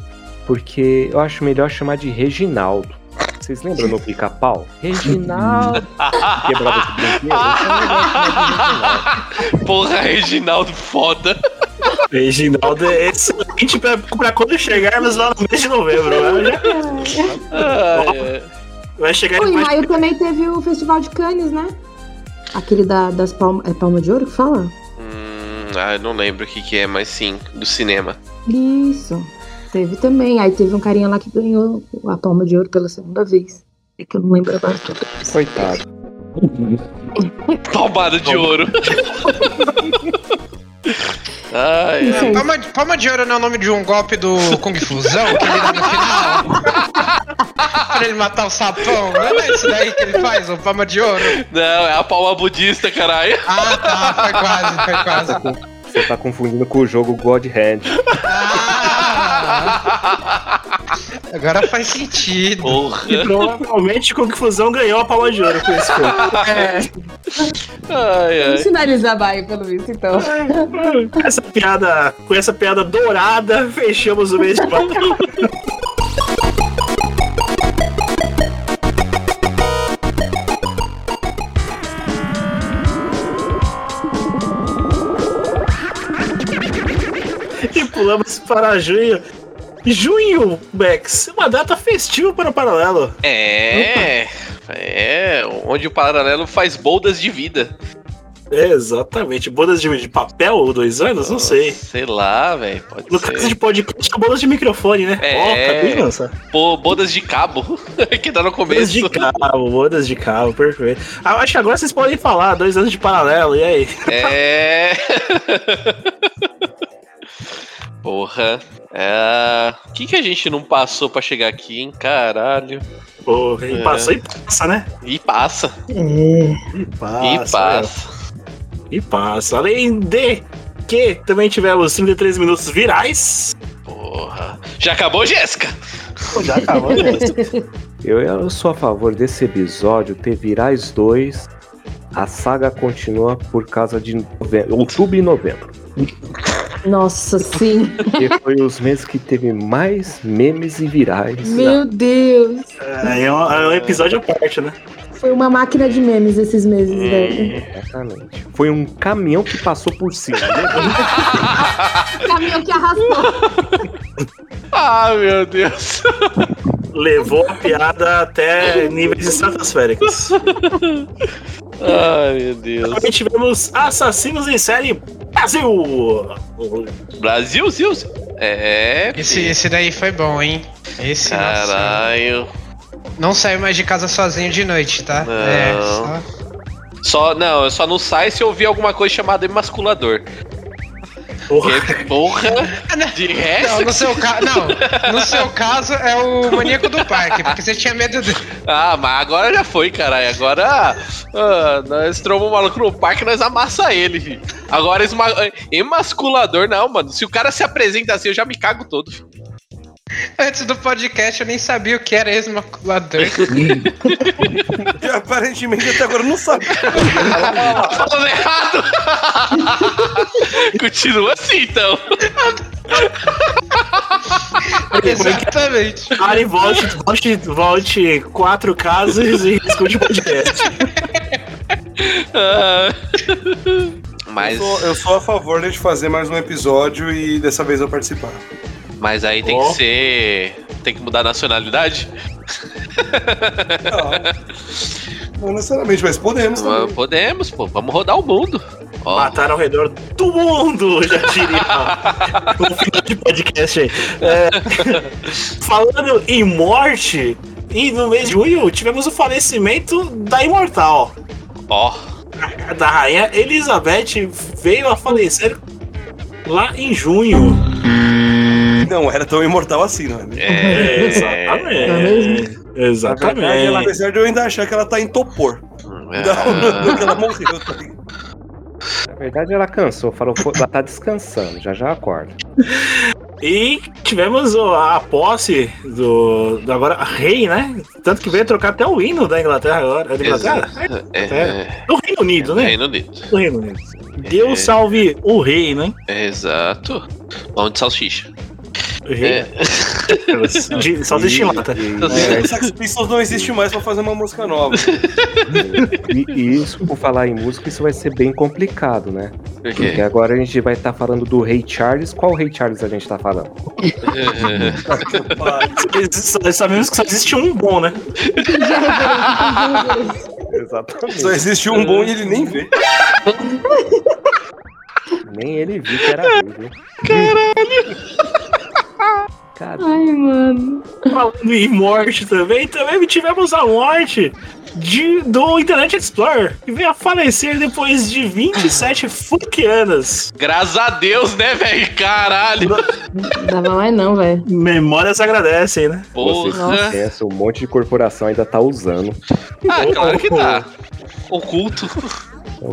porque eu acho melhor chamar de Reginaldo. Vocês lembram no pica-pau? *laughs* Reginaldo. *laughs* Quebrava esse brinquedo. De. Porra, Reginaldo foda. Reginaldo é excelente pra, pra quando chegarmos lá no mês de novembro. né? É. Vai chegar Pô, em maio também teve o Festival de Cannes, né? Aquele da, das palmas. É Palma de Ouro que fala? Hum, ah, eu não lembro o que, que é, mas sim, do cinema. Isso. Teve também. Aí teve um carinha lá que ganhou a Palma de Ouro pela segunda vez. É que eu não lembro agora tudo. Coitado. Palmada de ouro. Ai, aí. Palma, palma de ouro não é o nome de um golpe do Kung Fusão que ele dá no final? pra ele matar o sapão. Não é isso daí que ele faz, o palma de ouro? Não, é a palma budista, caralho. Ah, tá, foi quase, foi quase. Você tá confundindo com o jogo God Hand. Agora faz sentido. Porra. E provavelmente com que Fusão ganhou a palma de ouro com esse filme. Ai, ai. Vamos finalizar Bahia, pelo visto, então. Com essa piada, com essa piada dourada, fechamos o mês de maio. E pulamos para junho. Junho, Bex, uma data festiva para o Paralelo. É. É. Onde o paralelo faz boldas de vida. É, exatamente. Bodas de, de papel ou dois anos? Não sei. Sei lá, velho. Pode No ser. caso de podcast, é bodas de microfone, né? Ó, É. acabei de lançar. Pô, bodas de cabo. *laughs* que tá no Bodas começo. de cabo, bodas de cabo, perfeito. Ah, acho que agora vocês podem falar, dois anos de paralelo, e aí? É. *laughs* *laughs* Porra. É. O que, que a gente não passou pra chegar aqui, hein? Caralho. Porra, e É. passou e passa, né? E passa. E passa. e passa. E passa. Além de que também tivemos 33 minutos virais. Porra. Já acabou, Jéssica? Já acabou, *laughs* Jéssica. Eu, eu sou a favor desse episódio ter Virais 2. A saga continua por causa de nove- outubro e novembro. Nossa, sim. Porque foi os meses que teve mais memes e virais. Meu Deus. É, é um, é um episódio à parte, né? Foi uma máquina de memes esses meses, velho. Exatamente. Foi um caminhão que passou por cima. *laughs* Caminhão que arrastou. Ah, meu Deus. Levou a piada até níveis estratosféricos. Ai, meu Deus. Também tivemos Assassinos em Série Brasil. Brasil, Zil. É. Esse, esse daí foi bom, hein? Esse Caralho. Não saiu mais de casa sozinho de noite, tá? Não. É, só... Só, não, só não sai se eu ouvir alguma coisa chamada emasculador. Porra. Porque, porra, de resto. Não, no seu, ca... não, no seu caso é o maníaco do parque, porque você tinha medo dele. Ah, mas agora já foi, caralho. Agora ah, nós trombamos o maluco no parque nós amassa ele. filho. Agora esma... emasculador, não, mano. Se o cara se apresenta assim, eu já me cago todo. filho. Antes do podcast eu nem sabia o que era ex-maculador. *laughs* E aparentemente até agora não sabe. Tá falando errado. Continua assim, então. *laughs* Exatamente. Ari, volte, volte, volte quatro casas e escute o podcast. Ah. Mas, Eu, sou, eu sou a favor de fazer mais um episódio e dessa vez eu participar. Mas aí tem Ó. que ser. Tem que mudar a nacionalidade? Não necessariamente, mas podemos Ah, também. Podemos, pô. Vamos rodar o mundo. Ó. Matar ao redor do mundo, *laughs* já diria. o final de podcast aí. É, *laughs* falando em morte, e no mês de junho tivemos o falecimento da Imortal. Ó. Da rainha Elizabeth veio a falecer lá em junho. Não era tão imortal assim, não é? mesmo? É, Exatamente. Na verdade, ela, Exatamente. apesar de eu ainda achar que ela tá em topor. Ah. Não, que ela morreu. tá? Na verdade, ela cansou, falou, "Pô, ela tá descansando, já já acorda. E tivemos a posse do, do agora rei, né? Tanto que veio trocar até o hino da Inglaterra agora. É da Inglaterra? É, é, Do Reino Unido, né? Reino Unido. Do Reino Unido. Deus salve o rei, né? Exato. Pão de salsicha. É. De, salsicha em lata. É, Sex Pistols não existe mais pra fazer uma música nova. E, e isso, por falar em música, isso vai ser bem complicado, né? Por? Porque agora a gente vai estar falando do Rei Charles. Qual Rei Charles a gente tá falando? Só- Sabemos que só existe um bom, né? Exatamente. Só existe um bom e ele nem vê. Nem ele viu que era rei, viu? Caralho! Ai, mano. Falando em morte também, também tivemos a morte de, do Internet Explorer, que veio a falecer depois de 27 fuck anos. Graças a Deus, né, velho? Caralho. Não dava mais não, velho. Memórias agradecem, né? Porra. pensam, um monte de corporação ainda tá usando. Ah, claro que tá. *laughs* Oculto.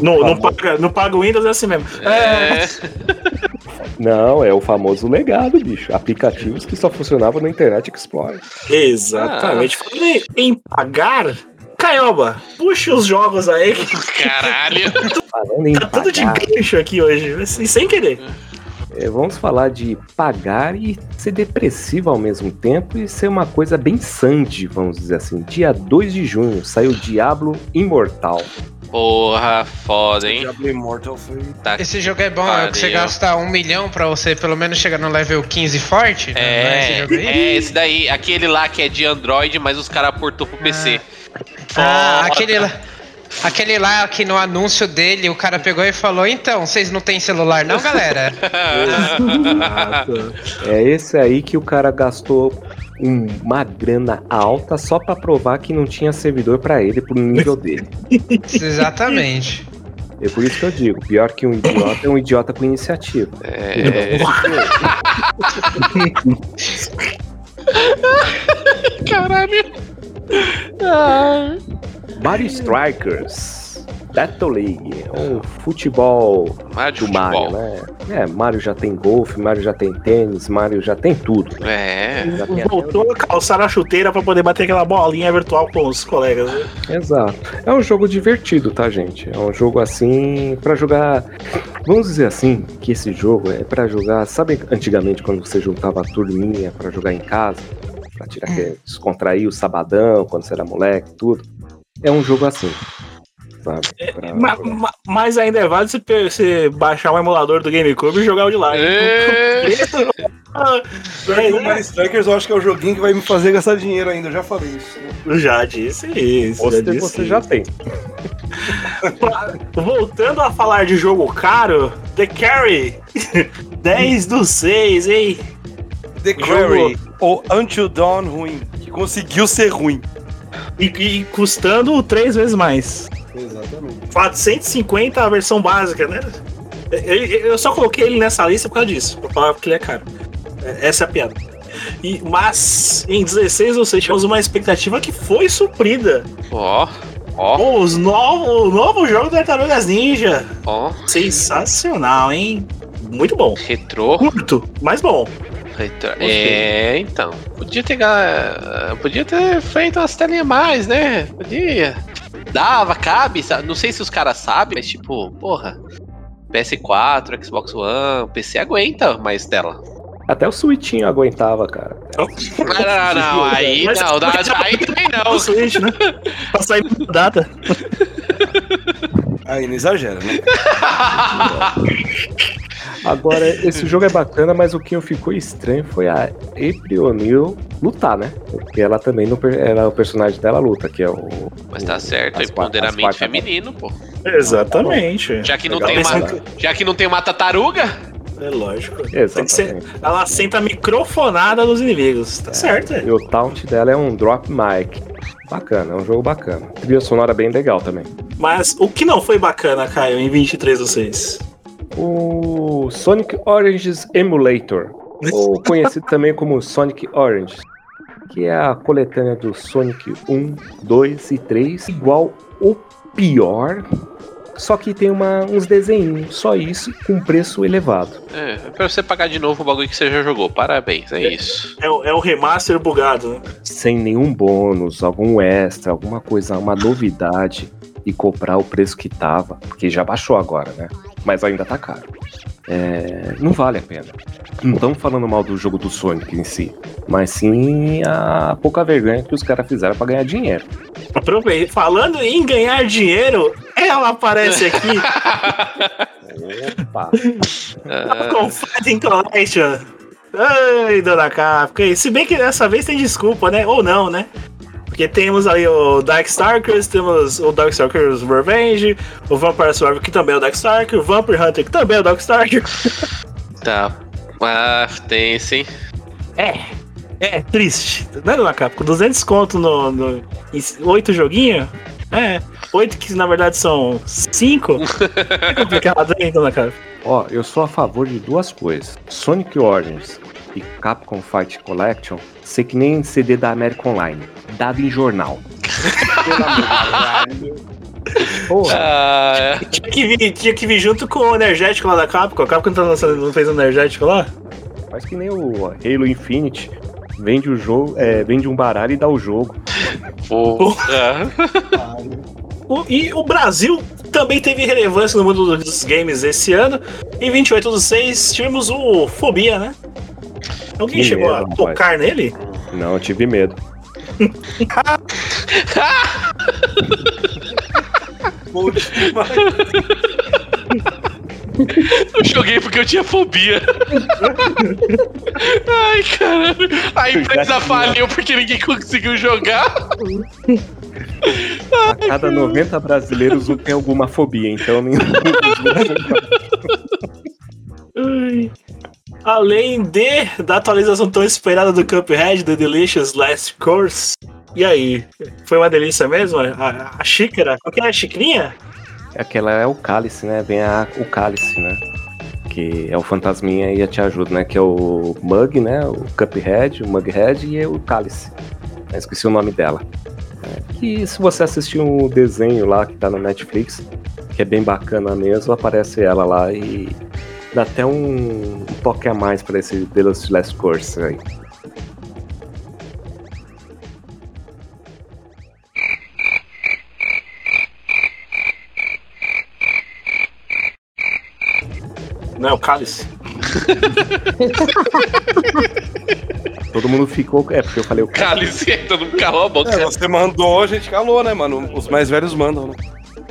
Não, não, paga, não paga o Windows, é assim mesmo. É. *laughs* Não, é o famoso legado, bicho. Aplicativos que só funcionavam no Internet Explorer. Exatamente. Falando em, em pagar, Caioba, puxa os jogos aí Caralho. Falando em tá tudo de gancho aqui hoje, assim, sem querer. é, vamos falar de pagar e ser depressivo ao mesmo tempo e ser uma coisa bem sande, vamos dizer assim. Dia 2 de junho saiu Diablo Imortal. Porra, foda, hein? Diablo Immortal foi. Tá Esse jogo é bom, é o que você pariu. gasta um milhão pra você pelo menos chegar no level 15 forte? É esse É, é esse daí, aquele lá que é de Android, mas os caras portou pro PC. Ah, Foda. aquele lá. Aquele lá que no anúncio dele o cara pegou e falou: Então, vocês não têm celular, não, galera? *laughs* É esse aí que o cara gastou um- uma grana alta só pra provar que não tinha servidor pra ele pro nível *laughs* dele. Exatamente. É por isso que eu digo, pior que um idiota é um idiota com iniciativa. É. *laughs* Caralho. Mario Strikers. Battle League, é um futebol Mario do Mario, né? É, Mario já tem golfe, Mario já tem tênis, Mario já tem tudo. É. Já Voltou a calçar a chuteira pra poder bater aquela bolinha virtual com os colegas. né? Exato. É um jogo divertido, tá, gente? É um jogo assim pra jogar. Vamos dizer assim que esse jogo é pra jogar. Sabe antigamente quando você juntava a turminha pra jogar em casa, Pra tirar aquele- descontrair o sabadão quando você era moleque, tudo? É um jogo assim. Pra Ma- jogar. ma- mas ainda é válido você, você baixar um emulador do GameCube e jogar o de lá. *laughs* Mario Strikers eu acho que é o joguinho que vai me fazer gastar dinheiro ainda, eu já falei isso. Eu já disse isso. Você, já disse você isso. já tem. *laughs* Voltando a falar de jogo caro, The Carry *laughs* 10 do 6, hein? The Quarry, ou Until Dawn ruim, que conseguiu ser ruim. E, e custando três vezes mais. Exatamente. 450 a versão básica, né? Eu, eu só coloquei ele nessa lista por causa disso, pra falar que ele é caro. É- Essa é a piada. E, mas em 16 ou 6 tivemos uma expectativa que foi suprida. Ó, ó, Pô, os novo, o novo jogo do Tartarugas Ninja. ó. Sensacional, hein? Muito bom. Retrô. Curto, mas bom. Retrô. É, então. Podia ter. ga- Podia ter feito umas telinhas mais, né? Podia. Dava, cabe. sabe? Não sei se os caras sabem, mas tipo, porra. PS4, Xbox One, PC aguenta mais tela. Até o Switchinho aguentava, cara. Não, não, não, aí Mas- não, não, aí também não. *laughs* O Switch, né? pra sair na data. Aí não exagera, né? *laughs* Agora, esse jogo é bacana, mas o que ficou estranho foi a April O'Neil lutar, né? Porque ela também, no, per- ela, o personagem dela luta, que é o. Mas tá certo, é empoderamento feminino, pô. Exatamente. Já que não Legal. tem uma, já que não tem uma tartaruga, É lógico. Tem que Exatamente. ser, ela senta microfonada nos inimigos. Tá certo, é. E o taunt dela é um drop mic. Bacana, é um jogo bacana. Trilha sonora bem legal também. Mas o que não foi bacana, Caio, em 23 do 6? O Sonic Oranges Emulator, *laughs* ou conhecido também como Sonic Orange, que é a coletânea do Sonic 1, 2 e 3, igual o pior, só que tem uma, uns desenhos, só isso, com preço elevado. é, é pra você pagar de novo o bagulho que você já jogou. Parabéns, é isso. É, o- é o remaster bugado, né? Sem nenhum bônus, algum extra, alguma coisa, uma novidade, e comprar o preço que tava, porque já baixou agora, né? Mas ainda tá caro. É, não vale a pena. Não estamos falando mal do jogo do Sonic em si, mas sim a pouca vergonha que os caras fizeram pra ganhar dinheiro. Aproveita. Falando em ganhar dinheiro, ela aparece aqui Opa! com Fighting Collection. Ai, dona Capcom. Se bem que dessa vez tem desculpa, né? Ou não, né? Porque temos ali o Darkstalkers, temos o Darkstalkers Revenge, o Vampire Survivor, que também é o Darkstalker, o Vampire Hunter, que também é o Darkstalker. Tá. Ah, tem sim. É, é triste. Né, dona Capcom? 200 conto no, no, em 8 joguinhos? É, 8 que na verdade são 5? *laughs* É complicado, hein, dona Capcom? Ó, eu sou a favor de duas coisas: Sonic Origins e Capcom Fight Collection ser que nem CD da American Online, dado em jornal. *laughs* Pelo amor de Deus. *laughs* Porra. Ah, Tinha que, vir, tinha que vir junto com o energético lá da Capcom. A Capcom tá lançando, não fez o energético lá? Faz que nem o Halo Infinite. Vende o jogo, é, vende um baralho e dá o jogo. porra. O- e o Brasil também teve relevância no mundo dos games esse ano. Em 28 do 6 tivemos o Fobia, né? Alguém Que chegou medo, a rapaz. tocar nele? Não, eu tive medo. *laughs* *laughs* Demais. Eu joguei porque eu tinha fobia. Ai, caralho. A empresa faliu porque ninguém conseguiu jogar. A cada 90 brasileiros, um tem alguma fobia, então. Além de da atualização tão esperada do Cuphead, do Delicious Last Course. E aí? Foi uma delícia mesmo? A, a- xícara? Qual que é a xicrinha? Aquela é o cálice, né? Vem a, o cálice, né? Que é o fantasminha e a te ajuda, né? Que é o Mug, né? O Cuphead, o Mughead e o cálice. Eu esqueci o nome dela. É, que se você assistir um desenho lá que tá na Netflix, que é bem bacana mesmo, aparece ela lá e dá até um, um toque a mais pra esse The Last Course aí. Não é o cálice? *laughs* Todo mundo ficou. É, porque eu falei o Cálice, todo mundo calou a boca. É, você mandou, a gente calou, né, mano? Os mais velhos mandam, né?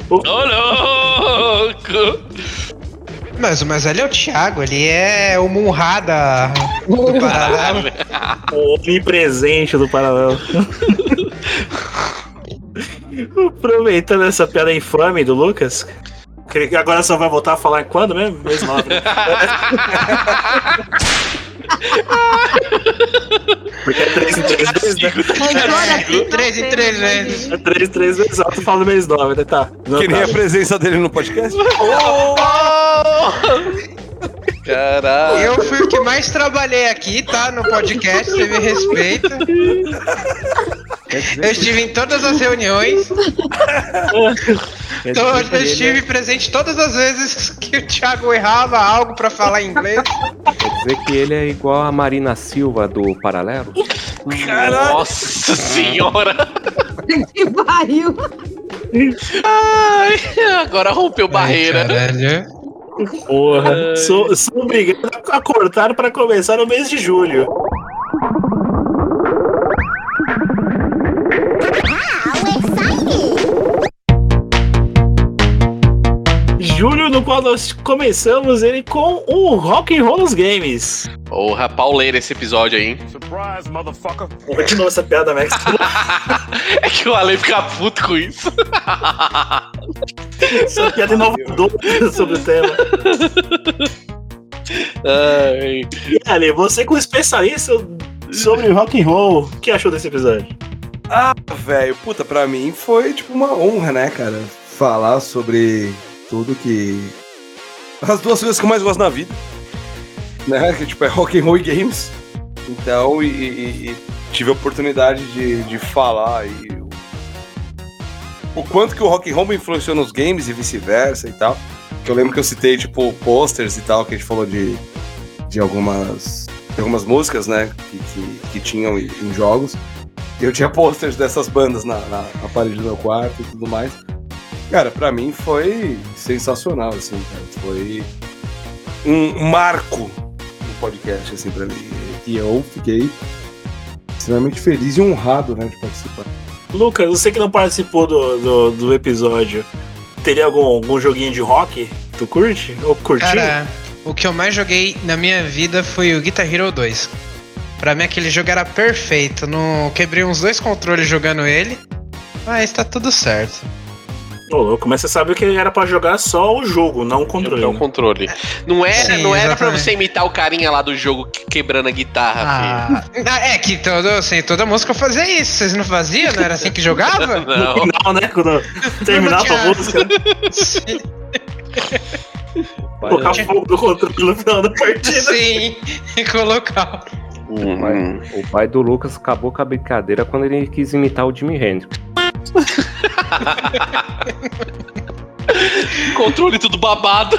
Ô, louco! Mas o mais velho é o Thiago, ele é o Munrada do Paralelo. *laughs* O onipresente do paralelo. *laughs* Aproveitando essa piada infame do Lucas, que agora só vai voltar a falar quando mesmo? Mês 9, né? *laughs* Porque é 3 em 3 vezes, né? Três em três vezes. É 3 em 3 vezes, ó, tu fala do mês 9, né? Tá. Que nem tá. a presença dele no podcast. *laughs* Caralho. Eu fui o que mais trabalhei aqui, tá? No podcast, você me respeita. Eu estive em todas as reuniões. *laughs* Que eu ele estive presente todas as vezes *laughs* que o Thiago errava algo pra falar inglês. Quer dizer que ele é igual a Marina Silva do Paralelo? Nossa senhora! Que pariu. Ai, agora rompeu barreira. Caralho. Porra. Sou, sou obrigado a cortar para começar no mês de julho. Qual nós começamos ele com o Rock and Roll nos Games. Porra, pauleira esse episódio aí, hein? Surprise, motherfucker. Porra, de novo essa piada, Max. *laughs* É que o Ale fica puto com isso. *laughs* essa piada inovadora *laughs* sobre o tema. Ai. E Ali, você como especialista sobre rock and roll, o que achou desse episódio? Ah, velho, puta, pra mim foi tipo uma honra, né, cara? Falar sobre tudo que. As duas coisas que eu mais gosto na vida. Né? Que tipo é rock and roll e games. Então, e, e- e tive a oportunidade de, de falar e o, o quanto que o rock and roll me influenciou nos games e vice-versa e tal. Que eu lembro que eu citei, tipo, posters e tal, que a gente falou de, de algumas, de algumas músicas, né? Que, que, que tinham em, em jogos. Eu tinha posters dessas bandas na, na, na parede do meu quarto e tudo mais. Cara, pra mim foi sensacional, assim, cara. Foi um marco no podcast, assim, pra mim. E eu fiquei extremamente feliz e honrado, né, de participar. Lucas, você que não participou do, do, do episódio, teria algum, algum joguinho de rock? Tu curte? Ou curtiu? Cara, o que eu mais joguei na minha vida foi o Guitar Hero 2. Pra mim aquele jogo era perfeito. No... Quebrei uns dois controles jogando ele. Mas tá tudo certo. Ô, louco, mas você sabe que era pra jogar só o jogo, não o controle. Não o né? controle. Não era, Sim, não era pra você imitar o carinha lá do jogo que- quebrando a guitarra, Ah, ah, é que todo, assim, toda música fazia isso. Vocês não faziam? Não era assim que jogava? filho. *laughs* Não. No final, né? Quando terminava a música, *laughs* colocar fogo no controle no final da partida. Sim, e colocar. O pai, o pai do Lucas acabou com a brincadeira quando ele quis imitar o Jimi Hendrix. *laughs* *laughs* Controle tudo babado.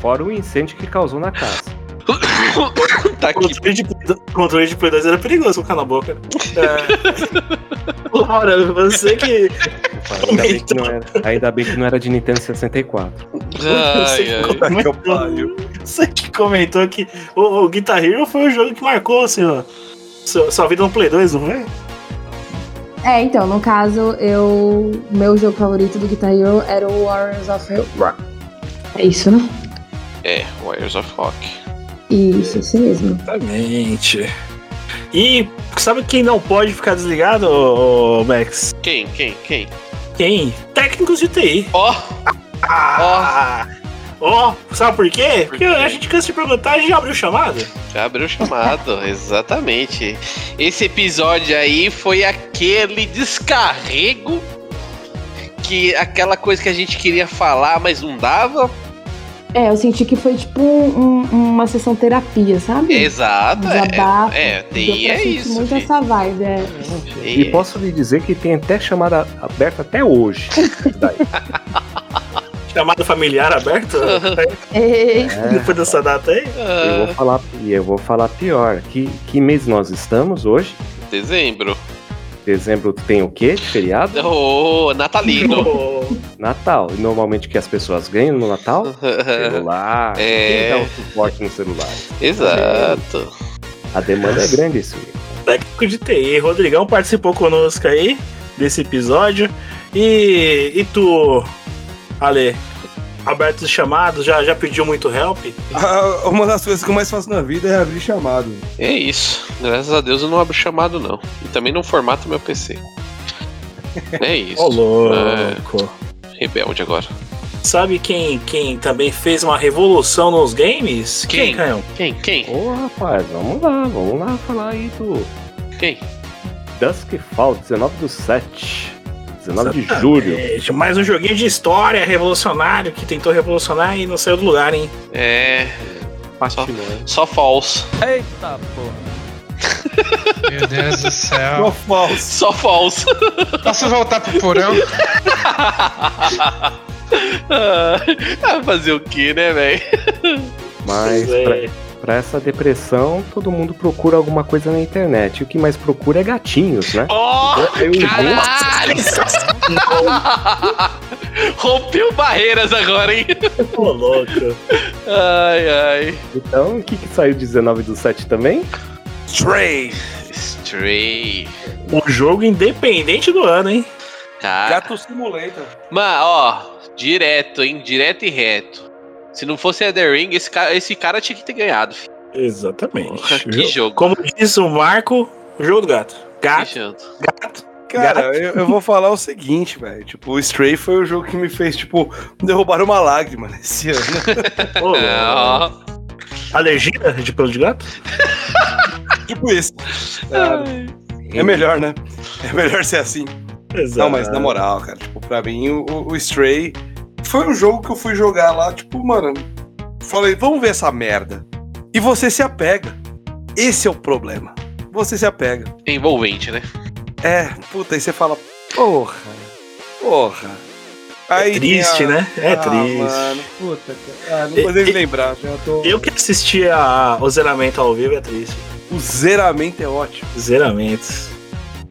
Fora o incêndio que causou na casa. *coughs* tá aqui. Controle de, controle de Play 2 era perigoso colocar na boca. É... *laughs* Laura, você que. Ainda bem que, não era, ainda bem que não era de Nintendo 64. Você que Ai, ai. comentou, você que comentou que o, o Guitar Hero foi o jogo que marcou assim, ó, sua, sua vida no Play 2, não foi? É, então, no caso, eu. Meu jogo favorito do Guitar Hero era o Warriors of Rock. É isso, né? É, Warriors of Rock. Isso, isso mesmo. Exatamente. E sabe quem não pode ficar desligado, Max? Quem? Quem? Quem? Quem? Técnicos de TI. Ó! Ah! Ó! sabe por quê? Porque a gente cansa de perguntar e já abriu chamada. Já abriu o chamado, *laughs* exatamente. Esse episódio aí foi aquele descarrego que aquela coisa que a gente queria falar, mas não dava. É, eu senti que foi tipo um- um- uma sessão terapia, sabe? Exato, Um é, desabafo. é, Deu TI é isso. muito filho. essa vibe, é. E posso lhe dizer que tem até chamada aberta até hoje. *laughs* Chamada familiar aberta? *laughs* É. Depois dessa data aí? Eu vou falar, e eu vou falar pior. Que, que mês nós estamos hoje? Dezembro. Dezembro tem o quê de feriado? Ô, *laughs* natalino. Natal. E normalmente o que as pessoas ganham no Natal? *laughs* Celular. É. Quem dá o suporte no celular? Exato. A demanda é grande esse mês. Técnico de TI. Rodrigão participou conosco aí desse episódio. E, e tu, Ale, aberto os chamados, já, já pediu muito help? Ah, uma das coisas que eu mais faço na vida é abrir chamado. É isso. Graças a Deus eu não abro chamado, não. E também não formato meu PC. É isso. Ô, louco. É, rebelde agora. Sabe quem, quem também fez uma revolução nos games? Quem? Caio? Quem? Quem? Ô, rapaz, vamos lá, vamos lá falar aí do. Quem? Duskfall, 19 do 7. 19 de julho. Mais um joguinho de história revolucionário que tentou revolucionar e não saiu do lugar, hein? É. Só, só falso. Eita, porra. Meu Deus do céu. Só falso. Só falso. Posso voltar pro porão? *laughs* ah, fazer o que, né, velho? Mas é. pra, pra essa depressão, todo mundo procura alguma coisa na internet. E o que mais procura é gatinhos, né? Ó, Eu- eu- caralho! *laughs* Rompeu barreiras agora, hein? Ô, louco. Ai, ai. Então, o que, que saiu de 19 do 7 também? Stray. Stray. O jogo independente do ano, hein? Cara. Gato Simulator. Mano, ó, direto, hein? Direto e reto. Se não fosse Elden Ring, esse cara, esse cara tinha que ter ganhado. filho. Exatamente. Porra, *laughs* que jogo. Como diz o Marco, jogo do gato. Gato, gato. Cara, eu, eu vou falar o seguinte, velho. Tipo, o Stray foi o jogo que me fez, tipo, derrubar uma lágrima nesse ano. *laughs* É, ó. Alergia de pelo de gato? *laughs* tipo isso. É, é melhor, né? É melhor ser assim. Exato. Não, mas na moral, cara, tipo, pra mim o, o Stray foi um jogo que eu fui jogar lá, tipo, mano, falei, vamos ver essa merda. E você se apega. Esse é o problema. Você se apega. É envolvente, né? É, puta, aí você fala, porra, porra. Aí tem triste, a- né? É ah, triste. Mano, puta, cara. Ah, não nem me lembrar, já tô... Eu que assisti a, o zeramento ao vivo é triste. O zeramento é ótimo. Zeramento.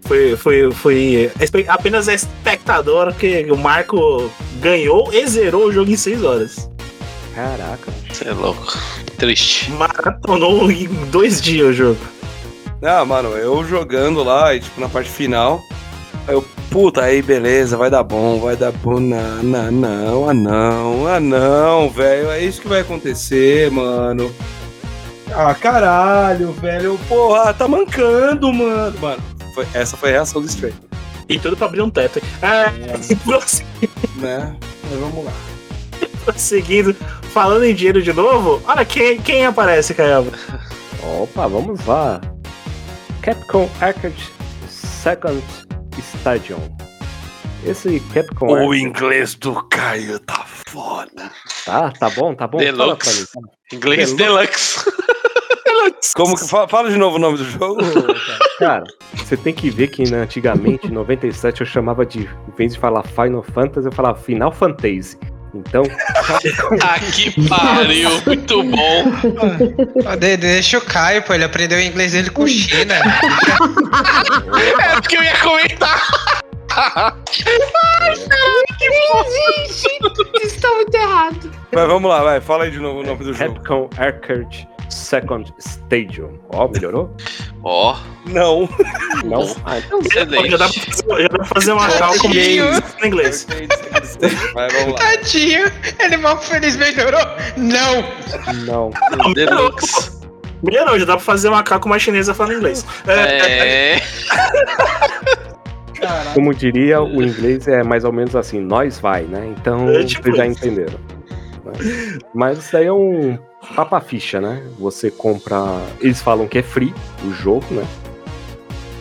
Foi, foi, foi apenas a espectadora que o Marco ganhou e zerou o jogo em 6 horas. Caraca. Você é louco. Triste. Maratonou em dois dias o jogo. Ah, mano, eu jogando lá e, tipo, na parte final, aí eu, puta, aí beleza, vai dar bom, vai dar bom. Não, não, não, ah não, ah não, velho, é isso que vai acontecer, mano. Ah, caralho, velho, porra, tá mancando, mano. Mano, foi- essa foi a reação do Stray, E tudo pra abrir um teto. É, *laughs* prosseguindo, né? Mas vamos lá. prosseguindo, falando em dinheiro de novo, olha quem, quem aparece, Caiaba. Opa, vamos lá. Capcom Arcade Second Stadium. Esse Capcom O Arcade... inglês do Caio tá foda. Tá, tá bom, tá bom. Deluxe. fala. Inglês Deluxe. *laughs* Como que fala, fala de novo o nome do jogo? Cara, você tem que ver que né, antigamente, em 97, eu chamava de. Em vez de falar Final Fantasy, eu falava Final Fantasy. Então, *laughs* Ah, que pariu. Muito bom. Deixa o Caio, pô, ele aprendeu o inglês dele com China. *laughs* É porque eu ia comentar. Gente, isso tá muito errado. Mas vamos lá, vai, fala aí de novo o nome do jogo. Capcom Arcade Second Stadium. Ó, melhorou? *laughs* Ó. Não. Não? Ah, então Já dá, pra fazer, já dá pra fazer uma cálculo em inglês. Vai, vamos lá. Tadinho, ele mal feliz melhorou? Não! Não. Deluxe. Melhorou, já dá pra fazer uma macaco mais chinesa falando inglês. É. Como diria, o inglês é mais ou menos assim, nós vai, né? Então É tipo vocês já isso. entenderam. Mas isso aí é um papa ficha, né? Você compra. Eles falam que é free o jogo, né?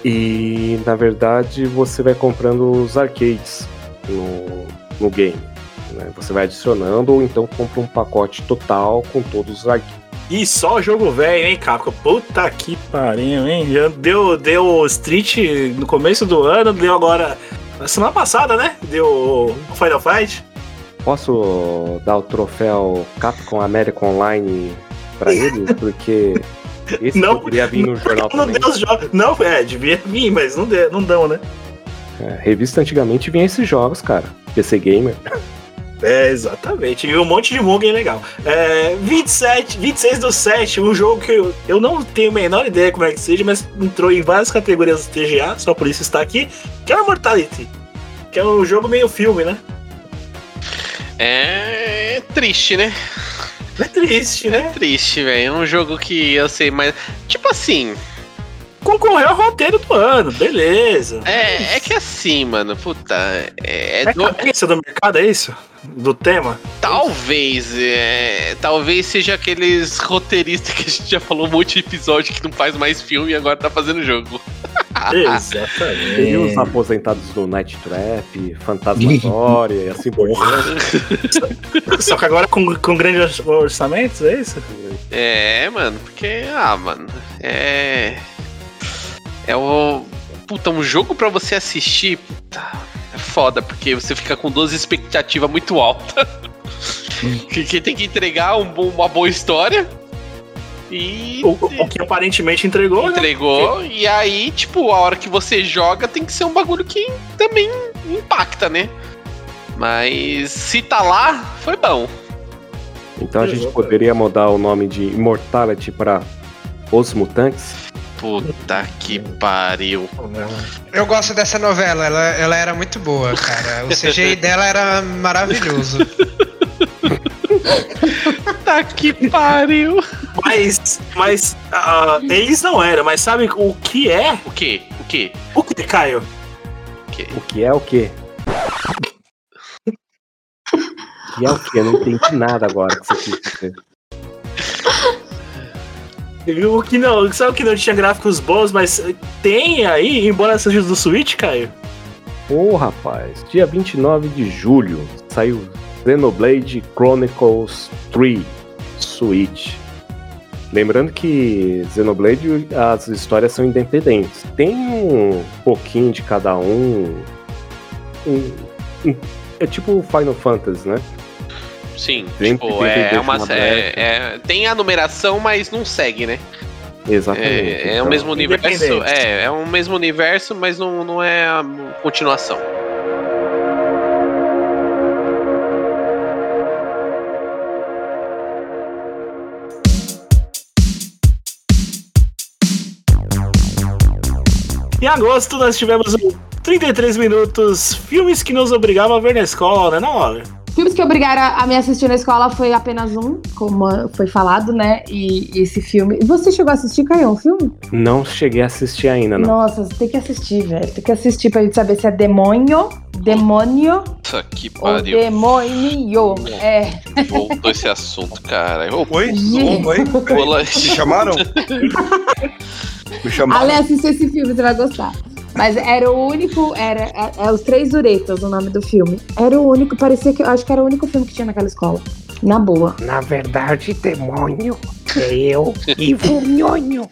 E na verdade você vai comprando os arcades no, no game. Né? Você vai adicionando ou então compra um pacote total com todos os arcades. E só jogo velho, hein, Capcom? Puta que pariu, hein? Já deu, deu Street no começo do ano, deu agora. Na semana passada, né? Deu Final Fight. Posso dar o troféu Capcom America Online pra *laughs* eles? Porque esse Não, poderia vir no jornal Não também. deu os jogos. Não, é, devia vir, mas não, deu, não dão, né? É, revista antigamente vinha esses jogos, cara. PC Gamer. É, exatamente. E um monte de Mugen legal. É, 27, 26 do 7, um jogo que eu, eu não tenho a menor ideia como é que seja, mas entrou em várias categorias do TGA, só por isso está aqui, que é o Immortality. Que é um jogo meio filme, né? É triste, né? É triste, né? É triste, velho. É um jogo que eu sei, mas. Tipo assim. Concorreu ao roteiro do ano, beleza. É, é que assim, mano, puta. É, É do- cabeça do mercado, é isso? Do tema? Talvez, é, talvez seja aqueles roteiristas que a gente já falou um monte de episódio que não faz mais filme e agora tá fazendo jogo. Exatamente. Tem os aposentados do Night Trap, Fantasmagoria e assim por diante. Só que agora com, com grandes orçamentos, é isso? É, mano, porque, ah, mano, é. É o. Puta, um jogo pra você assistir, puta, é foda, porque você fica com duas expectativas muito altas. que, que tem que entregar um uma boa história. E. O, o que aparentemente entregou, né? Entregou, e aí, tipo, a hora que você joga tem que ser um bagulho que também impacta, né? Mas se tá lá, foi bom. Então a gente poderia mudar o nome de Immortality para Os Mutantes. Puta que pariu. Eu gosto dessa novela, ela, ela era muito boa, cara. O CGI *laughs* dela era maravilhoso. *laughs* Puta que pariu. Mas, mas ah, eles não eram, mas sabe o que é? O que? O que? O que, Caio? O que é o quê? O que é o quê? Eu não entendi nada agora que você quis dizer. O que não, sabe o que não tinha gráficos bons, mas tem aí, embora seja do Switch, Caio? Ô rapaz, dia 29 de julho saiu Xenoblade Chronicles 3 Switch. Lembrando que Xenoblade as histórias são independentes. Tem um pouquinho de cada um. um- um- é tipo Final Fantasy, né? Sim, Sempre tipo, tem é uma. É, é- tem a numeração, mas não segue, né? Exatamente. É, é o então. mesmo universo. É, é o mesmo universo, mas não, não é a continuação. Em agosto nós tivemos o 33 minutos, filmes que nos obrigavam a ver na escola, né, não, Oliver? Filmes que obrigaram a a me assistir na escola foi apenas um, como foi falado, né? E esse filme. Você chegou a assistir, Caio, um filme? Não cheguei a assistir ainda, não. Nossa, você tem que assistir, velho. Tem que assistir pra gente saber se é demônio, demônio Puta que ou pariu. demônio. É. Voltou esse assunto, cara. Ô, Oi? Oi? *laughs* Me chamaram? Me chamaram? Ale, assiste esse filme, você vai gostar. Mas era o único, era é, é Os Três Duretas o nome do filme. Era o único, parecia que eu acho que era o único filme que tinha naquela escola. Na boa. Na verdade, demônio é eu e Vunhonho.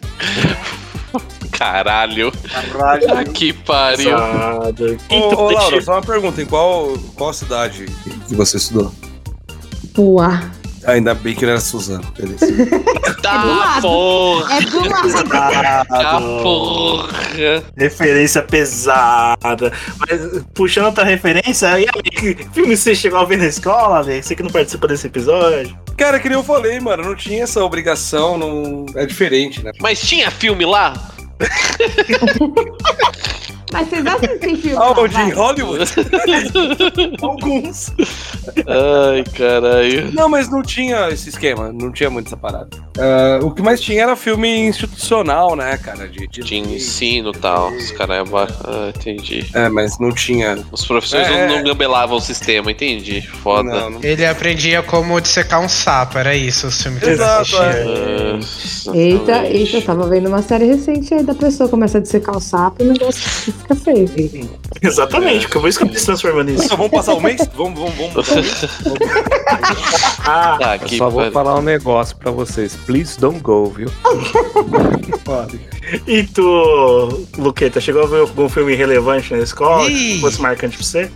Caralho. Caralho. Puta que pariu. Ô, Então, ô, deixa- Laura, só uma pergunta. Em qual, qual cidade que você estudou? Boa. Ainda bem que não era Suzano. Beleza. *laughs* É do Tá, lado. porra. É do lado. *laughs* Tá, porra. Referência pesada. Mas puxando outra referência, e aí, que filme você chegou a ver na escola, Ale? Você que não participa desse episódio? Cara, que nem eu falei, mano, não tinha essa obrigação, não... é diferente, né? Mas tinha filme lá? *laughs* Mas vocês assistem filme? Aonde? Em? Hollywood? *laughs* Alguns. Ai, caralho. Não, mas não tinha esse esquema, não tinha muito essa parada. Ah, o que mais tinha era filme institucional, né, cara? De, de... De ensino e tal. Os caras. Ah, entendi. É, mas não tinha. Os professores É. não, não gambelavam o sistema, entendi. Foda. Não, não. Ele aprendia como dissecar um sapo, era isso os filmes que ele Exato, assistia. Ah, Eita, eita, eu tava vendo uma série recente aí da pessoa começa a dissecar o sapo e o negócio fica feio. Exatamente, porque por isso que eu me transformando nisso. Então, vamos passar o mês? Vamos, vamos, vamos. *laughs* Ah, Tá, Eu só vou falar um negócio pra vocês. Please don't go, viu? *laughs* E tu, Luqueta, chegou a ver algum filme relevante na escola Ih. que fosse marcante pra você?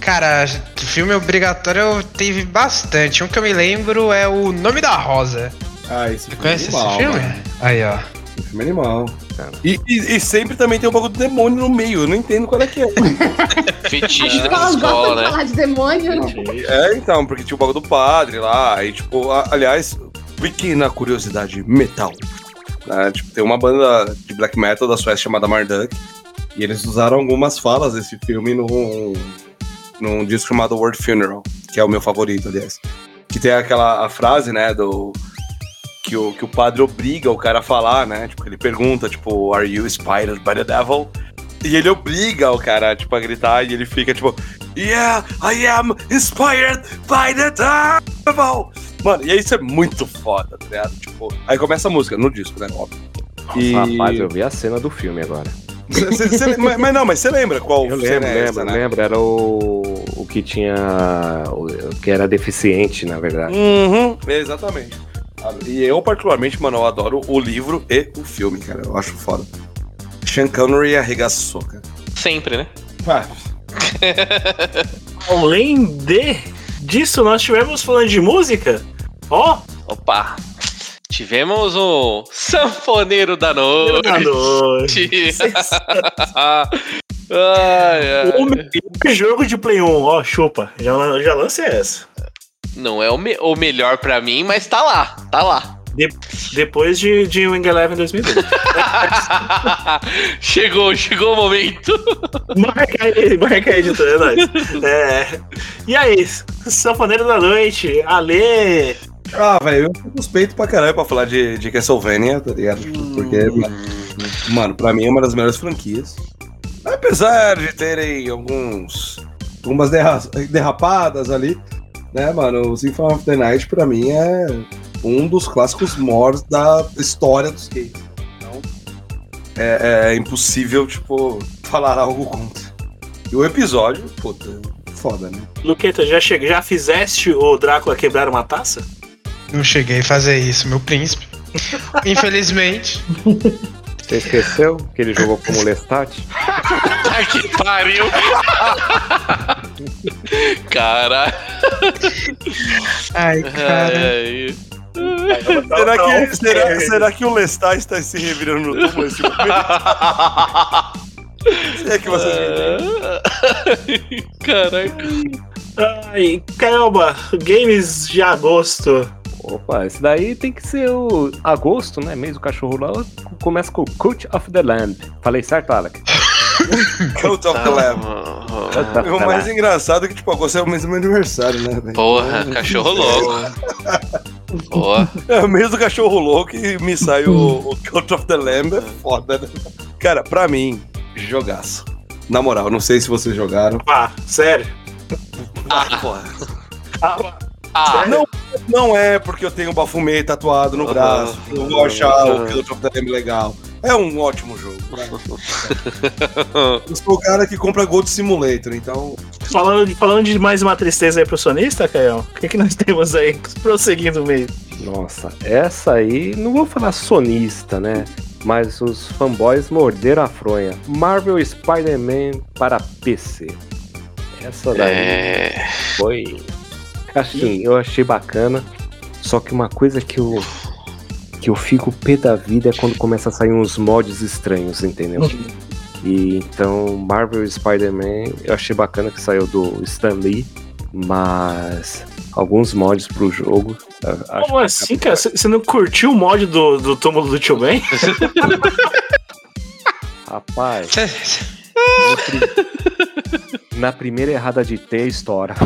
Cara, filme obrigatório eu teve bastante. Um que eu me lembro é O Nome da Rosa. Ah, esse Você conhece é esse filme? mano. Aí, ó. Filme é animal. E, e- e sempre também tem um bagulho do demônio no meio, eu não entendo qual é que é. *laughs* Fetiche da Elas gostam escola, de né? falar de demônio. É, então, porque tinha o bagulho do padre lá, aí tipo, a- aliás, pequena curiosidade, metal. né? Tipo, tem uma banda de black metal da Suécia chamada Marduk, e eles usaram algumas falas desse filme num, num disco chamado World Funeral, que é o meu favorito, aliás. Que tem aquela a frase, né, do... Que o, que o padre obriga o cara a falar, né? Tipo, ele pergunta, tipo, Are you inspired by the devil? E ele obriga o cara, tipo, a gritar e ele fica, tipo, Yeah, I am inspired by the devil! Mano, e isso é muito foda, tá ligado? Tipo, aí começa a música, no disco, né? Óbvio. E- Rapaz, eu vi a cena do filme agora. Cê- cê- cê- mas, mas não, mas você lembra qual Eu cena lembro, é lembro, essa, né? lembro. Era o, o que tinha. O que era deficiente, na verdade. Uhum, exatamente. E eu, particularmente, mano, eu adoro o livro e o filme, cara. Eu acho foda. Sean Connery arregaçou, cara. Sempre, né? Ah, *laughs* Além de disso, nós tivemos falando de música. Ó, Opa! Tivemos o Sanfoneiro da Noite. da noite. *laughs* ai, ai. o melhor jogo de Play 1, ó, chupa. Já, já lancei essa. Não é o, me- o melhor pra mim, mas tá lá, tá lá. De- depois de, de Wing Eleven 2012. *laughs* chegou, chegou o momento. *laughs* marca aí, marca aí, editor, é nóis. É. E aí, Sanfoneiro da Noite, Ale. Ah, velho, eu sou suspeito pra caralho pra falar de, de Castlevania, tá ligado? Porque, mano, pra mim é uma das melhores franquias. Apesar de terem alguns. algumas derra- derrapadas ali, né, mano? O Symphony of the Night pra mim é um dos clássicos mores da história dos games. Então, é, é impossível, tipo, falar algo contra. E o episódio, puta, foda, né? Luqueta, já, che... já fizeste o Drácula quebrar uma taça? Não cheguei a fazer isso, meu príncipe. *laughs* Infelizmente. Você esqueceu que ele jogou como Lestat? *laughs* Ai, que pariu. *laughs* Caralho. Ai, cara. Ai, Será que, será, será que o Lestat está se revirando no túmulo nesse momento? Se é que vocês me. *laughs* Caraca. Ai, caramba, games de agosto. Opa, esse daí tem que ser o agosto, né? Mês do cachorro lá. Começa com Cult of the Lamb. Falei certo, Alec? *laughs* Cult of the Lamb. Cult of O the mais Lamb. engraçado é que, tipo, agosto é o meu aniversário, né, velho? Porra, *laughs* cachorro louco. Boa. É o mês do cachorro louco e me sai o, o Cult of the Lamb, é foda, né? Cara, pra mim, jogaço. Na moral, não sei se vocês jogaram. Ah, sério? Ah, porra. Ah, Não, não é porque eu tenho o Bafumei tatuado no braço. Eu vou achar o Cult of the Lamb legal. É um ótimo jogo. Eu sou o cara que compra Gold Simulator, então. Falando de, falando de mais uma tristeza aí pro sonista, Caio, o que, que nós temos aí prosseguindo mesmo? Nossa, essa aí, não vou falar sonista, né? Mas os fanboys morderam a fronha. Marvel Spider-Man para PC. Essa daí É. foi. Assim, eu achei bacana. Só que uma coisa que eu. Que eu fico pé da vida é quando começa a sair uns mods estranhos, entendeu? *laughs* E então, Marvel Spider-Man, eu achei bacana que saiu do Stan Lee. Mas alguns mods pro jogo. Como que- assim, cara? Você não curtiu o mod do, do túmulo do Tio Ben? *laughs* Rapaz. pri- Na primeira errada de T, estoura. *laughs*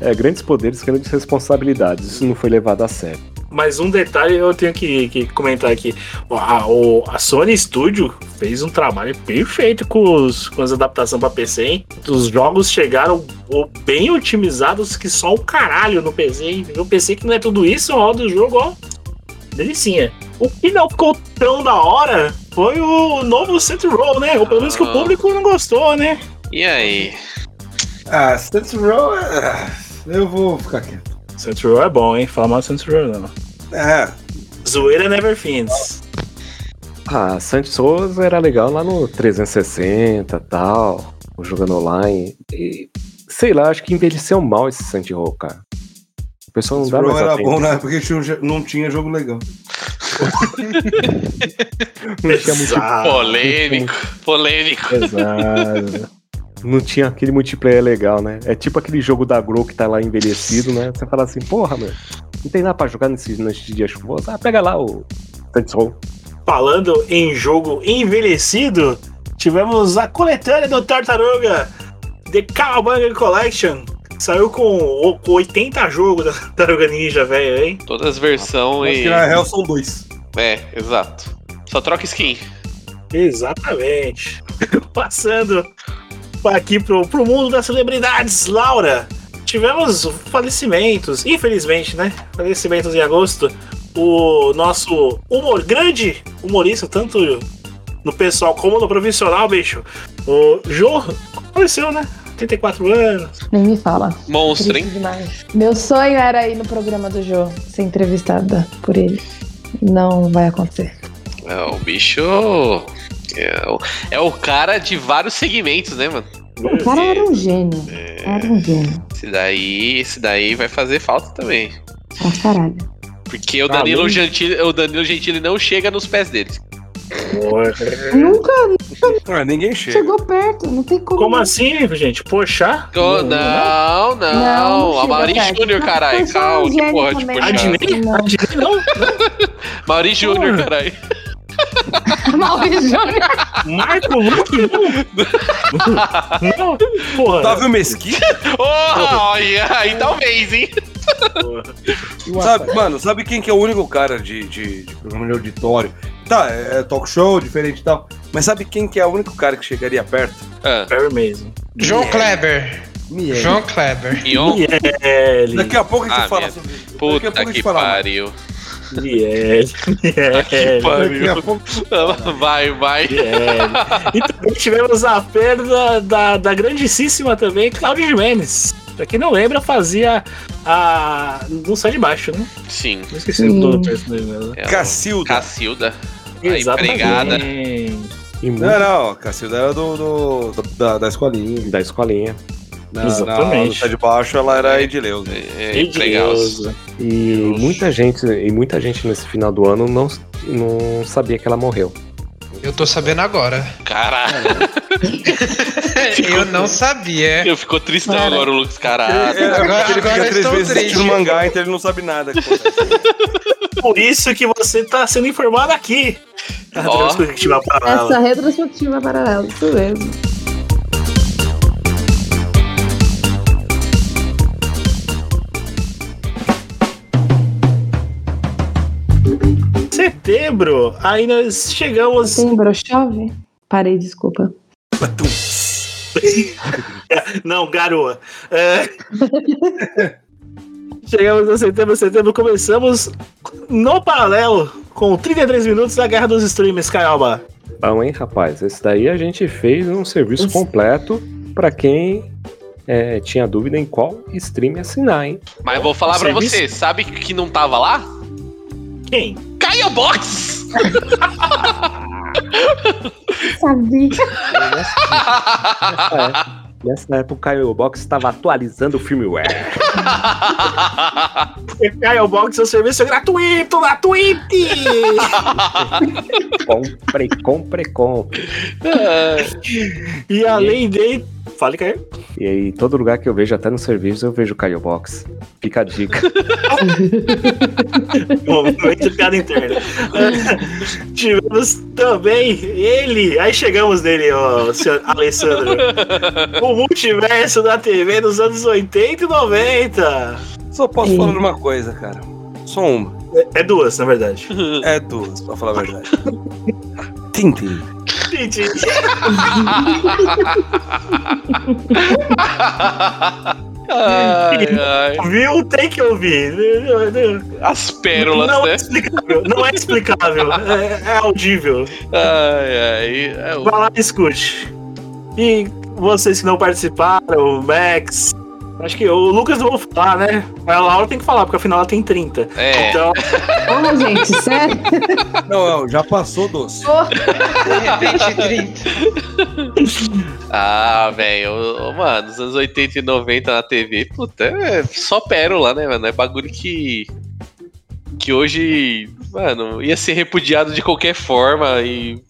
é, grandes poderes, grandes responsabilidades. Isso não foi levado a sério. Mas um detalhe eu tenho que, que comentar aqui. A, o- a Sony Studio fez um trabalho perfeito com, os, com as adaptações para PC, hein? Os jogos chegaram bem otimizados que só o caralho no PC, hein? No PC que não é tudo isso, roda o jogo, ó. Delicinha. O que não ficou tão da hora foi o novo Saints Row, né? Ou pelo menos que o público não gostou, né? E aí? Ah, Saints Row, é- eu vou ficar quieto. Saints Row é bom, hein? Fala mal do Saints Row, não. É. Zoeira never fins. Ah, Santos Souza era legal lá no 360 e tal, jogando online. E, sei lá, acho que envelheceu mal esse Santos Row, cara. O pessoal não Saints dá Row mais era atenção. bom, né? Porque tinha um jo- não tinha jogo legal. *laughs* Não tinha muito- Polêmico, polêmico. Exato. Não tinha aquele multiplayer legal, né? É tipo aquele jogo da Grow que tá lá envelhecido, né? Você fala assim, porra, meu, não tem nada pra jogar nesse, nesse dia chuvoso. Ah, pega lá o Saints Row. Falando em jogo envelhecido, tivemos a coletânea do Tartaruga The Cowabunga Collection. Saiu com o- com 80 jogos da Tartaruga Ninja, velho, hein? Todas as versões Acho e. na real são dois. É, exato. Só troca skin. Exatamente. *laughs* Passando aqui pro, pro mundo das celebridades, Laura. Tivemos falecimentos, infelizmente, né? Falecimentos em agosto. O nosso humor, grande humorista, tanto no pessoal como no profissional, bicho. O Jô faleceu, né? 34 anos. Nem me fala. Monstro, Triste hein? demais. Meu sonho era ir no programa do Jô, ser entrevistada por ele. Não vai acontecer. É, o bicho. É o, é o cara de vários segmentos, né, mano? O cara era um gênio. É. Era um gênio. Esse daí, esse daí vai fazer falta também. Pra caralho. Porque o Danilo. Gentili, o Danilo Gentili não chega nos pés deles. Nunca Ah, ninguém chega. chegou perto, não tem como. Como assim, gente? Poxa? Não, não, não. Não, a Mauri. Júnior, caralho. Calma, que porra de puxar. Adnei? Adnei não? *laughs* Mauri Júnior, caralho. *laughs* Maurício Júnior. Marco Luque, não? Não, porra. Otávio Mesquita? Oh, olha, aí talvez, hein? Sabe, mano, sabe quem que é o único cara de, de, de programa de auditório? Tá, é, é talk show, diferente e tal. Mas sabe quem que é o único cara que chegaria perto? Ah, Perry Mason. João Kleber. Miele. João Kleber. Miele. Daqui a pouco a gente Ah, fala sobre isso. Daqui a Puta pouco a que gente fala. pariu. Miele. A pouco. *laughs* Vai, vai. E *laughs* também tivemos a perda da, da grandíssima também, Claudio Jimenez. Pra quem não lembra, fazia a. Não sai de baixo, né? Sim. Não esqueci o nome do personagem dela. É o Cacilda. Cacilda. A Exatamente. empregada. Muito Não, não, Cacilda era do, do- do- da, da escolinha. da escolinha. Na, Exatamente. Na, no de baixo ela era Edileuza. É. Edileuza. E muita gente, e muita gente nesse final do ano não, não sabia que ela morreu. Eu tô sabendo agora. Caralho. *laughs* eu não sabia. Eu ficou tristão Cara. agora o Lucas, É, caralho. é, Agora- ele agora três estou vezes triste. assistindo mangá, então ele não sabe nada. Por isso que você tá sendo informado aqui. A Ó. perspectiva paralela. Essa retrospectiva paralela, isso mesmo. Setembro, aí nós chegamos. Tem brochove? Parei, desculpa. *laughs* Não, garoa. É. *laughs* Chegamos a setembro, setembro, começamos no paralelo com 33 minutos da Guerra dos Streams, Caioba. Bom, hein, rapaz? Esse daí a gente fez um serviço completo pra quem é, tinha dúvida em qual stream assinar, hein? Mas vou falar pra Serviço? você, sabe que não tava lá? Quem? Caio Box! Sabia. *laughs* Nessa época o Caio Box estava atualizando o firmware. *laughs* Kyle Box é o serviço gratuito na Twitch! *laughs* compre, compre, compre. e além dele. Fale, Caio. E aí, todo lugar que eu vejo, até no serviço, eu vejo o Caio Box. Fica a dica. *laughs* Momento de piada interna. Tivemos também ele. Aí chegamos nele, ó, senhor Alessandro. o multiverso da TV dos anos 80 e 90. Só posso falar uma coisa, cara. Só uma. É, é duas, na verdade. *laughs* É duas, pra falar a verdade. Tintin. Tintin. *laughs* Ai, ai. Viu? Tem que ouvir. As pérolas, não né? É explicável, não é explicável. É, é audível. Ai, ai. É o- Vai lá e escute. E vocês que não participaram, o Max. Acho que o Lucas não vou falar, né? Mas a Laura tem que falar, porque afinal ela tem 30. É. Então, Ô, gente, sério? Não, não, já passou doce. De repente, 30. Ah, velho, ô, mano, nos anos 80 e 90 na TV, puta, é só pérola, né, mano? É bagulho que. que hoje, mano, ia ser repudiado de qualquer forma e.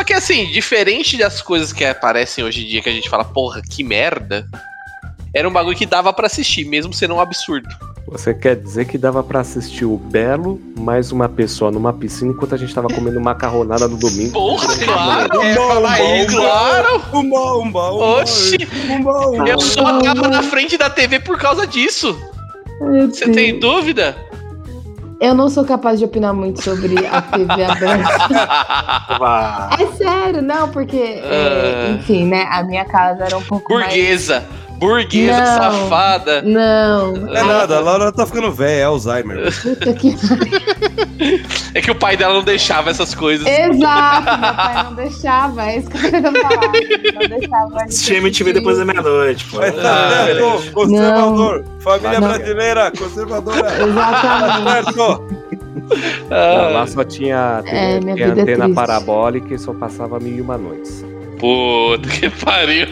Só que assim, diferente das coisas que aparecem hoje em dia que a gente fala, porra, que merda. Era um bagulho que dava pra assistir, mesmo sendo um absurdo. Você quer dizer que dava pra assistir o Belo mais uma pessoa numa piscina enquanto a gente tava comendo macarronada no domingo? Porra, claro! Falar isso. Claro! Umba, umba, umba. Oxi! Umba, umba. Eu só tava na frente da TV por causa disso. Você tem dúvida? Eu não sou capaz de opinar muito sobre a TV *laughs* aberta. É sério, não, porque, Ah. enfim, né? A minha casa era um pouco mais... Burguesa! Burguesa, Não. safada! Não. Não é nada, a Laura tá ficando velha, é Alzheimer. Puta que... *laughs* É que o pai dela não deixava essas coisas. Exato, *laughs* meu pai não deixava, é isso que eu queria falar. Não deixava. *laughs* Assistir MTV depois da meia-noite, tá Ah, certo, conservador. Família Não. brasileira, conservadora. Exatamente. Tá certo. Não, lá só tinha, É, é antena triste. parabólica e só passava mil e uma noites. Puta que *laughs* pariu.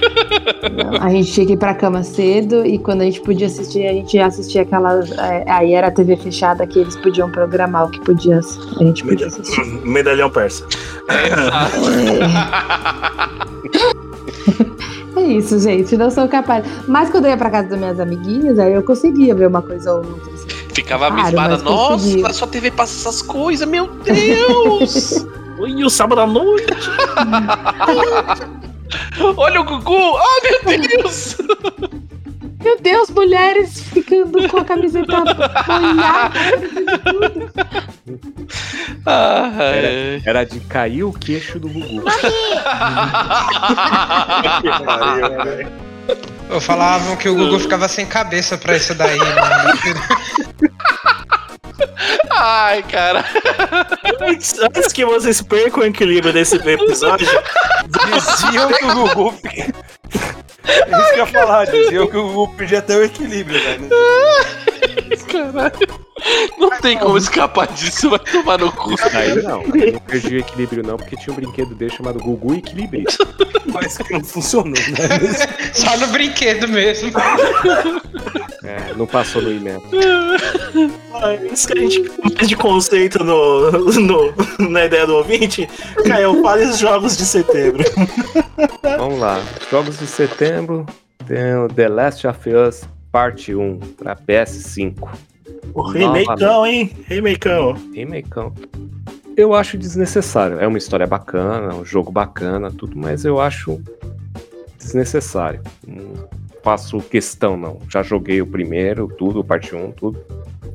A gente tinha que ir pra cama cedo e quando a gente podia assistir, a gente assistia aquela. é, Aí era a TV fechada que eles podiam programar o que podia. A gente podia assistir. *laughs* Medalhão persa. *laughs* É isso, gente. Não sou capaz. Mas quando eu ia pra casa das minhas amiguinhas, aí eu conseguia ver uma coisa ou outra. assim. Ficava Claro, abismada. mas Nossa, conseguia. sua TV passa essas coisas, meu Deus! E o sábado à noite? *laughs* Olha o Gugu! Oh, meu Deus! Meu Deus, mulheres ficando com a camiseta molhada. *laughs* Ah, Era, era de cair o queixo do Gugu. Eu falavam que o Google ficava sem cabeça pra isso daí, mano. *laughs* Ai, cara. Antes, antes que vocês percam o equilíbrio desse episódio, Diziam que o Gugu. É isso que eu ia falar, diziam que o Gugu perdia até o equilíbrio, velho. Caralho. Não tem como escapar disso, vai tomar no cu. Aí não, eu não perdi o equilíbrio não, porque tinha um brinquedo dele chamado Gugu Equilíbrio. Mas que não funcionou, né? *laughs* Só no brinquedo mesmo. É, não passou no e-mail. ah, isso que a gente de conceito no, no- na ideia do ouvinte, Caio, fale os jogos de setembro. Vamos lá. Jogos de setembro tem o The Last of Us Parte 1 pra PS5. O remakeão, hein? Remakeão. Remakeão. Eu acho desnecessário. É uma história bacana, um jogo bacana, tudo, mas eu acho desnecessário. Não faço questão, não. Já joguei o primeiro, tudo, parte 1, tudo.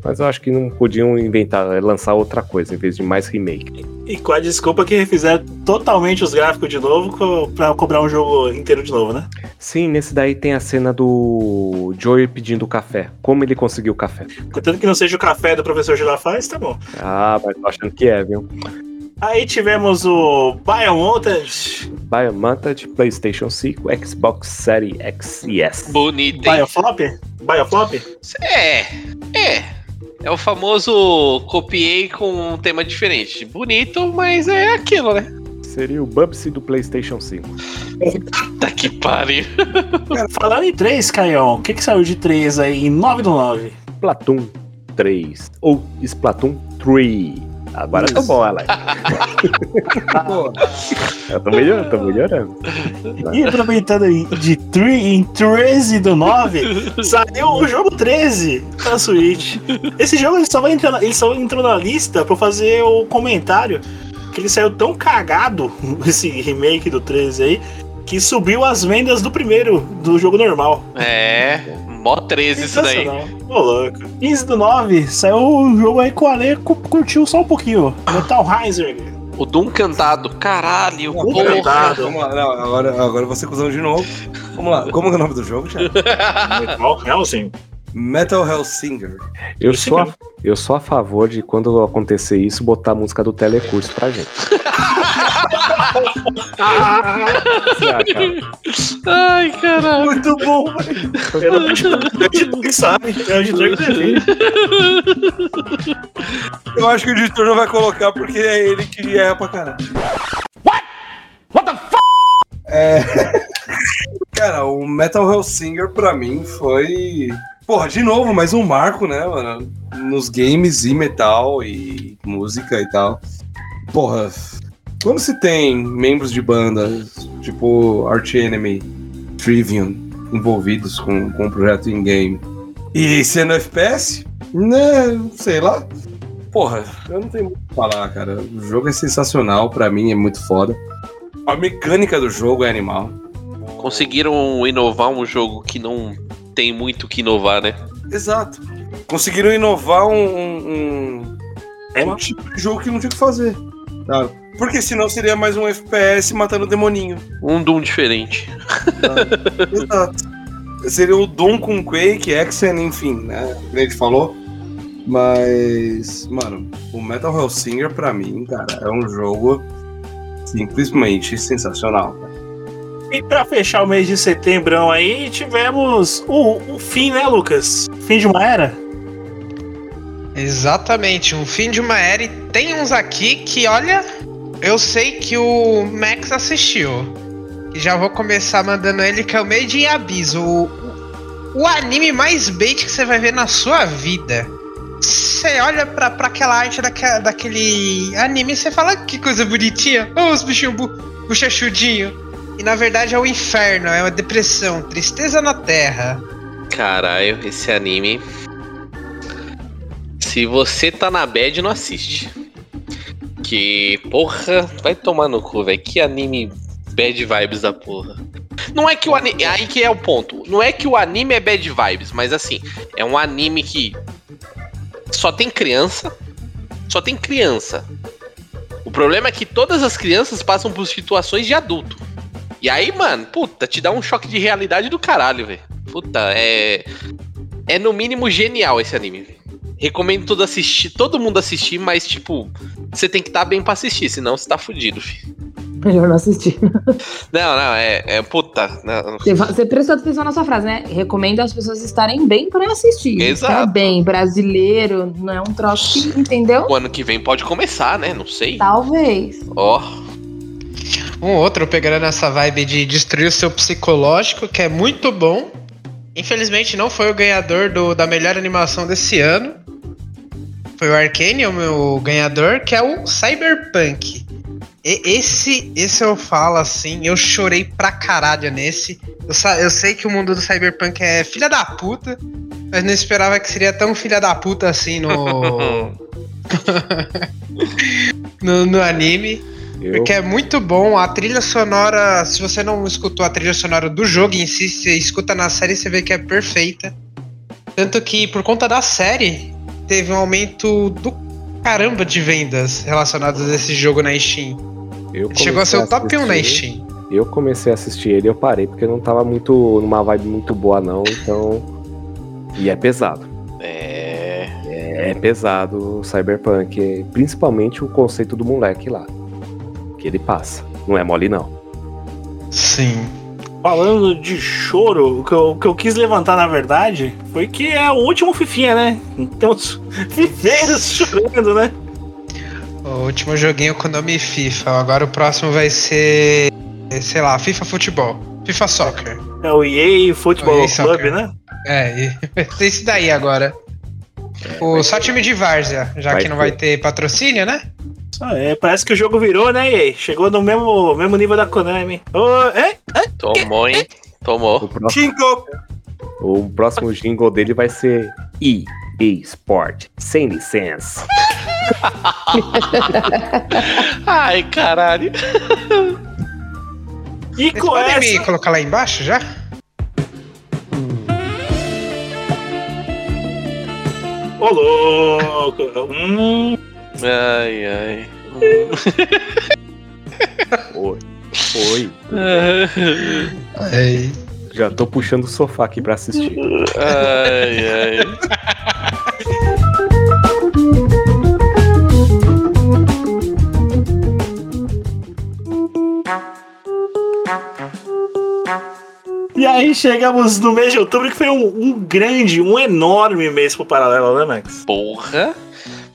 Mas eu acho que não podiam inventar, é, lançar outra coisa em vez de mais remake. E com a desculpa que refizeram totalmente os gráficos de novo pra cobrar um jogo inteiro de novo, né? Sim, nesse daí tem a cena do Joey pedindo café. Como ele conseguiu o café? Contanto que não seja o café do professor Girafales, tá bom. Ah, mas tô achando que é, viu? Aí tivemos o Biomutant, Biomanta de PlayStation 5, Xbox Series X e S. Bonito, hein? Bioflop? Bioflop? É, é. É o famoso copiei com um tema diferente. Bonito, mas é aquilo, né? Seria o Bubsy do PlayStation 5. Tá que pariu. Falando em 3, Caião, o que, que saiu de 3 aí em 9 do 9? Splatoon 3. Ou Splatoon 3. Agora tá bom, Alex. Eu tô melhorando, tô melhorando. E aproveitando aí de 3 em 13 do 9, saiu o jogo 13 pra Switch. Esse jogo ele só, vai entrar ele só entrou na lista pra fazer o comentário que ele saiu tão cagado, *laughs* esse remake do 13 aí, que subiu as vendas do primeiro, do jogo normal. É, mó 13 isso daí. Ô, louco. 15 do 9, saiu um jogo aí que o Ale cu- curtiu só um pouquinho. Metal Heiser. O Doom cantado, caralho, Vamos porra. lá, não, agora, agora você cuzão de novo. Vamos lá, como é o nome do jogo, Thiago? Metal Helsing. Metal Hellsinger. Eu sou, a, eu sou a favor de quando acontecer isso, botar a música do Telecurso pra gente. *laughs* Ai, caralho. Muito bom, velho. Eu não editor que sabe. É o editor que defende. Eu acho que o editor não vai colocar porque é ele que erra pra caralho. What the fuck? É. *laughs* Cara, o Metal Hellsinger pra mim foi. Porra, de novo, mais um marco, né, mano? Nos games e metal e música e tal. Porra, quando se tem membros de bandas, tipo Arch Enemy, Trivium, envolvidos com, com o projeto in-game, e sendo FPS, né, sei lá. Porra, eu não tenho muito o que falar, cara. O jogo é sensacional, pra mim é muito foda. A mecânica do jogo é animal. Conseguiram inovar um jogo que não tem muito o que inovar, né? Exato. Conseguiram inovar um, um, um- um tipo de jogo que não tinha o que fazer. Tá? Porque senão seria mais um FPS matando demoninho. Um Doom diferente. *laughs* Exato. Seria o Doom com Quake, Exen, enfim, né? Como a gente falou. Mas, mano, o Metal Hellsinger pra mim, cara, é um jogo simplesmente sensacional. cara. E pra fechar o mês de setembro aí, tivemos o, o fim, né, Lucas? Fim de uma era? Exatamente, um fim de uma era e tem uns aqui que, olha, eu sei que o Max assistiu. Já vou começar mandando ele que é o Made in Abyss, o, o anime mais bait que você vai ver na sua vida. Você olha pra, pra aquela arte daque- daquele anime e você fala que coisa bonitinha. Oh, os bichinhos bu bochechudinhos. E na verdade é o inferno, é uma depressão, tristeza na terra. Caralho, esse anime. Se você tá na bad, não assiste. Que, porra, vai tomar no cu, velho. Que anime bad vibes da porra. Não é que o anime. Aí que é o ponto. Não é que o anime é bad vibes, mas assim, é um anime que só tem criança. Só tem criança. O problema é que todas as crianças passam por situações de adulto. E aí, mano, puta, te dá um choque de realidade do caralho, velho. Puta, é. É no mínimo genial esse anime. velho. Recomendo todo assistir, todo mundo assistir, mas tipo, você tem que estar bem pra assistir, senão você tá fudido, filho. Melhor não assistir. *laughs* Não, não, é. é puta. não. Você, você prestou atenção na sua frase, né? Recomendo as pessoas estarem bem pra assistir. Exato. Estar bem, brasileiro, não é um troço que, entendeu? O ano que vem pode começar, né? Não sei. Talvez. Ó. Um outro pegando essa vibe de destruir o seu psicológico, que é muito bom. Infelizmente não foi o ganhador do- da melhor animação desse ano. Foi o Arcane, o meu ganhador, que é o Cyberpunk. E- esse, esse eu falo assim, eu chorei pra caralho nesse. Eu, eu sei que o mundo do Cyberpunk é filha da puta, mas não esperava que seria tão filha da puta assim no. *laughs* no, no anime. Eu- Porque é muito bom. A trilha sonora, se você não escutou a trilha sonora do jogo em si, você escuta na série você vê que é perfeita. Tanto que por conta da série, teve um aumento do caramba de vendas relacionadas a esse jogo na Steam. Eu Chegou a ser o top 1 na Steam. Eu comecei a assistir ele e eu parei porque não tava muito numa vibe muito boa não, então e é pesado. É. É pesado o Cyberpunk, principalmente o conceito do moleque lá. Que ele passa. Não é mole não. Sim. Falando de choro, o que, eu, o que eu quis levantar, na verdade, foi que é o último Fifinha, né? Tem uns *laughs* fifeiros chorando, né? O último joguinho com o nome FIFA. Agora o próximo vai ser. Sei lá, FIFA Futebol. FIFA Soccer. É o EA Football O EA Club, Soccer. né? É, e *laughs* vai ser esse daí agora. O, só time de Várzea, já Vai que não vai ter. ter patrocínio, né? Ah, é, parece que o jogo virou, né, EA? Chegou no mesmo, mesmo nível da Konami. Ô, é? Tomou, hein? Tomou. O próximo, o próximo jingle dele vai ser EA Sport, sem licença. *laughs* Ai, caralho. E Vocês podem me colocar lá embaixo já? Ô, louco. Hum. Ai, ai. Oi. Oi. Ai. Já tô puxando o sofá aqui pra assistir. Ai, ai. E aí chegamos no mês de outubro, que foi um, um grande, um enorme mês pro paralelo, né, Max? Porra.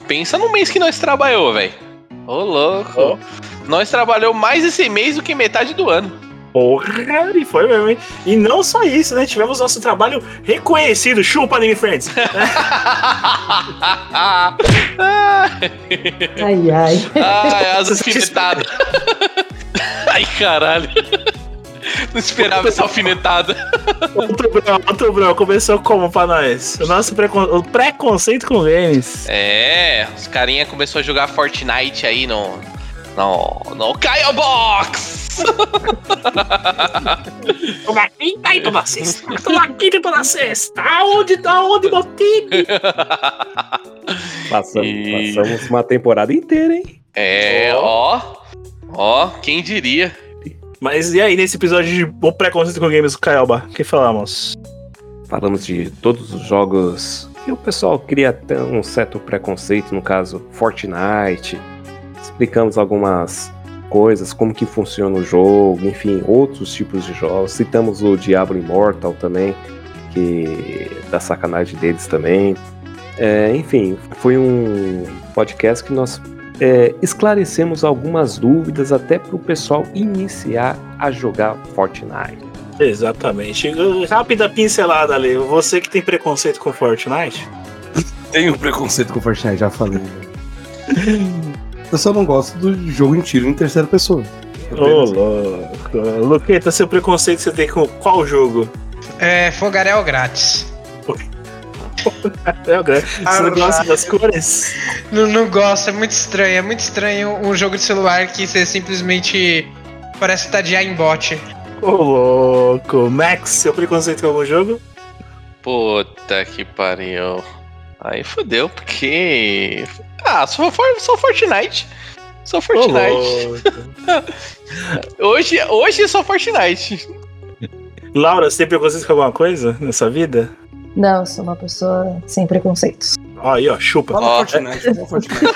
Pensa no mês que nós trabalhou, velho. Ô, louco. Nós trabalhou mais esse mês do que metade do ano. Porra, e foi mesmo, hein? E não só isso, né? Tivemos nosso trabalho reconhecido. Chupa, Anime Friends. *laughs* Ai, ai. Ai, as alfinetadas. *laughs* Ai, caralho. *laughs* Não esperava essa alfinetada. Outro Brão, outro Brão, começou como pra nós? O nosso precon... o preconceito com games. É, os carinha começou a jogar Fortnite aí no. No. No Kyle Box! *laughs* Toma quinta e toma sexta. Toma quinta e toma sexta. Aonde, tá onde, meu time? *laughs* Passamos, E- passamos uma temporada inteira, hein? É, ó. Ó, quem diria? Mas e aí, nesse episódio de O Preconceito com Games, Kaelba, o que falamos? Falamos de todos os jogos que o pessoal cria até um certo preconceito, no caso Fortnite. Explicamos algumas coisas, como que funciona o jogo, enfim, outros tipos de jogos. Citamos o Diablo Immortal também, que da sacanagem deles também. É, enfim, foi um podcast que nós é, esclarecemos algumas dúvidas até para o pessoal iniciar a jogar Fortnite. Exatamente. Rápida pincelada ali. Você que tem preconceito com Fortnite? Tenho preconceito com Fortnite, já falei. *laughs* Eu só não gosto do jogo em tiro em terceira pessoa. Ô, louco. Luqueta, seu preconceito você tem com qual jogo? É, fogaréu grátis. É, Greg. Você não gosta das cores? Não, não gosto, é muito estranho. É muito estranho um jogo de celular que você simplesmente parece estar de aimbot. Ô, louco. Max, seu preconceito com algum jogo? Puta que pariu. Aí fodeu, porque. Ah, só, for, só Fortnite. Só Fortnite. *laughs* hoje, hoje é só Fortnite. Laura, você tem preconceito com alguma coisa nessa vida? Não, eu sou uma pessoa sem preconceitos. Aí, ó, chupa. Fala Fortnite, fala Fortnite. *laughs*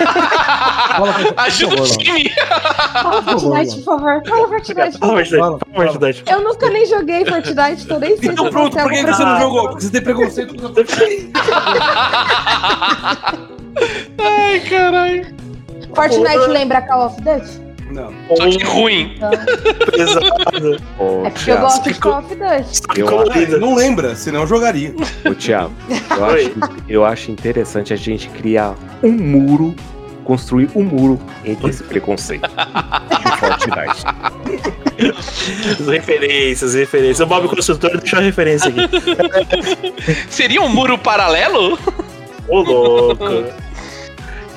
Fala Fortnite, Ajuda por o favor, time. Fala Fortnite, por favor. Fala Fortnite. Fala, Fortnite. Eu nunca nem joguei Fortnite, então nem sei Então pronto, você por que, é você não jogou? Porque você tem preconceito com *laughs* Ai, caralho. Fortnite lembra Call of Duty? Não. Só que ruim. *laughs* Pesado. Ô, É porque eu Thiago, gosto de Call of Duty. eu acho- Não lembra, senão eu jogaria. Ô, Thiago, eu Oi. acho, eu acho interessante a gente criar um muro, construir um muro entre esse preconceito de Fortnite. As referências, referências. O Bob Construtor deixou a referência aqui. Seria um muro paralelo? Ô, louco.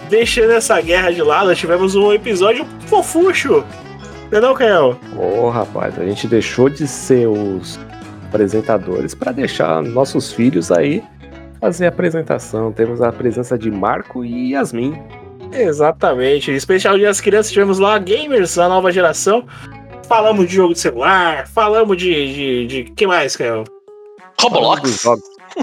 Deixando essa guerra de lado, tivemos um episódio fofucho. Entendeu, Kael? Ô, rapaz, a gente deixou de ser os apresentadores para deixar nossos filhos aí fazer a apresentação. Temos a presença de Marco e Yasmin. Exatamente. Especial Dia das Crianças, tivemos lá gamers da nova geração. Falamos de jogo de celular, falamos de. de, de... que mais, Kael? Roblox?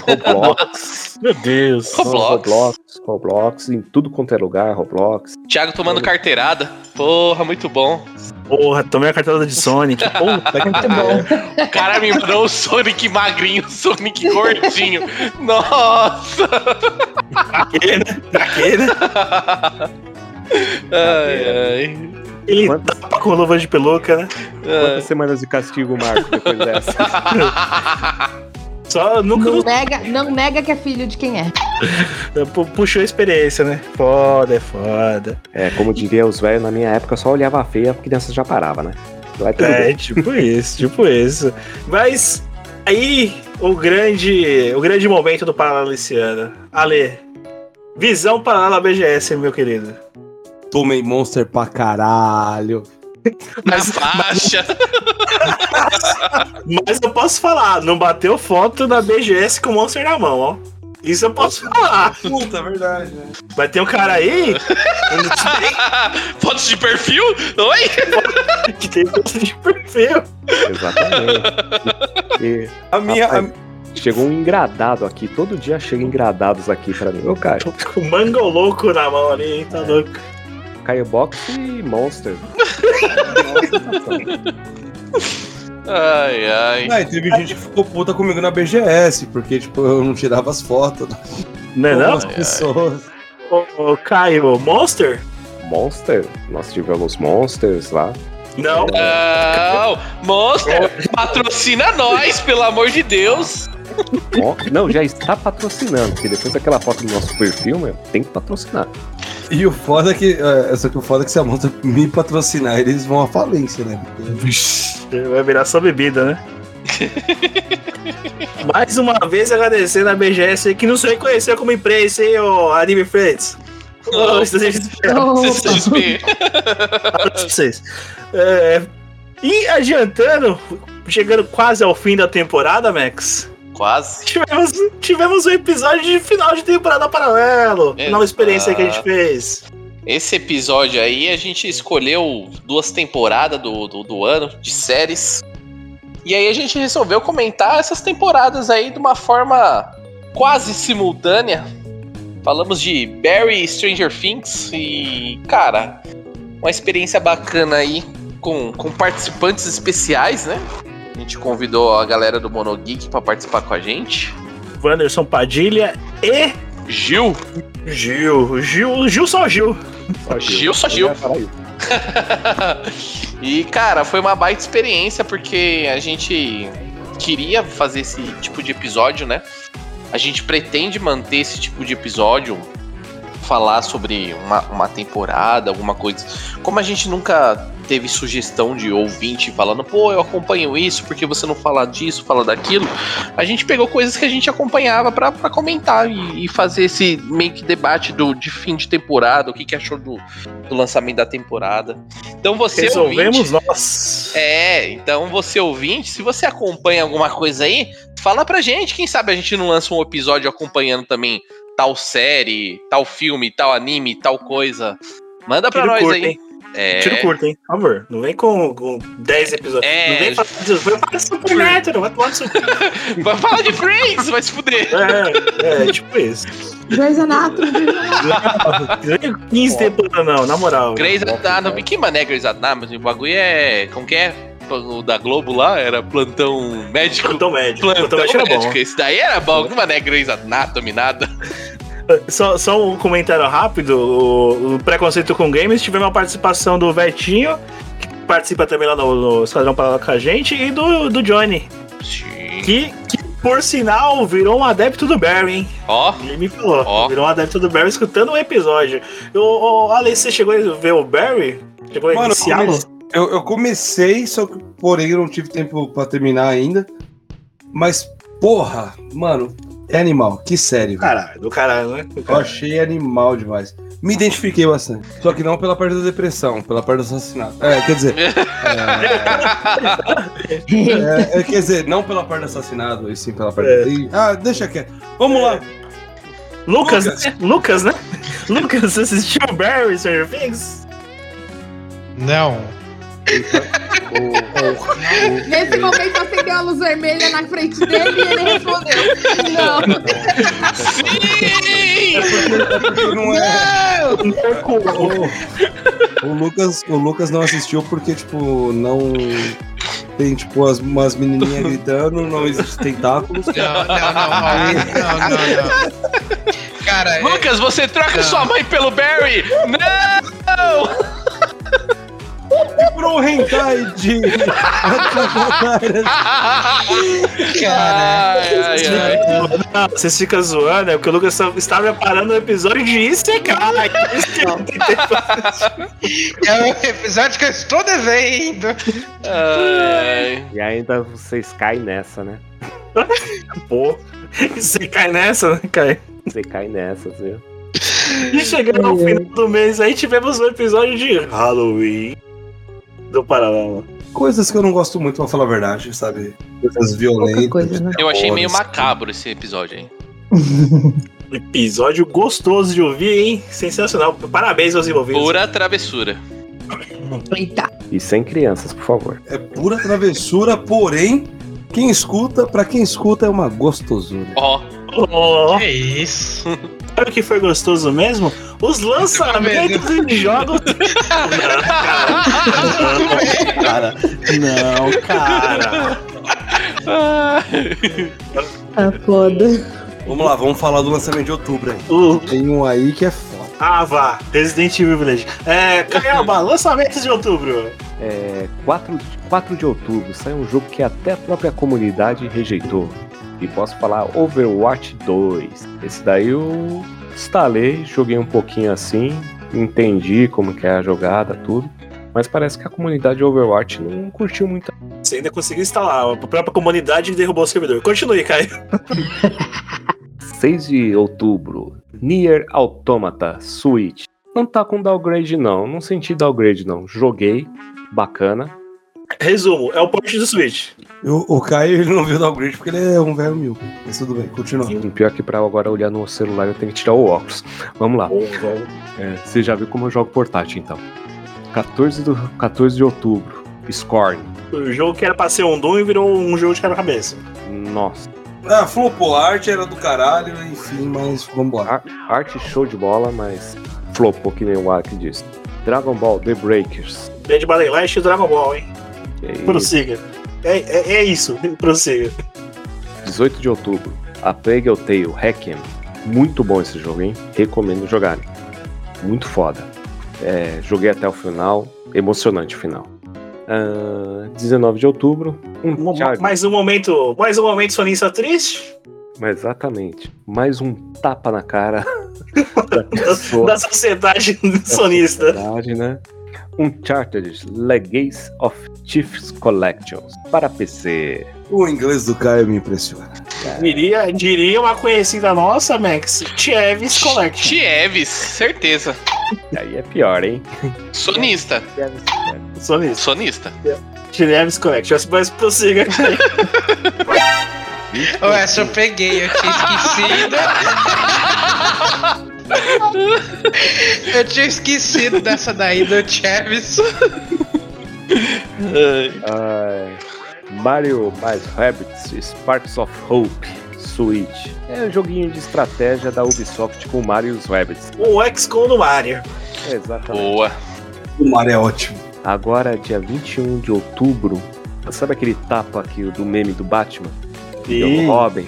Roblox. *laughs* Meu Deus. Roblox. Roblox, Roblox, em tudo quanto é lugar, Roblox. Thiago tomando carteirada. Porra, muito bom. Porra, tomei a cartada de Sonic. *laughs* Puta que bom. O cara me mandou o Sonic magrinho, o Sonic gordinho. *laughs* Nossa! Aquele, né? Aquele. Ai, ai. Ele tapa com luva de peluca, né? Quantas semanas de castigo, Marco, depois dessa? Só nunca Não nega, não nega que é filho de quem *laughs* é. pu- puxou a experiência, né? Foda, é foda. É, como diria os velhos, na minha época só olhava a feia, a criança já parava, né? Vai tudo É, bem. tipo isso, tipo isso. Mas aí o grande, o grande momento do Paralelo esse ano. Ale, visão paralela BGS, meu querido. Tomei Monster pra caralho. *laughs* Na faixa. *laughs* Mas eu posso falar, não bateu foto da BGS com o Monster na mão, ó. Isso eu posso falar. Puta, é verdade, né? Vai ter um cara aí *laughs* Fotos de perfil? Oi? que tem foto de perfil. Exatamente. E, A minha. rapaz, Chegou um engradado aqui. Todo dia chega engradados aqui pra mim. Ô, cara, Com o mango louco na mão ali, hein? Tá louco. Caio Box e Monster. Ai, ai. Ah, e teve gente que ficou puta comigo na BGS, porque, tipo, eu não tirava as fotos Não é não? as pessoas. Ô, ô, Caio, Monster? Monster? Nós tivemos Monsters lá. Não. Não, Monster, patrocina nós, pelo amor de Deus. Não, já está patrocinando, porque depois daquela foto do nosso perfil, meu, tem que patrocinar. E o foda é que. É, só que o foda é que se a Monster me patrocinar, eles vão à falência, né? Vai virar só bebida, né? *laughs* Mais uma vez agradecendo a BGS aí, que nos reconheceu como imprensa, hein, ô Anime Friends. Pra vocês. É, e adiantando, chegando quase ao fim da temporada, Max, Quase. *laughs* tivemos, tivemos um episódio de final de temporada paralelo. Nova experiência que a gente fez. Esse episódio aí a gente escolheu duas temporadas do, do, do ano de séries. E aí a gente resolveu comentar essas temporadas aí de uma forma quase simultânea. Falamos de Barry e Stranger Things e, cara, uma experiência bacana aí com, com participantes especiais, né? A gente convidou a galera do Monogeek pra participar com a gente. Wanderson Padilha e Gil. Gil. Gil, Gil só Gil. Gil só Gil. *laughs* e, cara, foi uma baita experiência porque a gente queria fazer esse tipo de episódio, né? A gente pretende manter esse tipo de episódio, falar sobre uma, uma temporada, alguma coisa. Como a gente nunca teve sugestão de ouvinte falando, pô, eu acompanho isso, porque você não fala disso, fala daquilo, a gente pegou coisas que a gente acompanhava pra, pra comentar e, e fazer esse meio que debate do, de fim de temporada, o que, que achou do, do lançamento da temporada. Então você Resolvemos ouvinte, nós. é, então você ouvinte, se você acompanha alguma coisa aí, fala pra gente. Quem sabe a gente não lança um episódio acompanhando também tal série, tal filme, tal anime, tal coisa. Manda pra Tiro nós curto, aí. hein? É, Tiro curto, hein? Por favor. Não vem com, com 10 episódios. É. Não vem falar de vai falar de Supernatural, *laughs* vai falar de Friends, vai se fuder. É, é, tipo isso. Grey's Anatomy. Não vem com 15 temporadas, não, na moral. Grey's Anatomy, que mané Grey's Anatomy? O bagulho é. Como que é? O da Globo lá era plantão médico. Plantão médico. Plantão, Plantão médico era bom. médico. Esse daí era bom, que mané Grey's Anatomy, nada. *laughs* Só, só um comentário rápido: o, o preconceito com games tivemos uma participação do Vetinho, que participa também lá no, no Esquadrão Paralelo com a gente, e do, do Johnny. Que, que, por sinal, virou um adepto do Barry, hein? Ó. Ele me falou. Virou um adepto do Barry escutando um episódio. Ô, ô, Ale, você chegou a ver o Barry? Chegou a Mano, iniciá-lo? Eu, eu comecei, só que, porém, eu não tive tempo pra terminar ainda. Mas, porra, mano, é animal. Que sério. Caralho, do caralho, né? Do Eu caralho. achei animal demais. Me identifiquei bastante. Só que não pela parte da depressão, pela parte do assassinato. É, quer dizer. é, é, quer dizer, não pela parte do assassinato, e sim pela parte. É. Ah, deixa quieto. Vamos lá. Lucas, Lucas. né? Lucas, né? Assistiu o Barry Things? Não. Nesse momento acendeu a luz vermelha na frente dele e ele respondeu. Não. Não é. O, o Lucas, o Lucas não assistiu porque, tipo, não. Tem, tipo, as, umas menininhas gritando, não existe tentáculos. Não, não, não, não, não, não. Cara, é- Lucas, você troca Não. sua mãe pelo Barry! Não! E por um hentai de. *laughs* Não, Vocês ficam zoando, é porque o Lucas está preparando um episódio de Isekai. *laughs* É o episódio que eu estou devendo. Ai, E ainda vocês caem nessa, né? *laughs* Pô, você cai nessa, né, Kai? Você cai nessa, viu? E chegando ao final do mês aí, tivemos um episódio de Halloween do Paralelo. Coisas que eu não gosto muito, pra falar a verdade, sabe? Coisas violentas. coisa, né? eu achei meio macabro esse episódio aí. *laughs* Episódio gostoso de ouvir, hein? Sensacional. Parabéns aos envolvidos. Pura travessura. Eita. E sem crianças, por favor. É pura travessura, porém, quem escuta, pra quem escuta, é uma gostosura. Ó, Oh, Que isso? sabe o que foi gostoso mesmo? Os lançamentos de jogos. Não, *laughs* cara. Não, cara. Tá foda. Vamos lá, vamos falar do lançamento de outubro aí. Uh, Tem um aí que é foda. ah, vá. Resident Evil Village. É, Caiaba, *laughs* lançamentos de outubro. É, 4, de- 4 de outubro sai um jogo que até a própria comunidade rejeitou. E posso falar Overwatch 2. Esse daí eu instalei, joguei um pouquinho assim, entendi como que é a jogada, tudo. Mas parece que a comunidade de Overwatch não curtiu muito. Você ainda conseguiu instalar. A própria comunidade derrubou o servidor. Continue, Caio. *laughs* 6 de outubro, Nier Automata Switch. Não tá com downgrade não, não senti downgrade não. Joguei, bacana. Resumo, é o porte do Switch. O, o Caio ele não viu o downgrade porque ele é um velho mil. Mas tudo bem, continua. Pior que pra agora olhar no celular eu tenho que tirar o óculos. Vamos lá. É, você já viu como eu jogo portátil então. 14, do, 14 de outubro, Scorn. O jogo que era pra ser um Doom e virou um jogo de quebra-cabeça. Nossa. Ah, flopou, a arte era do caralho, enfim, mas vamos lá. Ar- arte show de bola, mas flopou que nem o Ark disse. Dragon Ball The Breakers. Dead by Daylight e Dragon Ball, hein? Que isso. É, é, é isso, *laughs* prossiga. 18 de outubro, A Plague Tale Requiem. Muito bom esse jogo, hein? Recomendo jogarem. Muito foda. É, joguei até o final. Emocionante o final. Ah, 19 de outubro. Mais um momento, mais um momento sonista triste Exatamente. Mais um tapa na cara *laughs* *laughs* da pessoa. da sociedade sonista. Verdade, né? Uncharted Legacy of Chiefs Collections para PC. O inglês do Caio me impressiona. Diria, diria uma conhecida nossa, Max, Chieves Collection. Chieves, certeza. Aí é pior, hein? Sonista. Sonista. Sonista. Chieves Collection. Mas prossiga. Ô, essa eu peguei, eu tinha esquecido. *laughs* *laughs* eu tinha esquecido dessa daí do Chaves. Ai, Mario mais Rabbids Sparks of Hope Switch. É um joguinho de estratégia da Ubisoft com Mario e os Rabbids. o XCOM do Mario. Exatamente. Boa. O Mario é ótimo. Agora, dia 21 de outubro, sabe aquele tapa aqui do meme do Batman? Sim. Do Robin?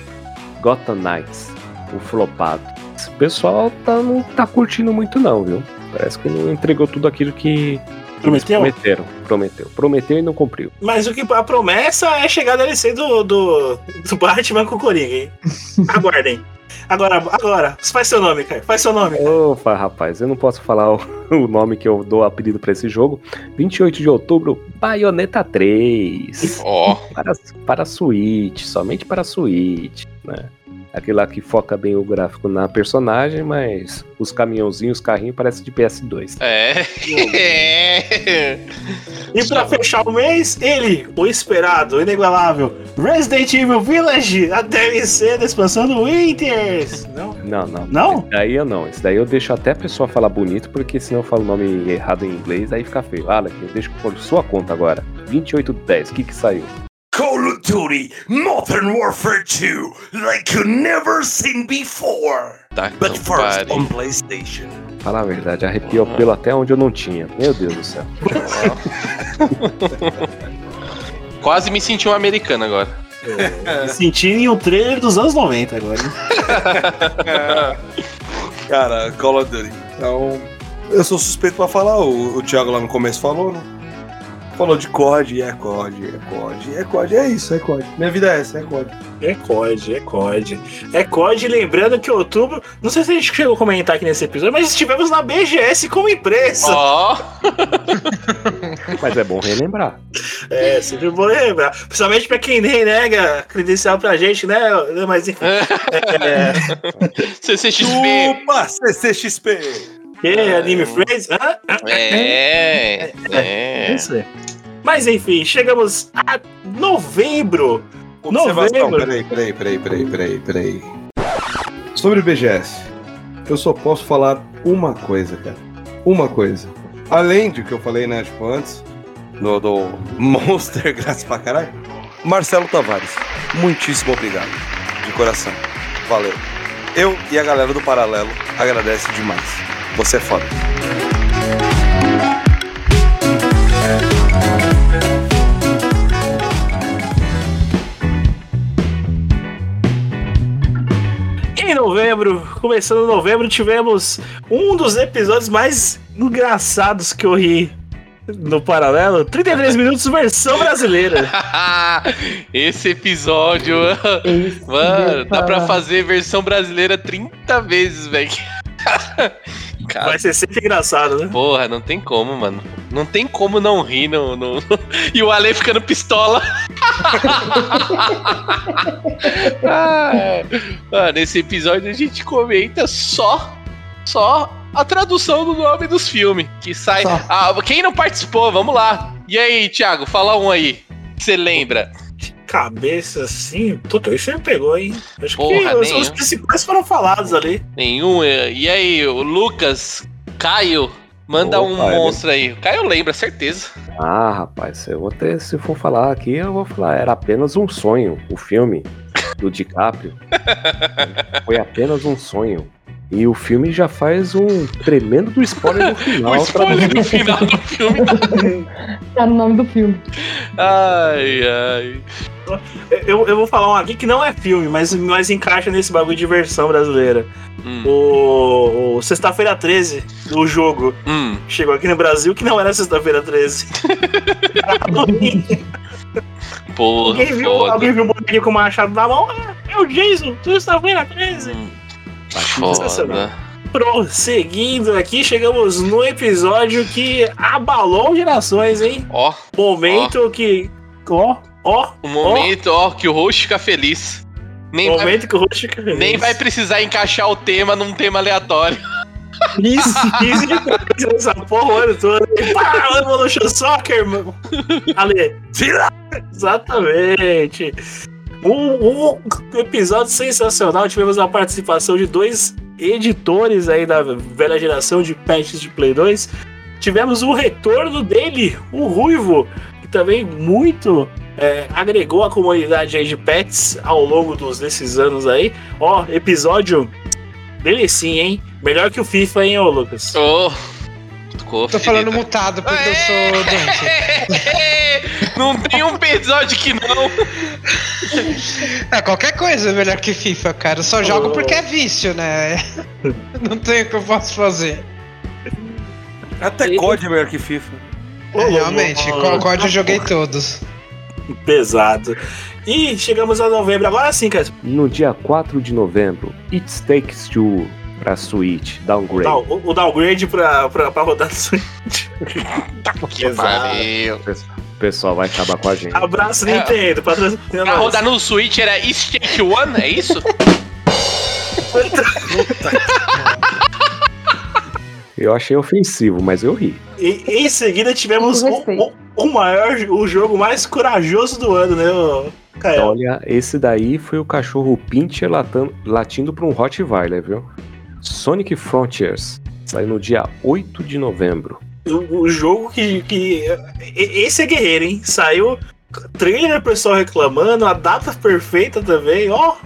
Gotham Knights, o flopado. Esse pessoal tá, não tá curtindo muito não, viu? Parece que não entregou tudo aquilo que eles Prometeu? prometeram. Prometeu. Prometeu e não cumpriu. Mas o que a promessa é chegar a DLC do, do, do Batman com o Coringa, hein? *laughs* Aguardem. Agora, agora, faz seu nome, cara. Faz seu nome. Opa, rapaz, eu não posso falar o, *laughs* o nome que eu dou apelido pra esse jogo. 28 de outubro, Bayonetta 3. Ó. Para, para Switch, somente para Switch, né? Aquele lá que foca bem o gráfico na personagem, mas os caminhãozinhos, os carrinhos parecem de PS2. É. é. E pra fechar o mês, ele, o esperado, o inigualável, Resident Evil Village, a DLC da expansão do Winters. Não? Não, não. Não? Esse daí eu não. Esse daí eu deixo até a pessoa falar bonito, porque senão eu falo o nome errado em inglês, aí fica feio. Ah, eu deixo por sua conta agora. 2810, o que que saiu? Call of Duty Modern Warfare 2 like you never seen before. Tá, But não first pare. on PlayStation. Fala a verdade, arrepiou pelo até onde eu não tinha. Meu Deus do céu. *laughs* Quase me senti um americano agora. *laughs* Me senti em um trailer dos anos 90 agora. hein? *laughs* Cara, Call of Duty. Então, Eu sou suspeito pra falar, o, o Thiago lá no começo falou, né? Falou de COD, é COD, é COD, é COD, é isso, é COD. Minha vida é essa, é COD. É COD, é COD. É COD, lembrando que outubro. Não sei se a gente chegou a comentar aqui nesse episódio, mas estivemos na BGS como empresa. Ó. *laughs* Mas é bom relembrar. É, sempre bom lembrar. Principalmente pra quem nem nega credencial pra gente, né? Mas enfim. *laughs* É, *laughs* CCXP. Opa, CCXP! Que Anime Friends? Hã? É, é. Isso aí. Mas enfim, chegamos a novembro. Observação, Novembro. peraí, peraí, peraí, peraí, peraí, peraí. Sobre o BGS, eu só posso falar uma coisa, cara. Uma coisa. Além de que eu falei, né, tipo, antes, do, do *laughs* Monster, graças pra caralho. Marcelo Tavares, muitíssimo obrigado. De coração. Valeu. Eu e a galera do Paralelo agradece demais. Você é foda. Em novembro, começando novembro, tivemos um dos episódios mais engraçados que eu ri no paralelo. 33 minutos versão brasileira. *laughs* Esse episódio, mano, dá pra fazer versão brasileira 30 vezes, velho. *laughs* Cara, Vai ser sempre engraçado, né? Porra, não tem como, mano. Não tem como não rir no. no- *laughs* E o Ale ficando pistola. *laughs* Ah, é. Mano, nesse episódio a gente comenta só. Só a tradução do nome dos filmes. Que sai. Ah, quem não participou, vamos lá. E aí, Thiago, fala um aí. Que você lembra? Cabeça assim, puta, isso me pegou, hein? Acho Porra, que os, os principais foram falados ali. Nenhum. eh, E aí, o Lucas, Caio, manda um Opa, ele- monstro aí. O Caio lembra, certeza. Ah, rapaz, eu vou ter, se for falar aqui, eu vou falar, era apenas um sonho, o filme do DiCaprio. *laughs* Foi apenas um sonho. E o filme já faz um tremendo do spoiler no *laughs* final. O spoiler no final do filme. *laughs* Tá no nome do filme. Ai, ai. *laughs* Eu, eu vou falar um aqui que não é filme, mas, mas encaixa nesse bagulho de versão brasileira. Hum. O, o Sexta-feira 13, o jogo, Hum. chegou aqui no Brasil que não era Sexta-feira 13. Era Halloween. Porra, alguém, viu, foda. alguém viu o bonequinho com o machado na mão? Ah, é o Jason, Sexta-feira 13. Foda. Prosseguindo aqui, chegamos no episódio que abalou gerações, hein? Ó. Momento que. Ó, ó. O momento, ó, que o host fica feliz. Nem O vai, momento que o host fica feliz. nem vai precisar encaixar o tema num tema aleatório. *laughs* Isso, isso de coisa nessa porra o ano todo. Pá, Evolution Soccer, mano. Ale. Exatamente. Um, um episódio sensacional. Tivemos a participação de dois editores aí da velha geração de patches de Play 2. Tivemos o retorno dele, o Ruivo, que também muito é, agregou a comunidade aí de pets ao longo dos, desses anos aí. Ó, episódio delicinho, hein? Melhor que o FIFA, hein, ô Lucas? Ô, Tô falando mutado porque eu sou doente. *laughs* Não tem um episódio que não. É, qualquer coisa é melhor que FIFA, cara. Eu só jogo porque é vício, né? *laughs* Não tem o que eu posso fazer. Até COD é melhor que FIFA. É, realmente, o COD eu joguei todos. Pesado. E chegamos a novembro, agora sim, cara. No dia 4 de novembro, It Takes Two pra Switch, downgrade. Não, o, o downgrade pra, pra, pra rodar Switch. *laughs* Pesado. Valeu. O pessoal vai acabar com a gente. Abraço, Nintendo. Patrocina Pra rodar no Switch era Stake One, é isso? *laughs* Eu achei ofensivo, mas eu ri. E em seguida tivemos o, o, o maior, o jogo mais corajoso do ano, né, Caio? Olha, esse daí foi o cachorro Pinscher latan- latindo pra um Rottweiler, viu? Sonic Frontiers. Sai no dia 8 de novembro. O, o jogo que, que. Esse é guerreiro, hein? Saiu trailer, pessoal reclamando, a data perfeita também. Ó,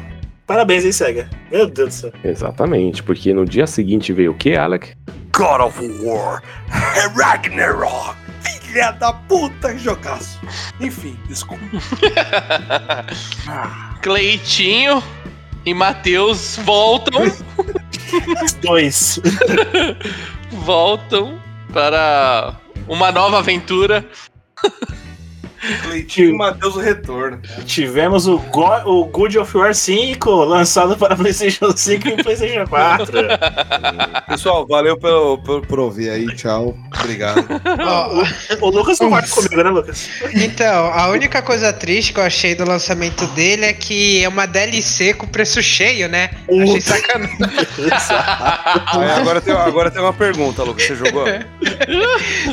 parabéns, hein, Sega? Meu Deus do céu. Exatamente, porque no dia seguinte veio o que, Alec? God of War, Ragnarok, filha da puta, que jogaço. Enfim, desculpa. *laughs* Cleitinho e Matheus voltam. Os dois. *laughs* voltam para uma nova aventura. *laughs* Cleitinho e Matheus o retorno. Tivemos o, Go- o Good of War 5 lançado para PlayStation 5 e PlayStation 4. Pessoal, valeu pelo, pelo, por ouvir aí. Tchau. Obrigado. o, o Lucas concorda comigo, né, Lucas? Então, a única coisa triste que eu achei do lançamento dele é que é uma DLC com preço cheio, né? Achei sacanagem. Aí, agora, tem, agora tem uma pergunta, Lucas. Você jogou?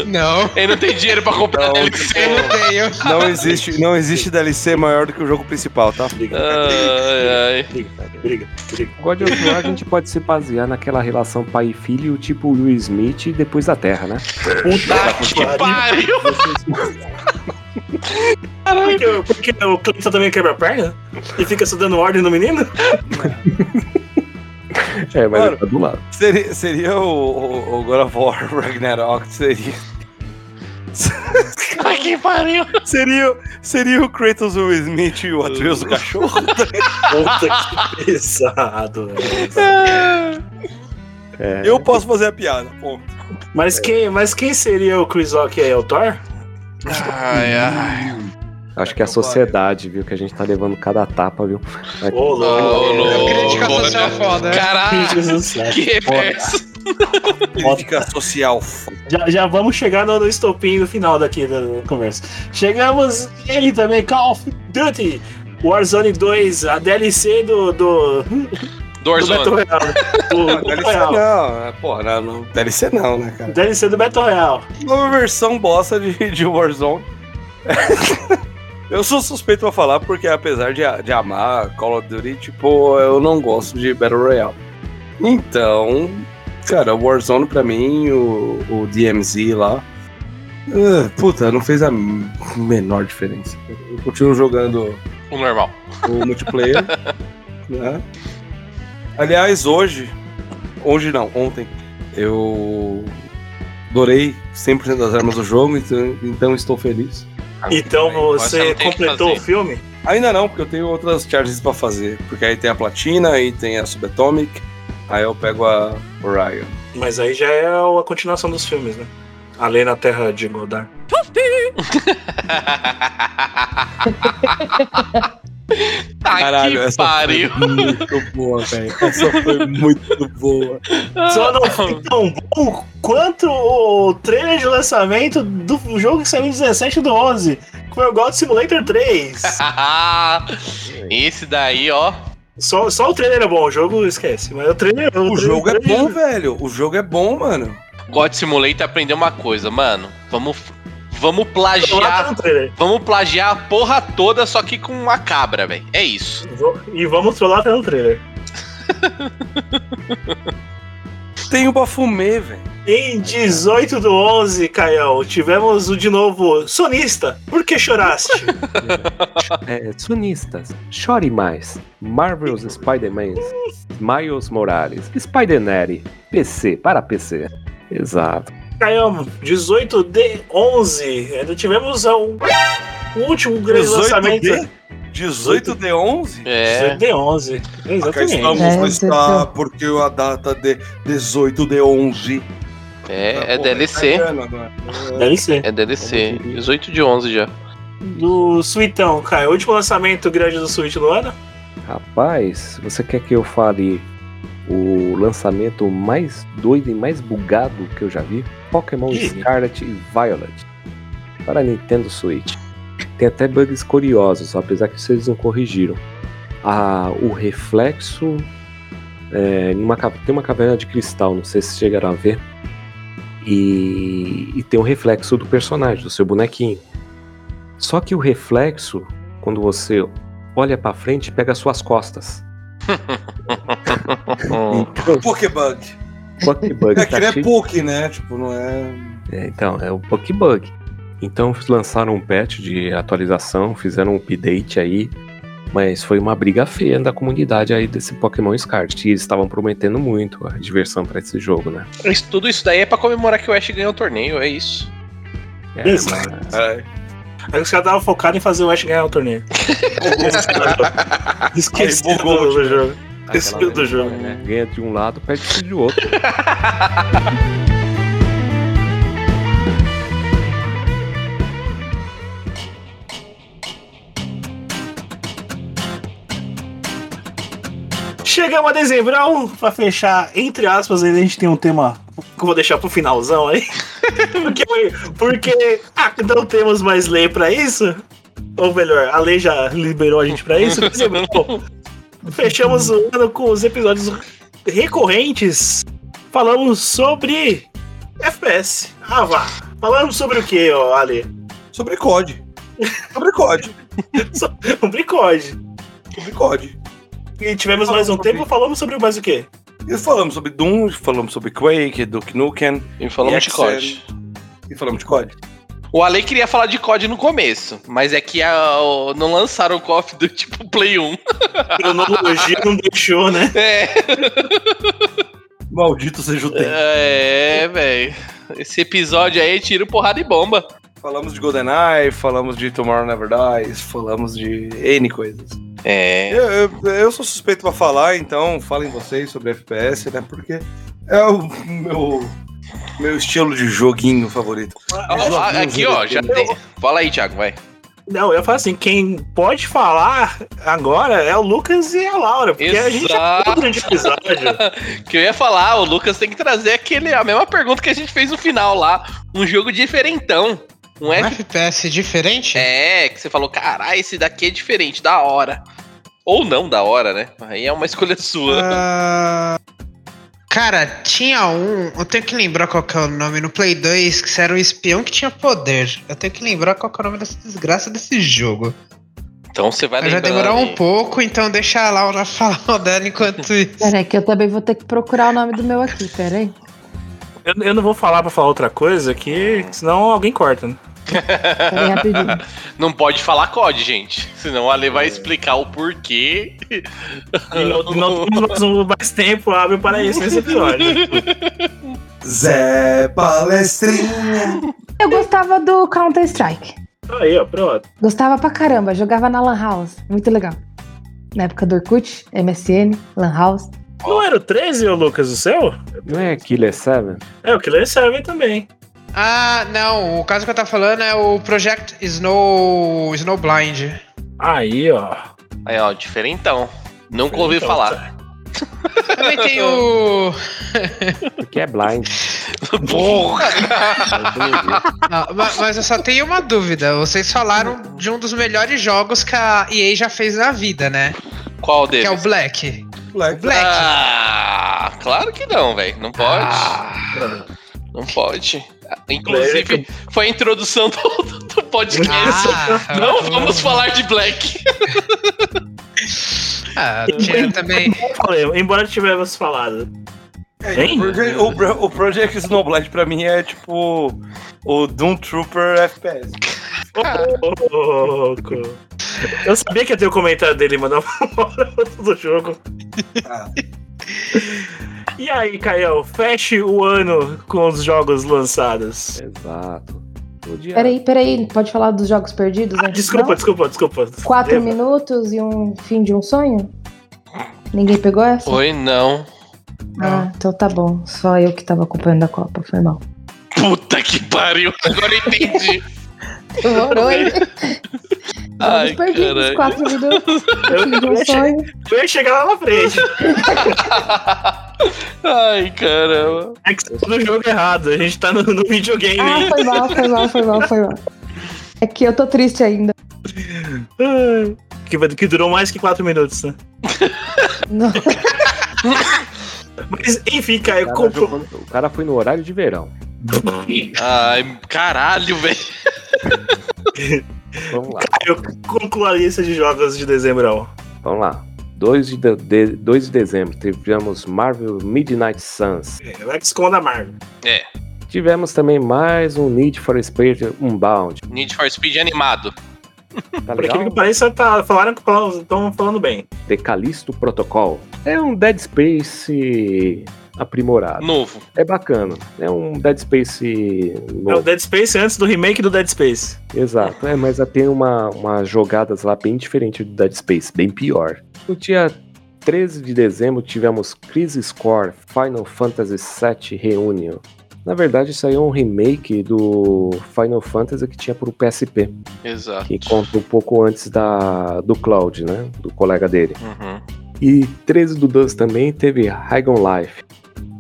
Não. Ele não tem dinheiro pra comprar Não, DLC. Eu não tenho. Não *laughs* existe, não existe DLC maior do que o jogo principal, tá? Ai, ai. Briga, briga. God of War a gente pode se basear naquela relação pai e filho, tipo Will Smith depois da Terra, né? Puta que pariu! Porque, *laughs* porque o Cleiton também quebra a perna? E fica só dando ordem no menino? É, mas Mano, ele tá do lado. Seria, seria o, o, o God of War Ragnarok, seria. Ai, que pariu! Seria, seria o Kratos, o Smith e o Atreus, o cachorro? *laughs* Puta que pesado, velho. É, Eu posso fazer a piada, ponto. Mas quem, mas quem seria o Chris Rock aí? É o Thor? Ai, ai. Acho que é a sociedade, viu? Que a gente tá levando cada tapa, viu? Ô, louco. Crítica social foda, né? Caralho, que reverso. Crítica social. Já, já vamos chegar no, no estopim no final daqui da da conversa. Chegamos ele também, Call of Duty Warzone 2, a DLC do. do, do Battle Dorzone. Royale. Do, Não, do DLC não, né? porra, não, não, DLC não, né, cara? DLC do Battle Royale. Nova versão bosta de, de Warzone. eu sou suspeito pra falar porque, apesar de, de amar Call of Duty, tipo, eu não gosto de Battle Royale. Então, cara, Warzone pra mim, o, o DMZ lá. ah, puta, não fez a menor diferença. Eu continuo jogando O normal. o multiplayer. *laughs* né? Aliás, hoje. Hoje não, ontem. Eu adorei 100% das armas do jogo, então, então estou feliz. Então você o completou o filme? Ainda não, porque eu tenho outras charges pra fazer. Porque aí tem a platina, aí tem a subatomic, aí eu pego a Orion. Mas aí já é a continuação dos filmes, né? Além na Terra de Godard. *laughs* Tá Caralho, que essa pariu. foi muito boa, velho. Essa foi muito boa. Só não foi tão bom quanto o trailer de lançamento do jogo que saiu em 17 do 11. Que foi o God Simulator 3. *laughs* Esse daí, ó. Só, só o trailer é bom, o jogo esquece. Mas o trailer. O trailer- jogo é trailer- bom, velho. O jogo é bom, mano. God Simulator aprendeu uma coisa, mano. Vamos, vamos plagiar. Vamos plagiar a porra toda, só que com uma cabra, velho. É isso. E vamos trollar até no trailer. Tem o Bafumê, velho. Em 18 do 11, Caião, tivemos o de novo Sonista. Por que choraste? *laughs* É, sonistas, chore mais. Marvel's Spider-Man, Miles Morales, Spider-Neri, PC, para PC. Exato. Caião, 18 de 11. Ainda tivemos o último grande 18 lançamento. de? 18 de 11? É. 18 de 11. Cá Exatamente. estamos É, está, porque a data de 18 de 11. É, é Pô, DLC. agora? DLC. É DLC. 18 de 11 já. Do Suitão, Caio. Último lançamento grande do Switch do ano? Rapaz, você quer que eu fale o lançamento mais doido e mais bugado que eu já vi? Pokémon Ih. Scarlet e Violet para Nintendo Switch. Tem até bugs curiosos, apesar que vocês não corrigiram. Ah, o reflexo é, em uma tem uma caverna de cristal, não sei se chegaram a ver. E, e tem um reflexo do personagem, do seu bonequinho. Só que o reflexo, quando você olha pra frente, pega as suas costas. *laughs* Então, Pokébug. Pokébug É que tá ele é Poké, né? Tipo, não é. É, então, é o Pokébug. Então lançaram um patch de atualização, fizeram um update aí, mas foi uma briga feia da comunidade aí desse Pokémon Scarlet. E eles estavam prometendo muito a diversão pra esse jogo, né? Isso- tudo isso daí é pra comemorar que o Ash ganhou o torneio, é isso. É, Isso. mas- É. Aí os caras estavam focados em fazer o Ash ganhar o torneio. *laughs* Bugou, do, jogo. Esqueci aquela do jogo. né? Ganha de um lado, perde de outro. *laughs* chegamos a dezembrão, pra fechar, entre aspas, aí a gente tem um tema que eu vou deixar pro finalzão aí. *laughs* porque, porque ah, não temos mais lei pra isso. Ou melhor, a lei já liberou a gente pra isso. *laughs* Bom, fechamos o ano com os episódios recorrentes. Falamos sobre FPS. Ah, vá. Falamos sobre o que, ó, Ale? Sobre COD. Sobre COD. *laughs* sobre COD. Sobre COD. E tivemos mais um tempo, falamos sobre mais o quê? E falamos sobre Doom, falamos sobre Quake, Duke Nukem. E falamos de XL. COD. E falamos de COD. O Ale queria falar de COD no começo, mas é que a- o- não lançaram o KOF do tipo Play 1. Cronologia não deixou, né? *laughs* É. Maldito seja o tempo. É, velho. Esse episódio aí tira porrada e bomba. Falamos de GoldenEye, falamos de Tomorrow Never Dies, falamos de N coisas. É. Eu, eu, eu sou suspeito pra falar, então falem vocês sobre FPS, né? Porque é o meu, meu estilo de joguinho favorito. Ó, aqui, ó, já tem. Fala aí, Thiago, vai. Não, eu falar assim, quem pode falar agora é o Lucas e a Laura, porque a gente já Exato. falou durante o episódio. *laughs* que eu ia falar, o Lucas tem que trazer aquele, a mesma pergunta que a gente fez no final lá. Um jogo diferentão. Um, FPS diferente? É, que você falou, caralho, esse daqui é diferente, da hora. Ou não da hora, né? Aí é uma *laughs* escolha sua. Ah, Cara, tinha um. Eu tenho que lembrar qual que é o nome no Play 2, que era um espião que tinha poder. Eu tenho que lembrar qual que é o nome dessa desgraça desse jogo. Então você vai Vai já lembrando demorar um pouco, então deixa a Laura *laughs* falar o dela enquanto isso. Peraí, que eu também vou ter que procurar o nome do meu aqui, peraí. Eu, eu não vou falar pra falar outra coisa, que senão alguém corta, né? Rapidinho. *laughs* Não pode falar COD, gente. Senão o Ale vai explicar o porquê. E não, não temos mais, mais tempo hábil para isso nesse episódio. *laughs* Zé Palestrinha. Eu gostava do Counter-Strike. Aí, ó, pronto. Gostava pra caramba, jogava na Lan House. Muito legal. Na época do Orkut, MSN, Lan House. Não era o 13, ô Lucas, o seu? Não é Killer 7? É, o Killer 7 também. Ah, não, o caso que eu tava falando é o Project Snow. Snowblind. Aí, ó. Aí, ó, diferentão. Nunca ouvi Então, falar. Também tem o. *laughs* Porque é blind. *laughs* Porra! Ma- mas eu só tenho uma dúvida. Vocês falaram de um dos melhores jogos que a EA já fez na vida, né? Qual Que deles? é o Black. Black. Black. Ah, claro que não, velho. Não pode. Ah. Não pode. Inclusive, foi a introdução do, do- do podcast. Ah. não vamos falar de Black. *laughs* Ah, tinha também. Falei, embora tivéssemos falado. Hein? O Project, o Pro- o Project Snowblind pra mim é tipo o Doom Trooper FPS. Louco. Eu sabia que ia ter o comentário dele, mandar uma hora do jogo. Ah. E aí, Caio, feche o ano com os jogos lançados. Exato. Peraí, peraí, pode falar dos jogos perdidos? Ah, desculpa, não? desculpa, desculpa. Quatro Deva. minutos e um fim de um sonho? Ninguém pegou essa? Oi, não. Ah, então tá bom. Só eu que tava acompanhando a Copa, foi mal. Puta que pariu. Agora eu entendi. Demorou, hein? *laughs* Ai, perdidos, caralho. quatro minutos, Eu, eu sonho. eu ia chegar lá na frente. *laughs* Ai, caramba. É que você tá no jogo errado. A gente tá no, no videogame. Ah, foi mal, foi mal, foi mal, foi mal. É que eu tô triste ainda. Ai, Que, que durou mais que 4 minutos, né? Não. Mas, enfim, Caio, O cara, compro... o cara foi no horário de verão. Ai, caralho, velho. *laughs* Vamos lá. Caio, conclua a lista de jogos de dezembro. Vamos lá. 2 de, de, de- 2 de dezembro tivemos Marvel Midnight Suns. É, o XCOM da Marvel. É, Tivemos também mais um Need for Speed Unbound. Need for Speed animado. Tá Por legal? aquilo que pareça, tá, falaram que estão falando bem. The Callisto Protocol. É um Dead Space aprimorado. Novo. É bacana. É um Dead Space É o novo. Dead Space antes do remake do Dead Space. Exato. É, mas tem uma, umas jogadas lá bem diferentes do Dead Space, bem pior. No dia 13 de dezembro tivemos Crisis Core Final Fantasy VII Reunion. Na verdade, aí é um remake do Final Fantasy que tinha pro PSP, Exato. que conta um pouco antes da, do Cloud, né? Do colega dele. Uhum. E 13 do 12 também teve High on Life.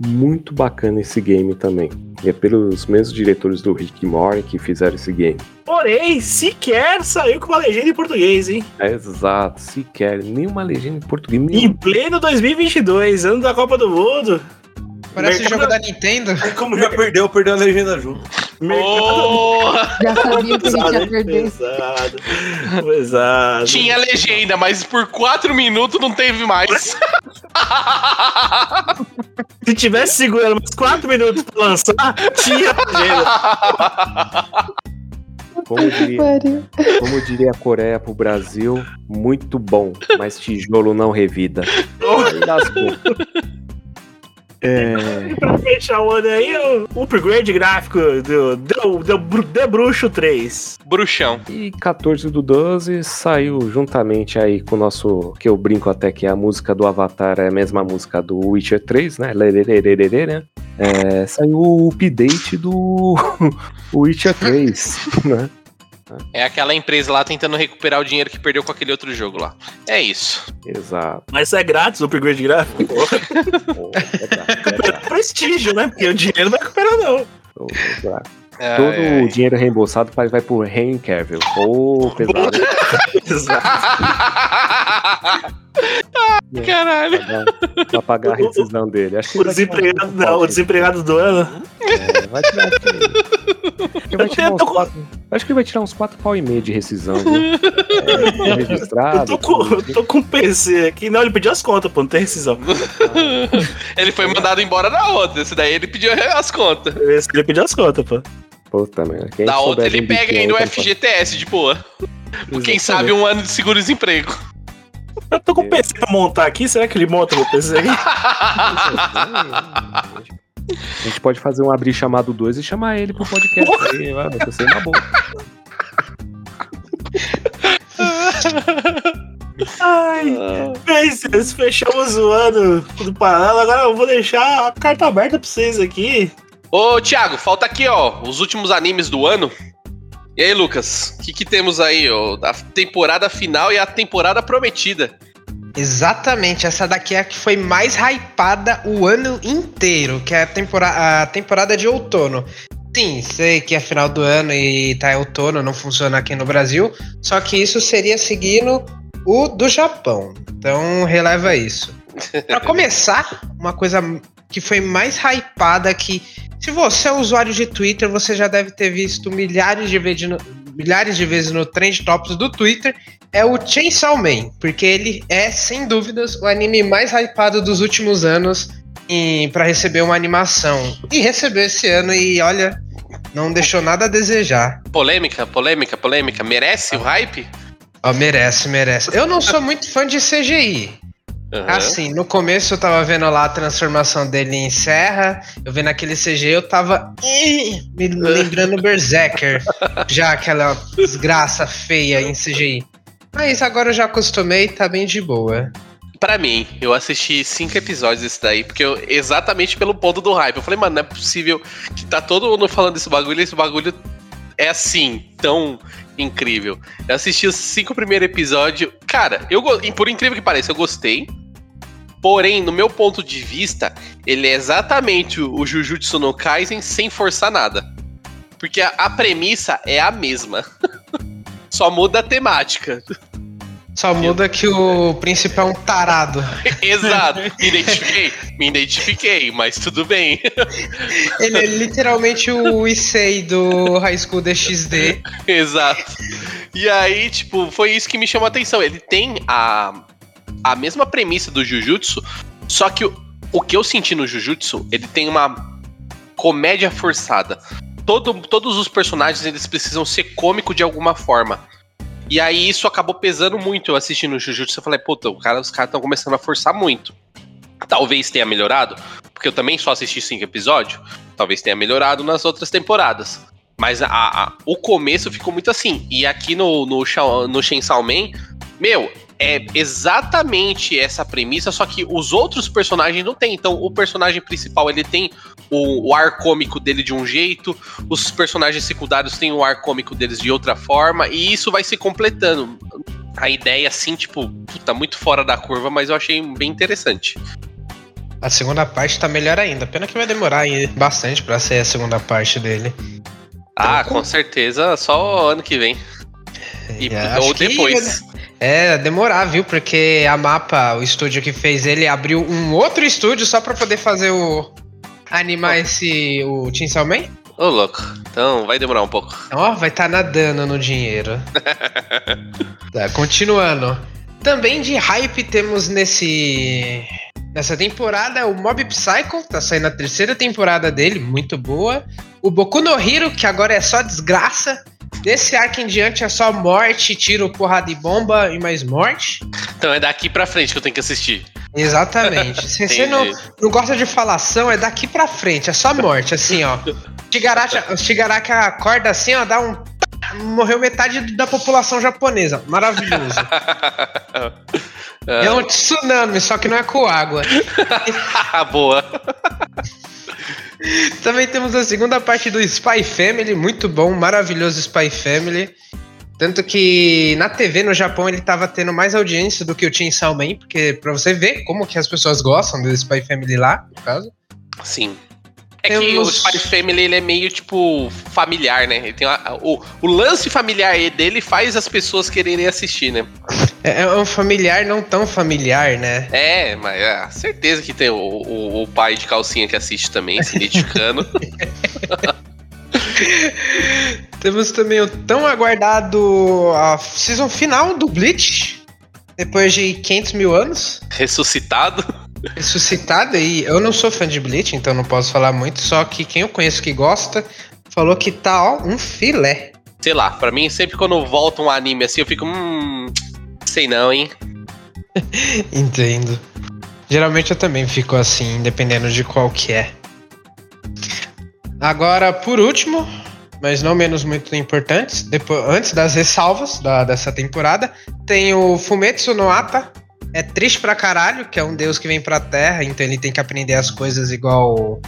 Muito bacana esse game também. E é pelos mesmos diretores do Rick Mori que fizeram esse game. Porém, sequer saiu com uma legenda em português, hein? Exato, sequer nenhuma legenda em português. Em pleno 2022, ano da Copa do Mundo. Parece Mercado- jogo da Nintendo. Como já perdeu, perdeu a legenda junto. Já sabia que a gente ia Pesado, perder. Pesado. Pesado. Tinha legenda, mas por 4 minutos não teve mais. Se tivesse segurando mais 4 minutos pra lançar, tinha legenda. Como diria, como diria a Coreia pro Brasil, muito bom, mas tijolo não revida. *laughs* Lascou. É, E *laughs* pra fechar o ano aí, o upgrade gráfico do, The Bruxo 3. Bruxão. E 14 do 12 saiu juntamente aí com o nosso. Que eu brinco até que a música do Avatar é a mesma música do Witcher 3, né? Lererererê, né? É, saiu o update do *laughs* Witcher 3, né? É aquela empresa lá tentando recuperar o dinheiro que perdeu com aquele outro jogo lá. É isso. Exato. Mas isso é grátis, o upgrade gráfico? Porra. Recupera prestígio, né? Porque o dinheiro não vai recuperar, não. É, Todo o dinheiro reembolsado vai, vai pro Henry Cavill. Ô, pesado. *laughs* *laughs* Caralho. Pra, pagar a rescisão dele. Acho que O ele desempregado, não, o desempregado do ano. É, vai tirar aqui. Acho que vai tirar uns quatro, acho que vai tirar uns quatro pau e meio de rescisão, viu? *laughs* É, Eu registrado. tô, com, eu tô com PC aqui. Não, ele pediu as contas, pô, não tem rescisão. *laughs* Ele foi mandado embora da outra. Esse daí ele pediu as contas. Esse ele pediu as contas, pô. Puta merda. Quem Da outra ele pega quem no tá FGTS de boa. Quem Exatamente. sabe um ano de seguro-desemprego. Eu tô com o PC pra montar aqui, será que ele monta meu PC aqui? *laughs* A gente pode fazer um abrir chamado 2 e chamar ele pro podcast aí, vai vai ser uma boa. Ai, senhores, fechamos o ano do Parada. Agora eu vou deixar a carta aberta pra vocês aqui. Ô, Thiago, falta aqui, ó, os últimos animes do ano. E aí, Lucas, o que, que temos aí, ó? A temporada final e a temporada prometida. Exatamente, essa daqui é a que foi mais hypada o ano inteiro, que é a, tempora a temporada de outono. Sim, sei que é final do ano e tá outono, não funciona aqui no Brasil, só que isso seria seguindo o do Japão. Então releva isso. Pra *laughs* começar, uma coisa que foi mais hypada que se você é usuário de Twitter, você já deve ter visto milhares de vezes no, milhares de vezes no Trend Tops do Twitter, é o Chainsaw Man, porque ele é, sem dúvidas, o anime mais hypado dos últimos anos para receber uma animação. E recebeu esse ano e olha, não deixou nada a desejar. Polêmica, polêmica, polêmica. Merece o hype? Ó, merece, merece. Eu não sou muito fã de CGI. Aham. Assim, no começo eu tava vendo lá a transformação dele em serra, eu vendo aquele CGI, eu tava ih, me *laughs* lembrando Berserker, já aquela desgraça feia em CGI. Mas agora eu já acostumei, tá bem de boa. Pra mim, eu assisti cinco episódios desse daí, porque eu, exatamente pelo ponto do hype. Eu falei, mano, não é possível que tá todo mundo falando desse bagulho e esse bagulho é assim, tão incrível. Eu assisti os cinco primeiros episódios. Cara, eu, por incrível que pareça, eu gostei. Porém, no meu ponto de vista, ele é exatamente o o Jujutsu no Kaisen sem forçar nada. Porque a, a premissa é a mesma. *laughs* Só muda a temática. Só muda que o principal é um tarado. *laughs* Exato. Me identifiquei? Me identifiquei, mas tudo bem. *laughs* Ele é literalmente o Issei do High School DxD. *laughs* Exato. E aí, tipo, foi isso que me chamou a atenção. Ele tem a, a mesma premissa do Jujutsu, só que o, o que eu senti no Jujutsu, ele tem uma comédia forçada. Todo, todos os personagens, eles precisam ser cômicos de alguma forma. E aí isso acabou pesando muito eu assistindo o Jujutsu. Eu falei, puta, o cara, os caras estão começando a forçar muito. Talvez tenha melhorado, porque eu também só assisti cinco episódios. Talvez tenha melhorado nas outras temporadas. Mas a- a- o começo ficou muito assim. E aqui no, no, no Chainsaw Man, meu, é exatamente essa premissa, só que os outros personagens não tem. Então, o personagem principal, ele tem o, o ar cômico dele de um jeito, os personagens secundários têm o ar cômico deles de outra forma, e isso vai se completando. a ideia, assim, tipo, puta, muito fora da curva, mas eu achei bem interessante. A segunda parte tá melhor ainda. Pena que vai demorar aí bastante pra ser a segunda parte dele. Ah, com certeza, só ano que vem. E, É, ou acho que- depois. É, demorar, viu? Porque a Mapa, o estúdio que fez ele, abriu um outro estúdio só pra poder fazer o. animar esse. o Chainsaw Man. Ô, louco. Então vai demorar um pouco. Ó, vai estar nadando no dinheiro. *laughs* Tá, continuando. Também de hype temos nesse. Nessa temporada o Mob Psycho, tá saindo a terceira temporada dele, muito boa. O Boku no Hero, que agora é só desgraça. Desse arco em diante é só morte, tiro, porrada e bomba e mais morte. Então é daqui pra frente que eu tenho que assistir. Exatamente. *laughs* Se você não, não gosta de falação, é daqui pra frente, é só morte, assim, ó. O Shigaraki acorda assim, ó, dá um. Morreu metade da população japonesa. Maravilhoso. *laughs* É um tsunami, só que não é com água. *laughs* Boa. Também temos a segunda parte do Spy Family, muito bom, maravilhoso Spy Family. Tanto que na TV no Japão ele tava tendo mais audiência do que o Chainsaw Man, porque pra você ver como que as pessoas gostam do Spy Family lá, no caso. Sim. É que o Temos- Spy Family ele é meio tipo familiar, né? Ele tem uma- o, o lance familiar dele faz as pessoas quererem assistir, né? É, é um familiar não tão familiar, né? É, mas é, certeza que tem o, o, o pai de calcinha que assiste também, se identificando. *laughs* Temos também o tão aguardado a season final do Bleach, depois de 500 mil anos. Ressuscitado. Ressuscitado e eu não sou fã de Bleach, então não posso falar muito, só que quem eu conheço que gosta falou que tá, ó, um filé. Sei lá, pra mim, sempre quando volta um anime assim, eu fico. Hum. Sei não, hein? *laughs* Entendo. Geralmente eu também fico assim, dependendo de qual que é. Agora, por último, mas não menos muito importantes, depois, antes das ressalvas da- dessa temporada, tem o Fumetsu no Ata. É triste pra caralho, que é um deus que vem pra Terra, então ele tem que aprender as coisas igual.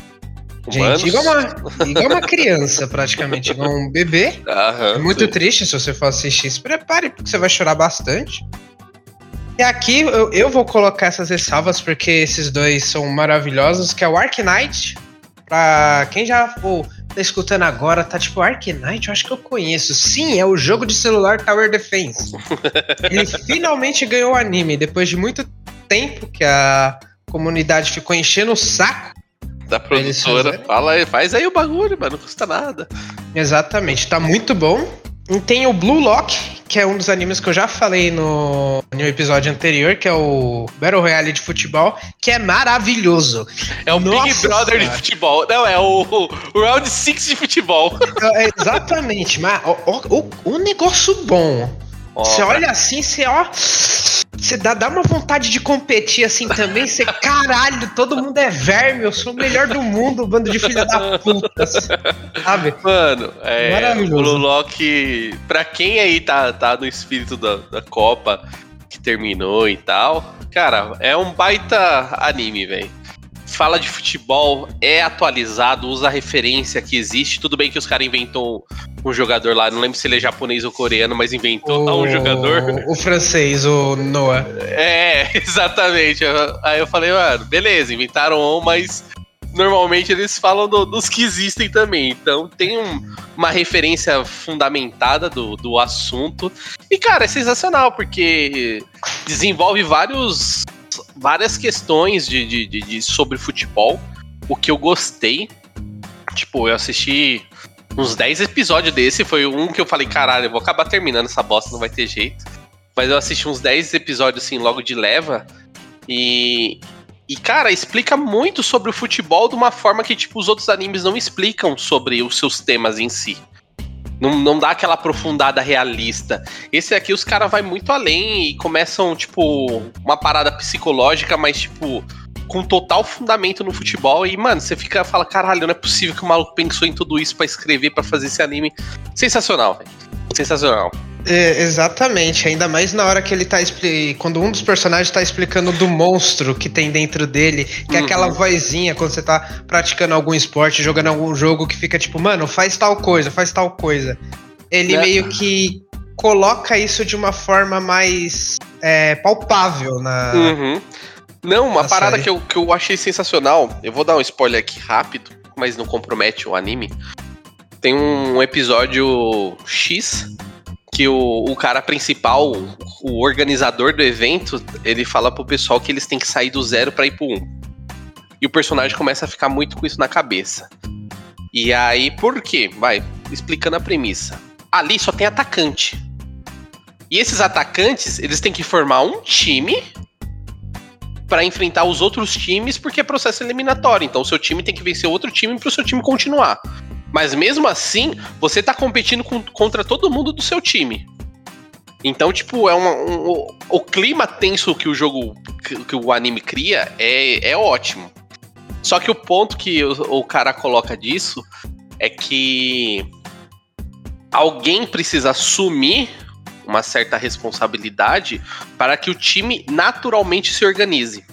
Humanos? Gente, igual uma, igual uma criança, praticamente, igual um bebê. Aham, É muito sim. triste se você for assistir. Se prepare, porque você vai chorar bastante. E aqui eu, eu vou colocar essas ressalvas, porque esses dois são maravilhosos, que é o Ark Knight. Pra quem já for tá escutando agora, tá tipo, Ark Knight, eu acho que eu conheço. Sim, é o jogo de celular Tower Defense. *laughs* Ele finalmente ganhou o anime, depois de muito tempo que a comunidade ficou enchendo o saco. Da produtora. Fala aí, faz aí o bagulho, mano, não custa nada. Exatamente, tá muito bom. Tem o Blue Lock, que é um dos animes que eu já falei no, no episódio anterior, que é o Battle Royale de futebol, que é maravilhoso. É o Big Brother de futebol. Não, é o, o Round 6 de futebol. É, exatamente, mas ó, o, o negócio bom. Você olha assim, você ó. Você dá, dá uma vontade de competir assim também. Você, caralho, todo mundo é verme, eu sou o melhor do mundo, bando de filha da puta. Sabe? Mano, é. Maravilhoso. O Blue Lock, pra quem aí tá, tá no espírito da, da Copa que terminou e tal, cara, é um baita anime, velho. Fala de futebol, é atualizado, usa a referência que existe. Tudo bem que os caras inventou um jogador lá, não lembro se ele é japonês ou coreano, mas inventou um jogador. O francês, o Noah. É, *laughs* exatamente. Aí eu falei, mano, beleza, inventaram um, mas normalmente eles falam do- dos que existem também. Então tem um- uma referência fundamentada do, do assunto. E, cara, é sensacional, porque desenvolve vários, várias questões de, de- de- de- sobre futebol. O que eu gostei. Tipo, eu assisti uns 10 episódios desse. Foi um que eu falei, caralho, eu vou acabar terminando essa bosta, não vai ter jeito. Mas eu assisti uns 10 episódios assim, logo de leva. E. E, cara, explica muito sobre o futebol de uma forma que, tipo, os outros animes não explicam sobre os seus temas em si. Não, não dá aquela aprofundada realista. Esse aqui, os caras vai muito além e começam, tipo, uma parada psicológica, mas, tipo, com total fundamento no futebol. E, mano, você fica fala, caralho, não é possível que o maluco pensou em tudo isso pra escrever, pra fazer esse anime. Sensacional, velho. Sensacional. É, exatamente, ainda mais na hora que ele tá quando um dos personagens tá explicando do monstro que tem dentro dele, que é Uhum. aquela vozinha quando você tá praticando algum esporte, jogando algum jogo que fica tipo, mano, faz tal coisa, faz tal coisa. Ele Né? meio que coloca isso de uma forma mais é, palpável na. Uhum. Não, uma na parada série. que eu, que eu achei sensacional. Eu vou dar um spoiler aqui rápido, mas não compromete o anime. Tem um episódio X que o, o cara principal, o organizador do evento, ele fala pro pessoal que eles têm que sair do zero pra ir pro um. E o personagem começa a ficar muito com isso na cabeça. E aí, por quê? Vai, explicando a premissa. Ali só tem atacante. E esses atacantes, eles têm que formar um time para enfrentar os outros times, porque é processo eliminatório. Então, o seu time tem que vencer outro time para o seu time continuar. Mas mesmo assim, você tá competindo com- contra todo mundo do seu time. Então, tipo, é uma, um- o- o clima tenso que o jogo, que, que o anime cria é, é ótimo. Só que o ponto que o, o cara coloca disso é que alguém precisa assumir uma certa responsabilidade para que o time naturalmente se organize.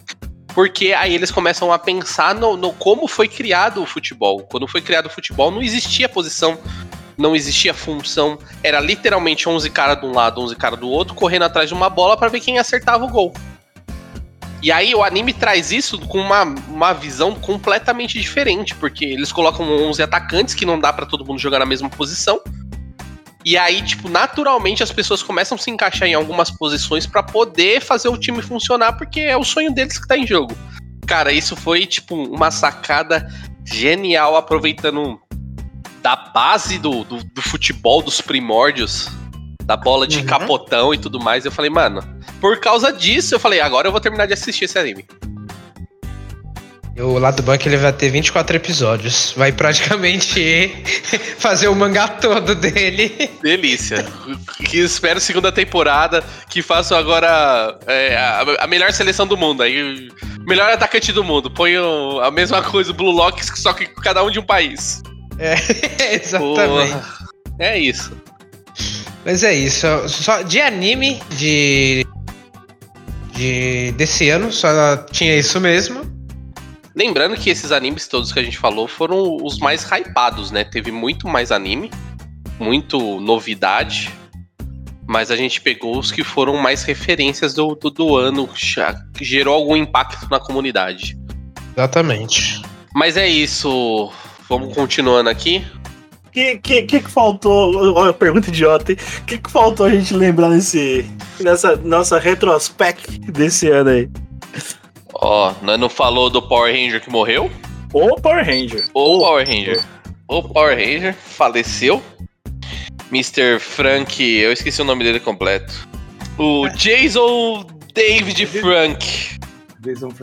Porque aí eles começam a pensar no, no como foi criado o futebol. Quando foi criado o futebol, não existia posição, não existia função. Era literalmente 11 caras de um lado, 11 caras do outro, correndo atrás de uma bola para ver quem acertava o gol. E aí o anime traz isso com uma, uma visão completamente diferente, porque eles colocam 11 atacantes que não dá para todo mundo jogar na mesma posição. E aí, tipo, naturalmente as pessoas começam a se encaixar em algumas posições pra poder fazer o time funcionar, porque é o sonho deles que tá em jogo. Cara, isso foi, tipo, uma sacada genial, aproveitando da base do, do, do futebol, dos primórdios, da bola de Uhum. capotão e tudo mais. Eu falei, mano, por causa disso, eu falei, agora eu vou terminar de assistir esse anime. O lado bom é que ele vai ter 24 episódios. Vai praticamente *laughs* fazer o mangá todo dele. Delícia. que espero segunda temporada, que façam agora é, a, a melhor seleção do mundo. Aí, melhor atacante do mundo. Põe o- a mesma coisa, o Blue Locks, só que cada um de um país. É, *laughs* exatamente. Porra. É isso. Mas é isso. Só de anime de. de desse ano, só tinha isso mesmo. Lembrando que esses animes todos que a gente falou foram os mais hypados, né? Teve muito mais anime, muito novidade. Mas a gente pegou os que foram mais referências do, do, do ano, que gerou algum impacto na comunidade. Exatamente. Mas é isso. Vamos continuando aqui. O que, que, que que faltou? Olha, pergunta idiota, hein? O que, que faltou a gente lembrar nesse, nessa nossa retrospect desse ano aí? Ó, nós não falou do Power Ranger que morreu? O Power Ranger. O Power Ranger. O Power Ranger faleceu. Mr. Frank, eu esqueci o nome dele completo. O Jason David Frank.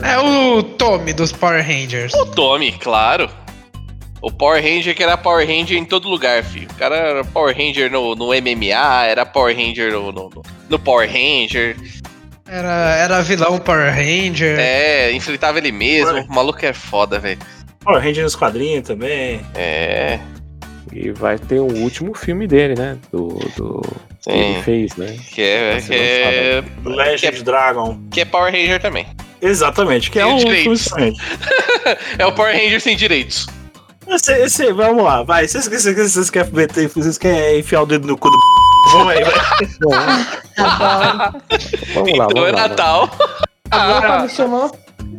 É o Tommy dos Power Rangers. O Tommy, claro. O Power Ranger que era Power Ranger em todo lugar, filho. O cara era Power Ranger no, no MMA, era Power Ranger no, no- no Power Ranger. Era, era vilão Power Ranger. É, enfrentava ele mesmo. O maluco é foda, velho. Power Ranger nos quadrinhos também. É. E vai ter um último filme dele, né? Do. do que ele fez, né? Que é, que é, Legend Dragon. que é Power Ranger também. Exatamente, que é um filme direitos. diferente. *laughs* É o Power Ranger sem direitos. Esse, esse, vamos lá, vai. Vocês, vocês, vocês querem meter, vocês querem enfiar o dedo no cu do Vamos aí, vai. *laughs* Vamos lá, Então vamos é lá. Natal. Agora me chamou.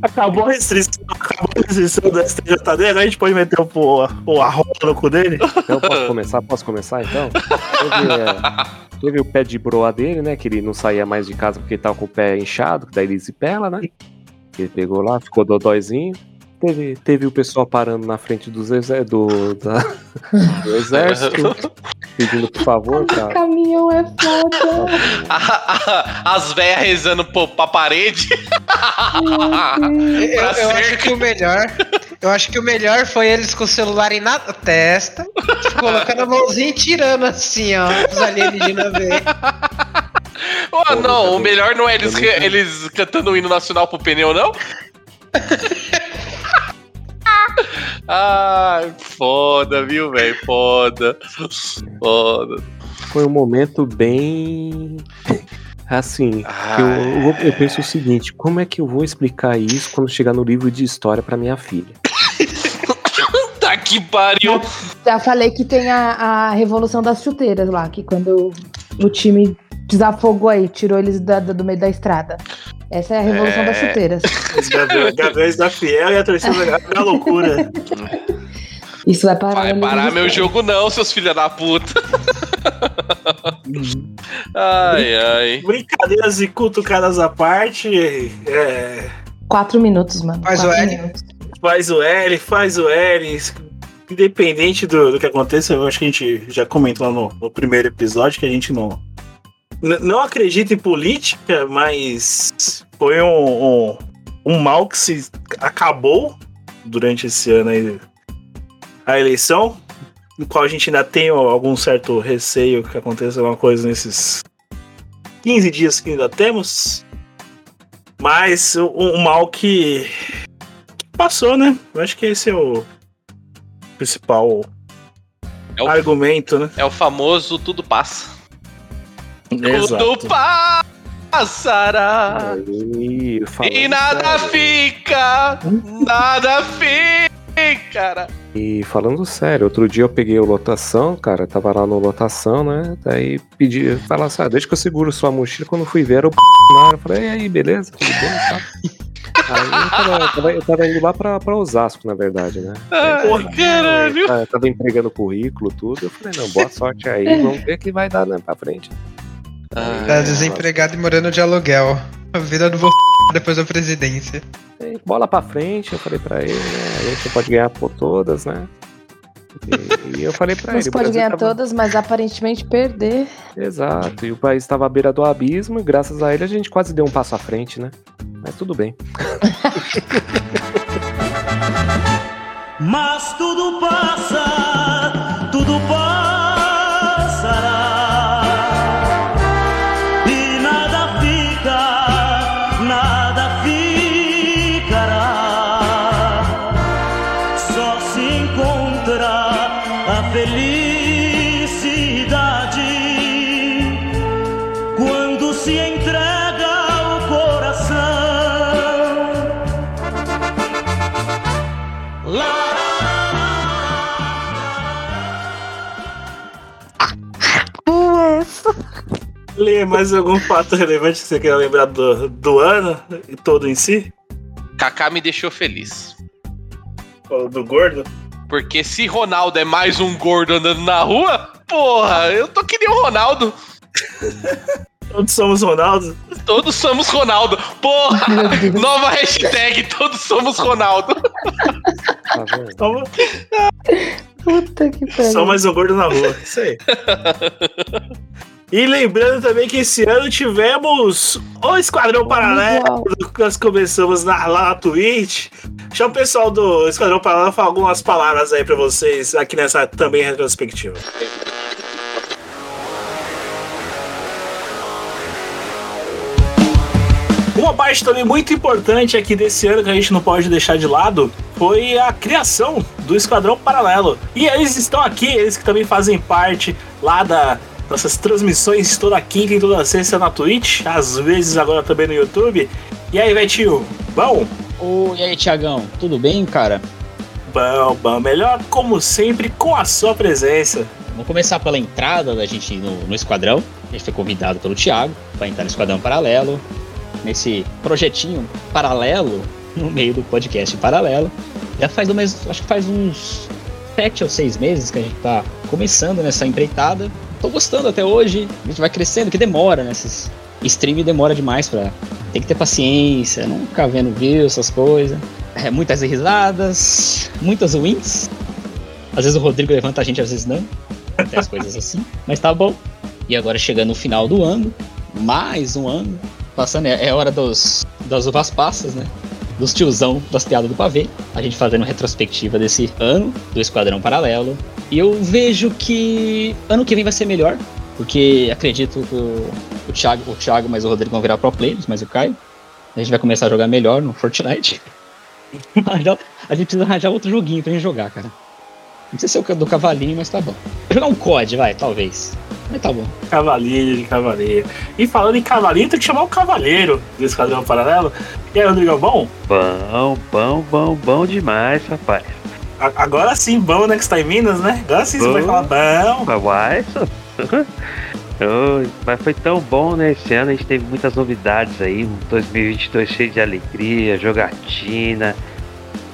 Acabou a restrição, acabou a restrição do STJD, agora a gente pode meter o, o, o arroba no cu dele? Então posso começar? Posso começar então? Teve, é, teve o pé de broa dele, né? Que ele não saía mais de casa porque ele tava com o pé inchado, da erisipela, né? Ele pegou lá, ficou dodóizinho. Teve, teve o pessoal parando na frente dos do, da- do exército, *laughs* pedindo por favor pra. Caminhão é foda. As velhas rezando pô, pra parede. Eu, Pra eu acho que o melhor. Eu acho que o melhor foi eles com o celular na testa, colocando a mãozinha e tirando assim, ó, os alienígenas ver. Ô, não, o melhor não é eles, eles cantando o hino nacional pro pneu, não? *laughs* Ai, foda, viu, velho? Foda. Foda. Foi um momento bem. Assim, que eu, eu, eu penso o seguinte: como é que eu vou explicar isso quando chegar no livro de história pra minha filha? *coughs* Tá que pariu. Já falei que tem a, a revolução das chuteiras lá, que quando o time desafogou aí, tirou eles da- da- do meio da estrada. Essa é a revolução É. das chuteiras. Os Gaviões da Fiel e a torcida da da loucura. Isso vai parar. Vai parar meu de- jogo não, seus filha da puta. *laughs* ai, ai. Brincadeiras e cutucadas à parte. É, Quatro minutos, mano. Faz o Quatro L. minutos. faz o L, faz o L. Independente do, do que aconteça, eu acho que a gente já comentou lá no, no primeiro episódio que a gente não. Não acredita em política, mas foi um, um, um mal que se acabou durante esse ano aí, a eleição, no qual a gente ainda tem algum certo receio que aconteça alguma coisa nesses 15 dias que ainda temos. Mas um, um mal que passou, né? Eu acho que esse é o principal É o- argumento, né? É o famoso tudo passa. Exato. Tudo passará. Falando E nada sério. fica, nada fica. E falando sério, outro dia eu peguei o lotação, cara, tava lá no lotação, né? Daí pedi, fala assim, ah, deixa que eu seguro sua mochila. Quando fui ver, era o. Eu falei, e aí, beleza? Tudo bem? Tá. Aí eu tava, eu tava- eu tava indo lá pra, pra Osasco, na verdade, né? Ai, caralho. Eu tava entregando currículo, tudo. Eu falei, não, boa sorte aí, vamos ver o que vai dar né, pra frente. Tá desempregado e morando de aluguel. A vida do *laughs* depois da presidência. Aí, bola pra frente, eu falei pra ele, né? A gente pode ganhar por todas, né? E, e eu falei pra Você ele. pode ganhar tava- todas, mas aparentemente perder. Exato, e o país estava à beira do abismo e graças a ele a gente quase deu um passo à frente, né? Mas tudo bem. *laughs* Mas tudo passa, tudo passará. Lê mais algum fato relevante que você queira lembrar do, do ano e todo em si? Kaká me deixou feliz. Ou do gordo? Porque se Ronaldo é mais um gordo andando na rua, porra, eu tô que nem o Ronaldo. *laughs* Todos somos Ronaldo. Todos somos Ronaldo. Porra, nova hashtag, todos somos Ronaldo. Tá Puta que pariu. só mais um gordo na rua. Isso aí. *laughs* E lembrando também que esse ano tivemos o Esquadrão Paralelo, que nós começamos na- lá na Twitch. Chama o pessoal do Esquadrão Paralelo falar algumas palavras aí pra vocês aqui nessa também retrospectiva. Uma parte também muito importante aqui desse ano que a gente não pode deixar de lado foi a criação do Esquadrão Paralelo. E eles estão aqui, eles que também fazem parte lá da nossas transmissões toda quinta e toda sexta na Twitch, às vezes agora também no YouTube. E aí, Vetinho, bom? Ô, e aí, Tiagão, tudo bem, cara? Bom, bom, melhor como sempre com a sua presença. Vamos começar pela entrada da gente no, no esquadrão. A gente foi convidado pelo Thiago para entrar no esquadrão paralelo, nesse projetinho paralelo no meio do podcast paralelo. Já faz acho que faz uns sete ou seis meses que a gente tá começando nessa empreitada. Tô gostando até hoje. A gente vai crescendo, que demora, né? Esses stream demora demais pra. Tem que ter paciência, ficar vendo views, essas coisas. É, muitas risadas, muitas wins. Às vezes o Rodrigo levanta a gente, às vezes não. Tem as coisas assim. Mas tá bom. E agora chegando no final do ano, mais um ano. Passando, é, é hora dos, das uvas passas, né? Dos tiozão das piadas do pavê. A gente fazendo retrospectiva desse ano, do Esquadrão Paralelo. E eu vejo que ano que vem vai ser melhor. Porque acredito que o, o, Thiago, o Thiago mais o Rodrigo vão virar pro players, mas o Caio. A gente vai começar a jogar melhor no Fortnite. *laughs* A gente precisa arranjar outro joguinho pra gente jogar, cara. Não sei se é o do cavalinho, mas tá bom. Vou jogar um COD, vai, talvez. Mas tá bom. Cavaleiro de cavaleiro. E falando em cavaleiro, tem que chamar o cavaleiro do Esquadrão Paralelo. E aí, Rodrigo, bom? Bom, bom, bom, bom demais, rapaz. A- Agora sim, bom, né? Que você tá em Minas, né? Agora sim você vai falar bom. Uai, *laughs* Oi, mas foi tão bom, né? Esse ano a gente teve muitas novidades aí. Um 2022 cheio de alegria, jogatina.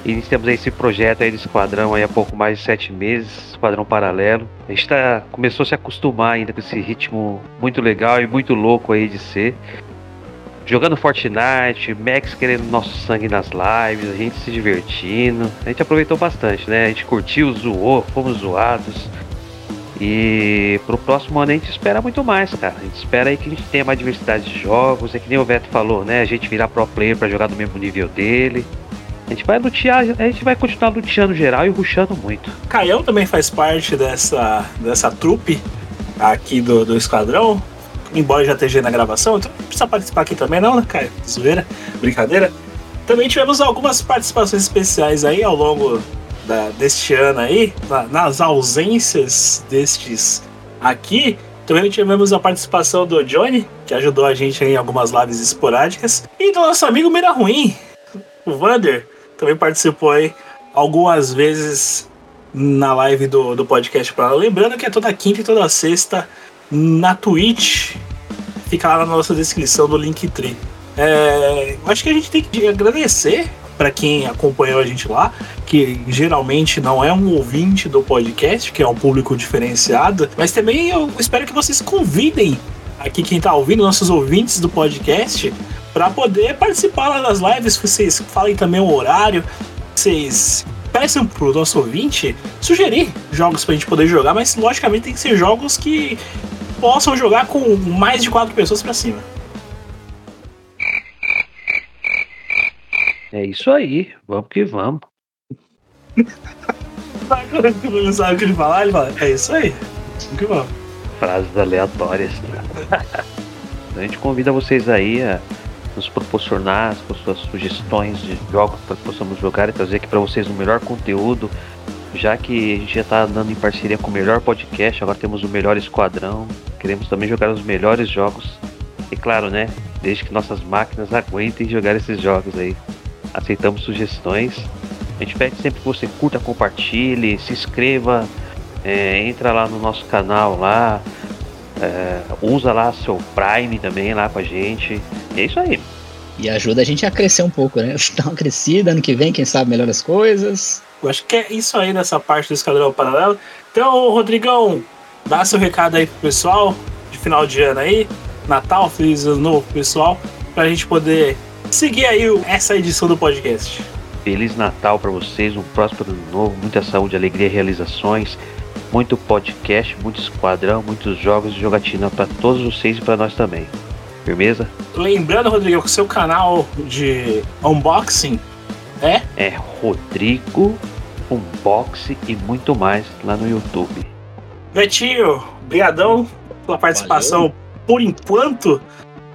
Iniciamos esse projeto aí do Esquadrão aí há pouco mais de sete meses, Esquadrão Paralelo. A gente tá, começou a se acostumar ainda com esse ritmo muito legal e muito louco aí de ser. Jogando Fortnite, Max querendo nosso sangue nas lives, a gente se divertindo. A gente aproveitou bastante, né? A gente curtiu, zoou, fomos zoados. E pro próximo ano a gente espera muito mais, cara. A gente espera aí que a gente tenha mais diversidade de jogos. É que nem o Veto falou, né? A gente virar pro player pra jogar no mesmo nível dele. A gente vai lutear, a gente vai continuar luteando geral e ruxando muito. Caião também faz parte dessa, dessa trupe aqui do, do Esquadrão. Embora já esteja na gravação, então não precisa participar aqui também, não, né, Caio? Zoeira, brincadeira. Também tivemos algumas participações especiais aí ao longo da, deste ano aí, na- nas ausências destes aqui. Também tivemos a participação do Johnny, que ajudou a gente em algumas lives esporádicas, e do nosso amigo Mira Ruim, o Vander, também participou aí algumas vezes na live do, do podcast para Lembrando que é toda quinta e toda sexta na Twitch. Fica lá na nossa descrição do Linktree. É, acho que a gente tem que agradecer para quem acompanhou a gente lá, que geralmente não é um ouvinte do podcast, que é um público diferenciado, mas também eu espero que vocês convidem aqui quem tá ouvindo, nossos ouvintes do podcast, para poder participar lá das lives, vocês falem também o horário, vocês peçam pro nosso ouvinte sugerir jogos pra gente poder jogar, mas logicamente tem que ser jogos que possam jogar com mais de quatro pessoas pra cima. É isso aí, vamos que vamos. Quando não sabe o que ele falar, ele fala, é isso aí. Vamos que vamos. Frases aleatórias. *laughs* A gente convida vocês aí a nos proporcionar as suas sugestões de jogos para que possamos jogar e trazer aqui para vocês o melhor conteúdo. Já que a gente já está andando em parceria com o melhor podcast, agora temos o melhor esquadrão. Queremos também jogar os melhores jogos. E claro, né? Desde que nossas máquinas aguentem jogar esses jogos aí. Aceitamos sugestões. A gente pede sempre que você curta, compartilhe, se inscreva, é, entra lá no nosso canal lá, é, usa lá seu Prime também lá com a gente. E é isso aí. E ajuda a gente a crescer um pouco, né? *laughs* Dar uma crescida, ano que vem, quem sabe melhor as coisas. Eu acho que é isso aí nessa parte do Esquadrão Paralelo. Então, Rodrigão, dá seu recado aí pro pessoal de final de ano aí. Natal, feliz ano novo pro pessoal, pra gente poder seguir aí essa edição do podcast. Feliz Natal para vocês, um próspero ano novo, muita saúde, alegria e realizações, muito podcast, muito esquadrão, muitos jogos de jogatina para todos vocês e para nós também. Firmeza? Lembrando, Rodrigão, que o seu canal de unboxing é É Rodrigo Unbox e muito mais lá no YouTube. Betinho, brigadão pela participação por enquanto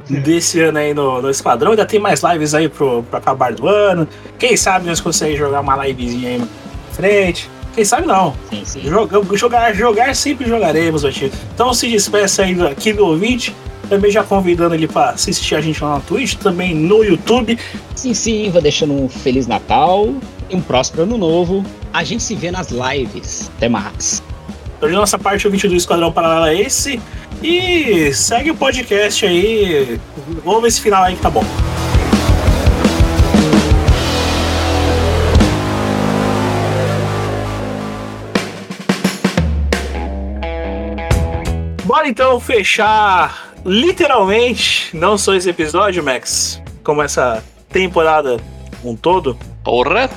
desse ano aí no, no Esquadrão. Ainda tem mais lives aí pro, pro acabar do ano. Quem sabe nós conseguimos jogar uma livezinha aí na frente. Quem sabe não. Sim, sim. Jogar, jogar, jogar sempre jogaremos, Betinho. Então se despeça aí aqui do ouvinte. Também já convidando ele para assistir a gente lá na Twitch, também no YouTube. Sim, sim, vou deixando um Feliz Natal e um próspero ano novo. A gente se vê nas lives. Até mais. Então, de nossa parte, o vídeo do Esquadrão Paralelo é esse. E segue o podcast aí. Ouve esse final aí que tá bom. Bora então fechar literalmente, não só esse episódio, Max, como essa temporada um todo. Porra!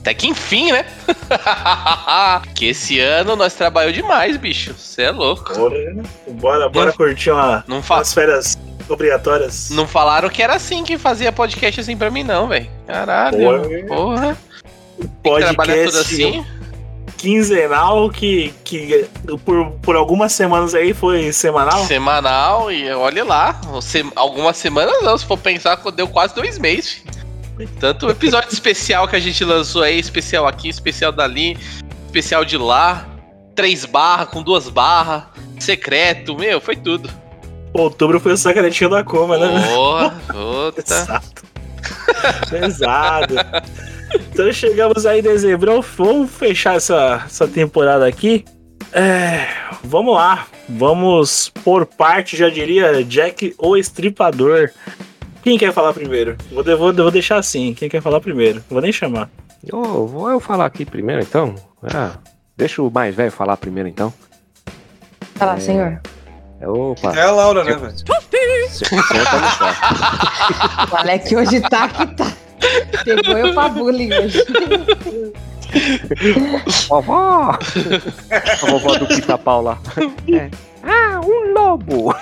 Até que enfim, né? *laughs* que esse ano nós trabalhamos demais, bicho. Você é louco. Bora, bora curtir uma, não fa umas férias obrigatórias. Não falaram que era assim que fazia podcast assim pra mim, não, velho. Caralho. Porra. Porra. Tem que trabalhar tudo podcast assim. Quinzenal que, que por, por algumas semanas aí foi semanal. Semanal e olha lá. Você, algumas semanas não, se for pensar, deu quase dois meses. Tanto episódio *laughs* especial que a gente lançou aí, especial aqui, especial dali, especial de lá, três barras com duas barras, secreto, meu, foi tudo. Outubro foi o secretinho da coma, né? Porra, puta. *laughs* Exato. Pesado. *laughs* *laughs* Então chegamos aí em dezembro. Vamos fechar essa, essa temporada aqui É, vamos lá. Vamos por parte, já diria Jack o Estripador. Quem quer falar primeiro? Vou, vou, vou deixar assim. Quem quer falar primeiro? Vou nem chamar. Vou eu falar aqui primeiro então? Ah, deixa o mais velho falar primeiro então. Vai lá, senhor. É, Opa. É a Laura, né, velho? *laughs* O Alec hoje tá que tá. Pegou eu pra bullying hoje. Vovó! A vovó do Pica-Pau lá. É. Ah, um lobo!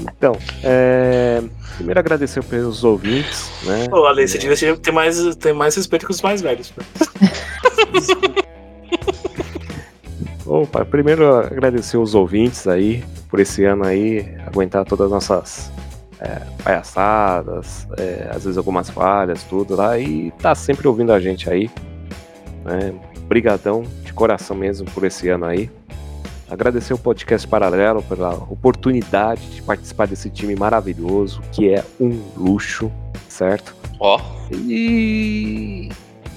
então, é, primeiro agradecer pelos ouvintes, né? Ô, Ale, você devia ter mais, ter mais respeito com os mais velhos. pô. *laughs* Opa, primeiro agradecer os ouvintes aí por esse ano aí, aguentar todas as nossas é, palhaçadas, é, às vezes algumas falhas, tudo lá, e tá sempre ouvindo a gente aí. Né? Brigadão de coração mesmo por esse ano aí. Agradecer o podcast Paralelo pela oportunidade de participar desse time maravilhoso, que é um luxo, certo? Ó. E,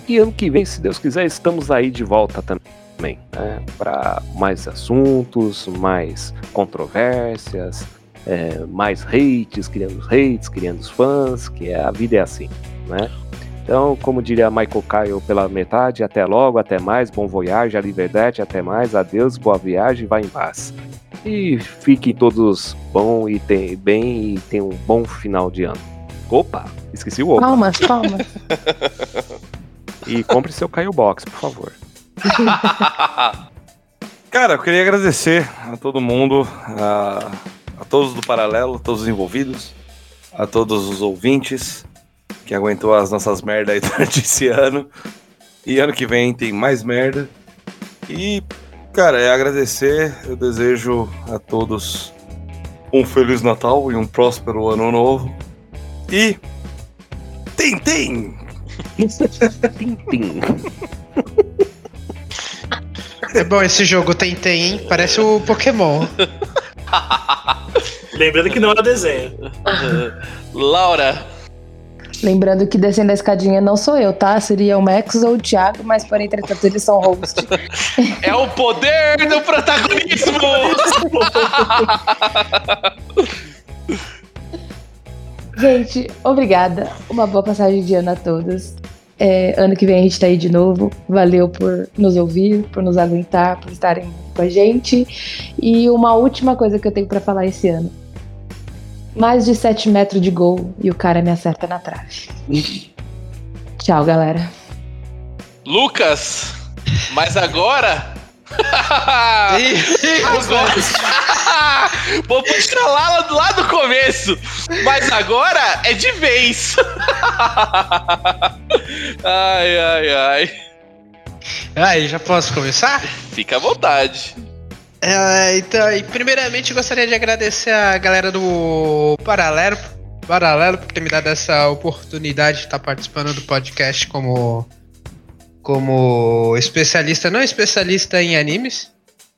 e ano que vem, se Deus quiser, estamos aí de volta também, né? Para mais assuntos, mais controvérsias, é, mais hates, criando hates, criando fãs, que é, a vida é assim, né? Então, como diria Michael Kyle pela metade, até logo, até mais, bom voyage, a liberdade, até mais, adeus, boa viagem, vai em paz. E fiquem todos bom e tem, bem e tenham um bom final de ano. Opa, esqueci o opa. Palmas, palmas. *laughs* E compre seu Caio Box, por favor. *laughs* Cara, eu queria agradecer a todo mundo, a, a todos do Paralelo, a todos os envolvidos, a todos os ouvintes que aguentou as nossas merda aí *laughs* durante esse ano. E ano que vem tem mais merda. E, cara, é agradecer. Eu desejo a todos um Feliz Natal e um próspero Ano Novo. E. Tem, tem! tem, tem. É bom esse jogo tem tem, hein? Parece o Pokémon. *laughs* *laughs* Lembrando que não é desenho. *laughs* Laura. Lembrando que descendo a escadinha não sou eu, tá? Seria o Max ou o Thiago, mas por entretanto eles são host. É o poder do protagonismo! *laughs* Gente, obrigada. Uma boa passagem de ano a todos. É, ano que vem a gente tá aí de novo. Valeu por nos ouvir, por nos aguentar, por estarem com a gente. E uma última coisa que eu tenho pra falar esse ano. Mais de 7 metros de gol e o cara me acerta na trave. Tchau, galera. Lucas, mas agora. *laughs* *laughs* Vou puxar lá, lá do começo. Mas agora é de vez. *laughs* ai, ai, ai. Aí, já posso começar? Fica à vontade. É, então, e primeiramente gostaria de agradecer a galera do Paralelo, Paralelo por ter me dado essa oportunidade de estar participando do podcast como como especialista, não especialista em animes.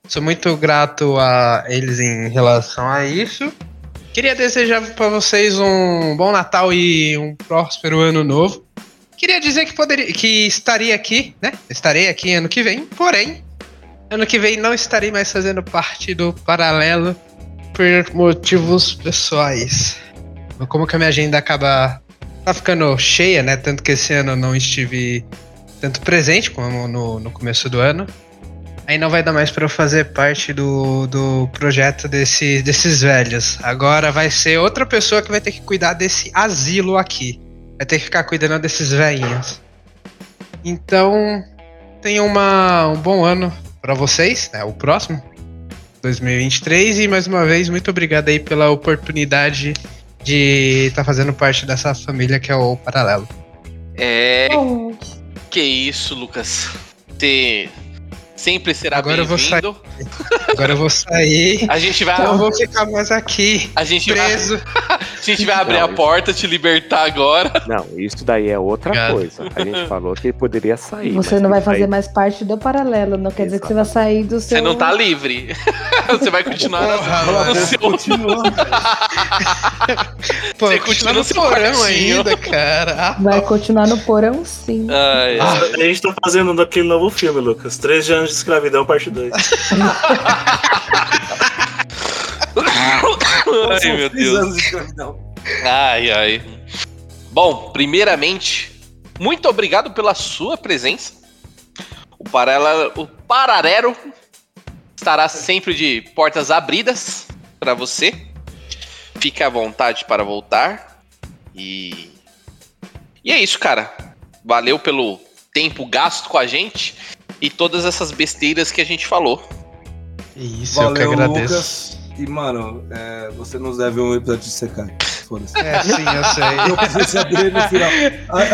Sou muito grato a eles em relação a isso. Queria desejar para vocês um bom Natal e um próspero ano novo. Queria dizer que poderia, que estaria aqui, né? Estarei aqui ano que vem, porém, ano que vem não estarei mais fazendo parte do paralelo por motivos pessoais. Como que a minha agenda acaba tá ficando cheia, né? Tanto que esse ano eu não estive tanto presente como no, no começo do ano. Aí não vai dar mais para eu fazer parte do, do projeto desse, desses velhos. Agora vai ser outra pessoa que vai ter que cuidar desse asilo aqui. Vai ter que ficar cuidando desses velhinhos. Então, tenha uma, um bom ano para vocês, né? O próximo, 2023. E mais uma vez, muito obrigado aí pela oportunidade de estar tá fazendo parte dessa família que é o Paralelo. É. Que isso, Lucas. Você sempre será Agora eu vou bem-vindo. Agora eu vou sair. *laughs* A gente vai. Eu vou ficar mais aqui. A gente preso. Vai, *laughs* a gente vai abrir Não, a porta, te libertar agora. *laughs* Não, isso daí é outra Obrigado. coisa. A gente falou que ele poderia sair. Você não vai fazer mais parte do paralelo, não quer dizer que você vai sair do seu. Você não tá livre. Você vai continuar Porra, no mano. seu... Pô, Você continua continua no no seu porão ainda, cara. Ah, Vai continuar no porão, sim. Ai, Ah, a gente tá fazendo daquele novo filme, Lucas. 13 anos de escravidão, parte 2. *laughs* Ai, meu Deus. Ai, ai. Bom, primeiramente, muito obrigado pela sua presença. O, Parala, o Pararero estará sempre de portas abridas para você. Fique à vontade para voltar. E. E é isso, cara. Valeu pelo tempo gasto com a gente e todas essas besteiras que a gente falou. Isso, eu que Valeu, agradeço. Lucas. E, mano, é, você nos deve um episódio de. Foda-se. É, sim, eu sei. *laughs* Eu preciso saber no final.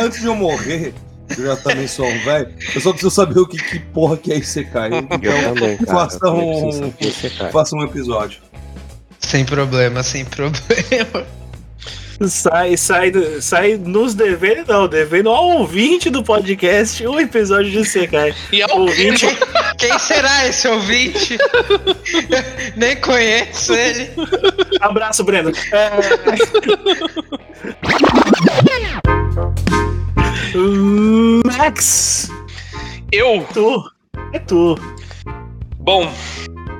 Antes de eu morrer, eu já também sou um velho, eu só preciso saber o que, que porra que é Isekai. *laughs* Então, Eu também, cara. faça, um, Isekai. faça um episódio. Sem problema, sem problema. Sai, sai, sai nos devendo, não, devendo ao ouvinte do podcast um episódio de Sekai. E ao ouvinte. Quem será esse ouvinte? *laughs* Nem conheço ele. Abraço, Breno. É... *laughs* Max! Eu? Tu? É tu. Bom,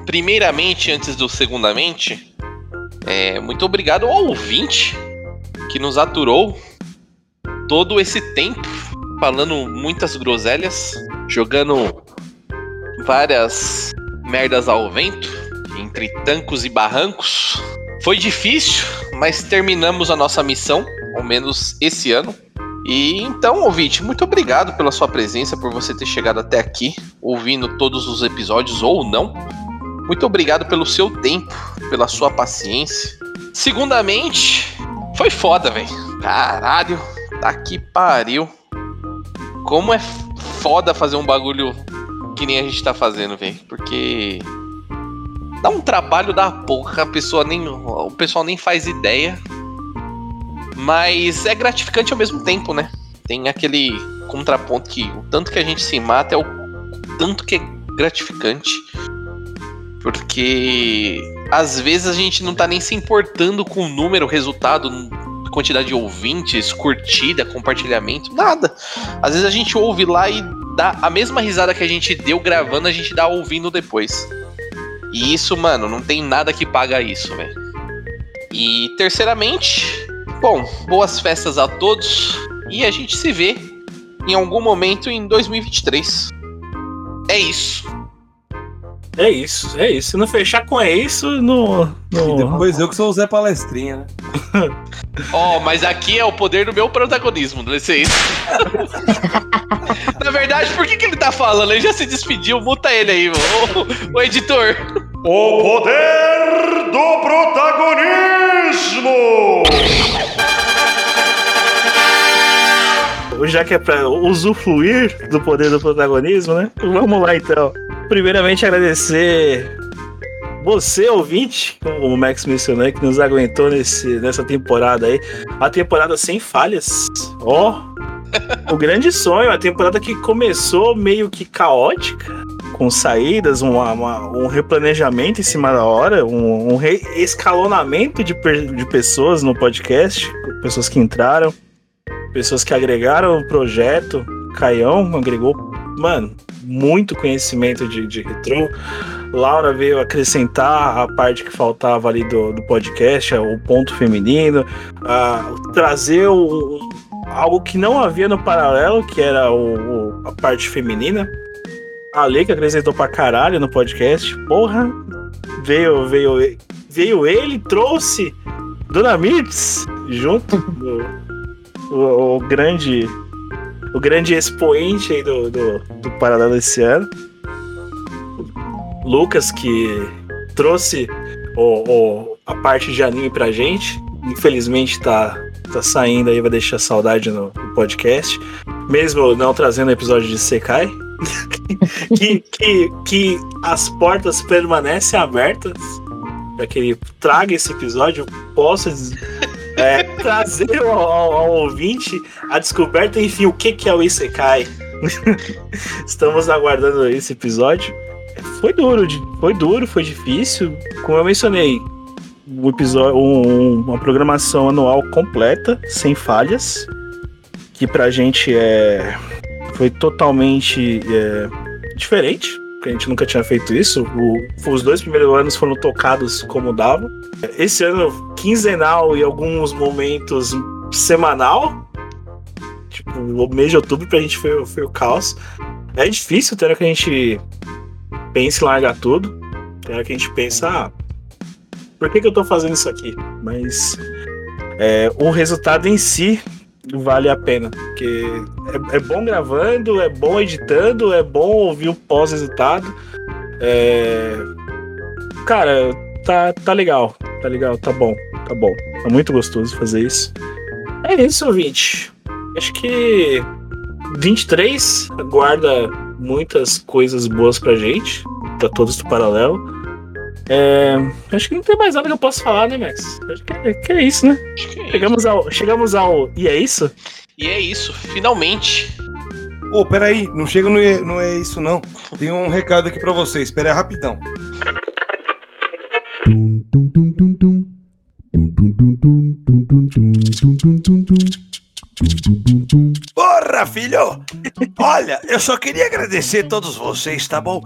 primeiramente, antes do segundamente, é, muito obrigado ao ouvinte que nos aturou todo esse tempo falando muitas groselhas, jogando várias merdas ao vento, entre tancos e barrancos. Foi difícil, mas terminamos a nossa missão, ao menos esse ano. E então, ouvinte, muito obrigado pela sua presença, por você ter chegado até aqui, ouvindo todos os episódios ou não. Muito obrigado pelo seu tempo, pela sua paciência. Segundamente, foi foda, velho. Caralho, tá que pariu. Como é foda fazer um bagulho que nem a gente tá fazendo, velho. Porque dá um trabalho da porra, a pessoa nem, o pessoal nem faz ideia. Mas é gratificante ao mesmo tempo, né? Tem aquele contraponto que o tanto que a gente se mata é o tanto que é gratificante. Porque às vezes a gente não tá nem se importando com o número, resultado, quantidade de ouvintes, curtida, compartilhamento, nada. Às vezes a gente ouve lá e dá a mesma risada que a gente deu gravando, a gente dá ouvindo depois. E isso, mano, não tem nada que paga isso, velho. E terceiramente, bom, boas festas a todos e a gente se vê em algum momento em 2023. É isso. É isso, é isso. Se não fechar com é isso, no. no... Depois eu que sou o Zé Palestrinha, né? *laughs* Ó, mas aqui é o poder do meu protagonismo, não é isso? *laughs* Na verdade, por que, que ele tá falando? Ele já se despediu, muta ele aí, o, o editor. O poder do protagonismo! Já que é pra usufruir do poder do protagonismo, né? Vamos lá então. Primeiramente, agradecer você, ouvinte, como o Max mencionou, que nos aguentou nesse, nessa temporada aí. A temporada sem falhas. Ó, *laughs* o grande sonho, a temporada que começou meio que caótica, com saídas, uma- uma- um replanejamento em cima da hora, um, um reescalonamento de, de pessoas no podcast, pessoas que entraram, pessoas que agregaram o projeto. Caião agregou, mano, muito conhecimento de, de retrô. Laura veio acrescentar a parte que faltava ali do, do podcast, o ponto feminino, ah, trazer o- algo que não havia no paralelo, que era o, o- a parte feminina. A Lei que acrescentou pra caralho no podcast. Porra, veio, veio, veio ele, trouxe Dona Mirtz junto, o, o- o grande o grande expoente aí do, do, do Paralelo esse ano. Lucas, que trouxe o, o- a parte de anime pra gente. Infelizmente tá, tá saindo aí, vai deixar saudade no, no podcast. Mesmo não trazendo episódio de Sekai. *laughs* que, que, que as portas permanecem abertas para que ele traga esse episódio, possa é, trazer ao, ao- ao ouvinte a descoberta, enfim, o que, que é o Isekai. *laughs* Estamos aguardando esse episódio. foi duro, foi duro, foi difícil. Como eu mencionei, um episódio, um- uma programação anual completa, sem falhas, que pra gente é foi totalmente é, diferente, porque a gente nunca tinha feito isso. O- os dois primeiros anos foram tocados como dava. Esse ano quinzenal e alguns momentos semanal. Tipo, o mês de outubro pra gente foi, foi o caos. É difícil ter que a gente pensa em largar tudo. Tem que a gente pensa, ah, por que, que eu tô fazendo isso aqui? Mas é, o resultado em si vale a pena. Porque é, é bom gravando, é bom editando, é bom ouvir o pós-resultado. É, cara, tá, tá legal, tá legal, tá bom, tá bom. Tá muito gostoso fazer isso. É isso, ouvinte. Acho que 23 guarda muitas coisas boas pra gente, pra todos do paralelo. É, acho que não tem mais nada que eu possa falar, né, Max? Acho que é, que é isso, né? chegamos, ao, chegamos ao. E é isso? E é isso, finalmente. Ô, peraí, não chega, não é, não é isso não. Tem um recado aqui pra vocês, espera aí rapidão. Porra, filho! Olha, eu só queria agradecer a todos vocês, tá bom?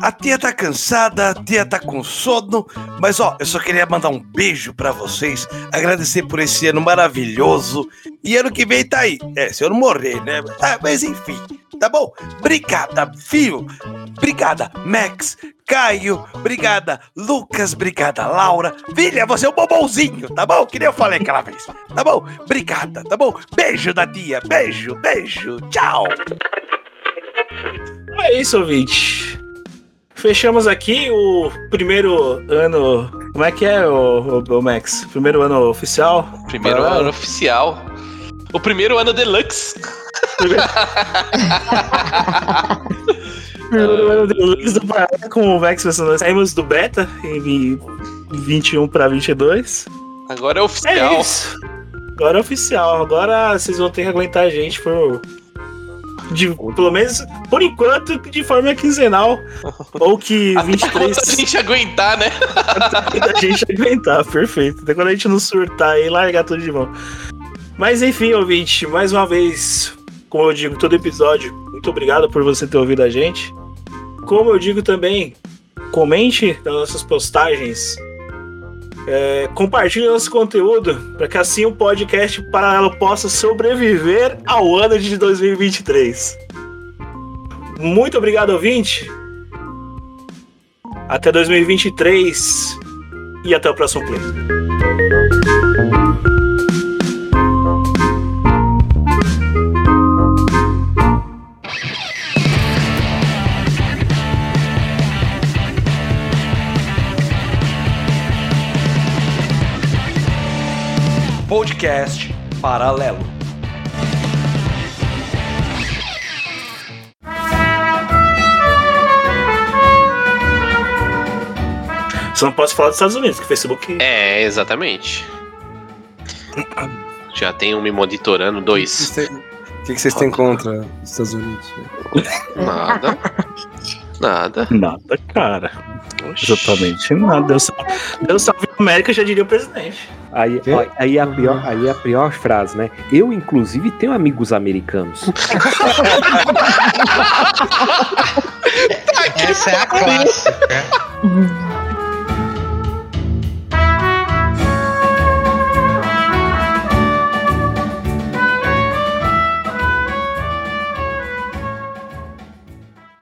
A tia tá cansada, a tia tá com sono, mas ó, eu só queria mandar um beijo pra vocês, agradecer por esse ano maravilhoso. E ano que vem tá aí. É, se eu não morrer, né? Ah, mas enfim, tá bom? Obrigada, filho. Obrigada, Max, Caio. Obrigada, Lucas. Obrigada, Laura. Filha, você é um bombonzinho, tá bom? Que nem eu falei aquela vez. Tá bom? Obrigada, tá bom? Beijo da tia. Beijo, beijo. Tchau. É isso, ouvinte. Fechamos aqui o primeiro ano. Como é que é, o, o, Max? Primeiro ano oficial? Primeiro Paralelo? ano oficial. O primeiro ano deluxe. Primeiro *laughs* deluxe do Paralelo com o Max mencionou. Saímos do beta em 21 para 22. Agora é É oficial. isso. Agora é oficial. Agora vocês vão ter que aguentar a gente por. De, pelo menos, por enquanto, de forma quinzenal. *laughs* Ou que Até 23. quando a gente aguentar, né? a gente aguentar, perfeito. Até quando a gente não surtar e largar tudo de mão. Mas enfim, ouvinte, mais uma vez, como eu digo todo episódio, muito obrigado por você ter ouvido a gente. Como eu digo também, comente nas nossas postagens, é, compartilhe nosso conteúdo, para que assim o podcast paralelo possa sobreviver ao ano de 2023. Muito obrigado, ouvinte. Até 2023 e até o próximo play. Podcast Paralelo. Só não posso falar dos Estados Unidos, que o Facebook. É, exatamente. Já tem um me monitorando, dois. O que, que vocês têm contra os Estados Unidos? Nada. *laughs* Nada. Nada, cara. Exatamente nada. Deus, Deus salve a América, já diria o presidente. Aí, ó, aí, a pior, aí a pior frase, né? Eu, inclusive, tenho amigos americanos. *laughs* Essa é a clássica. *laughs*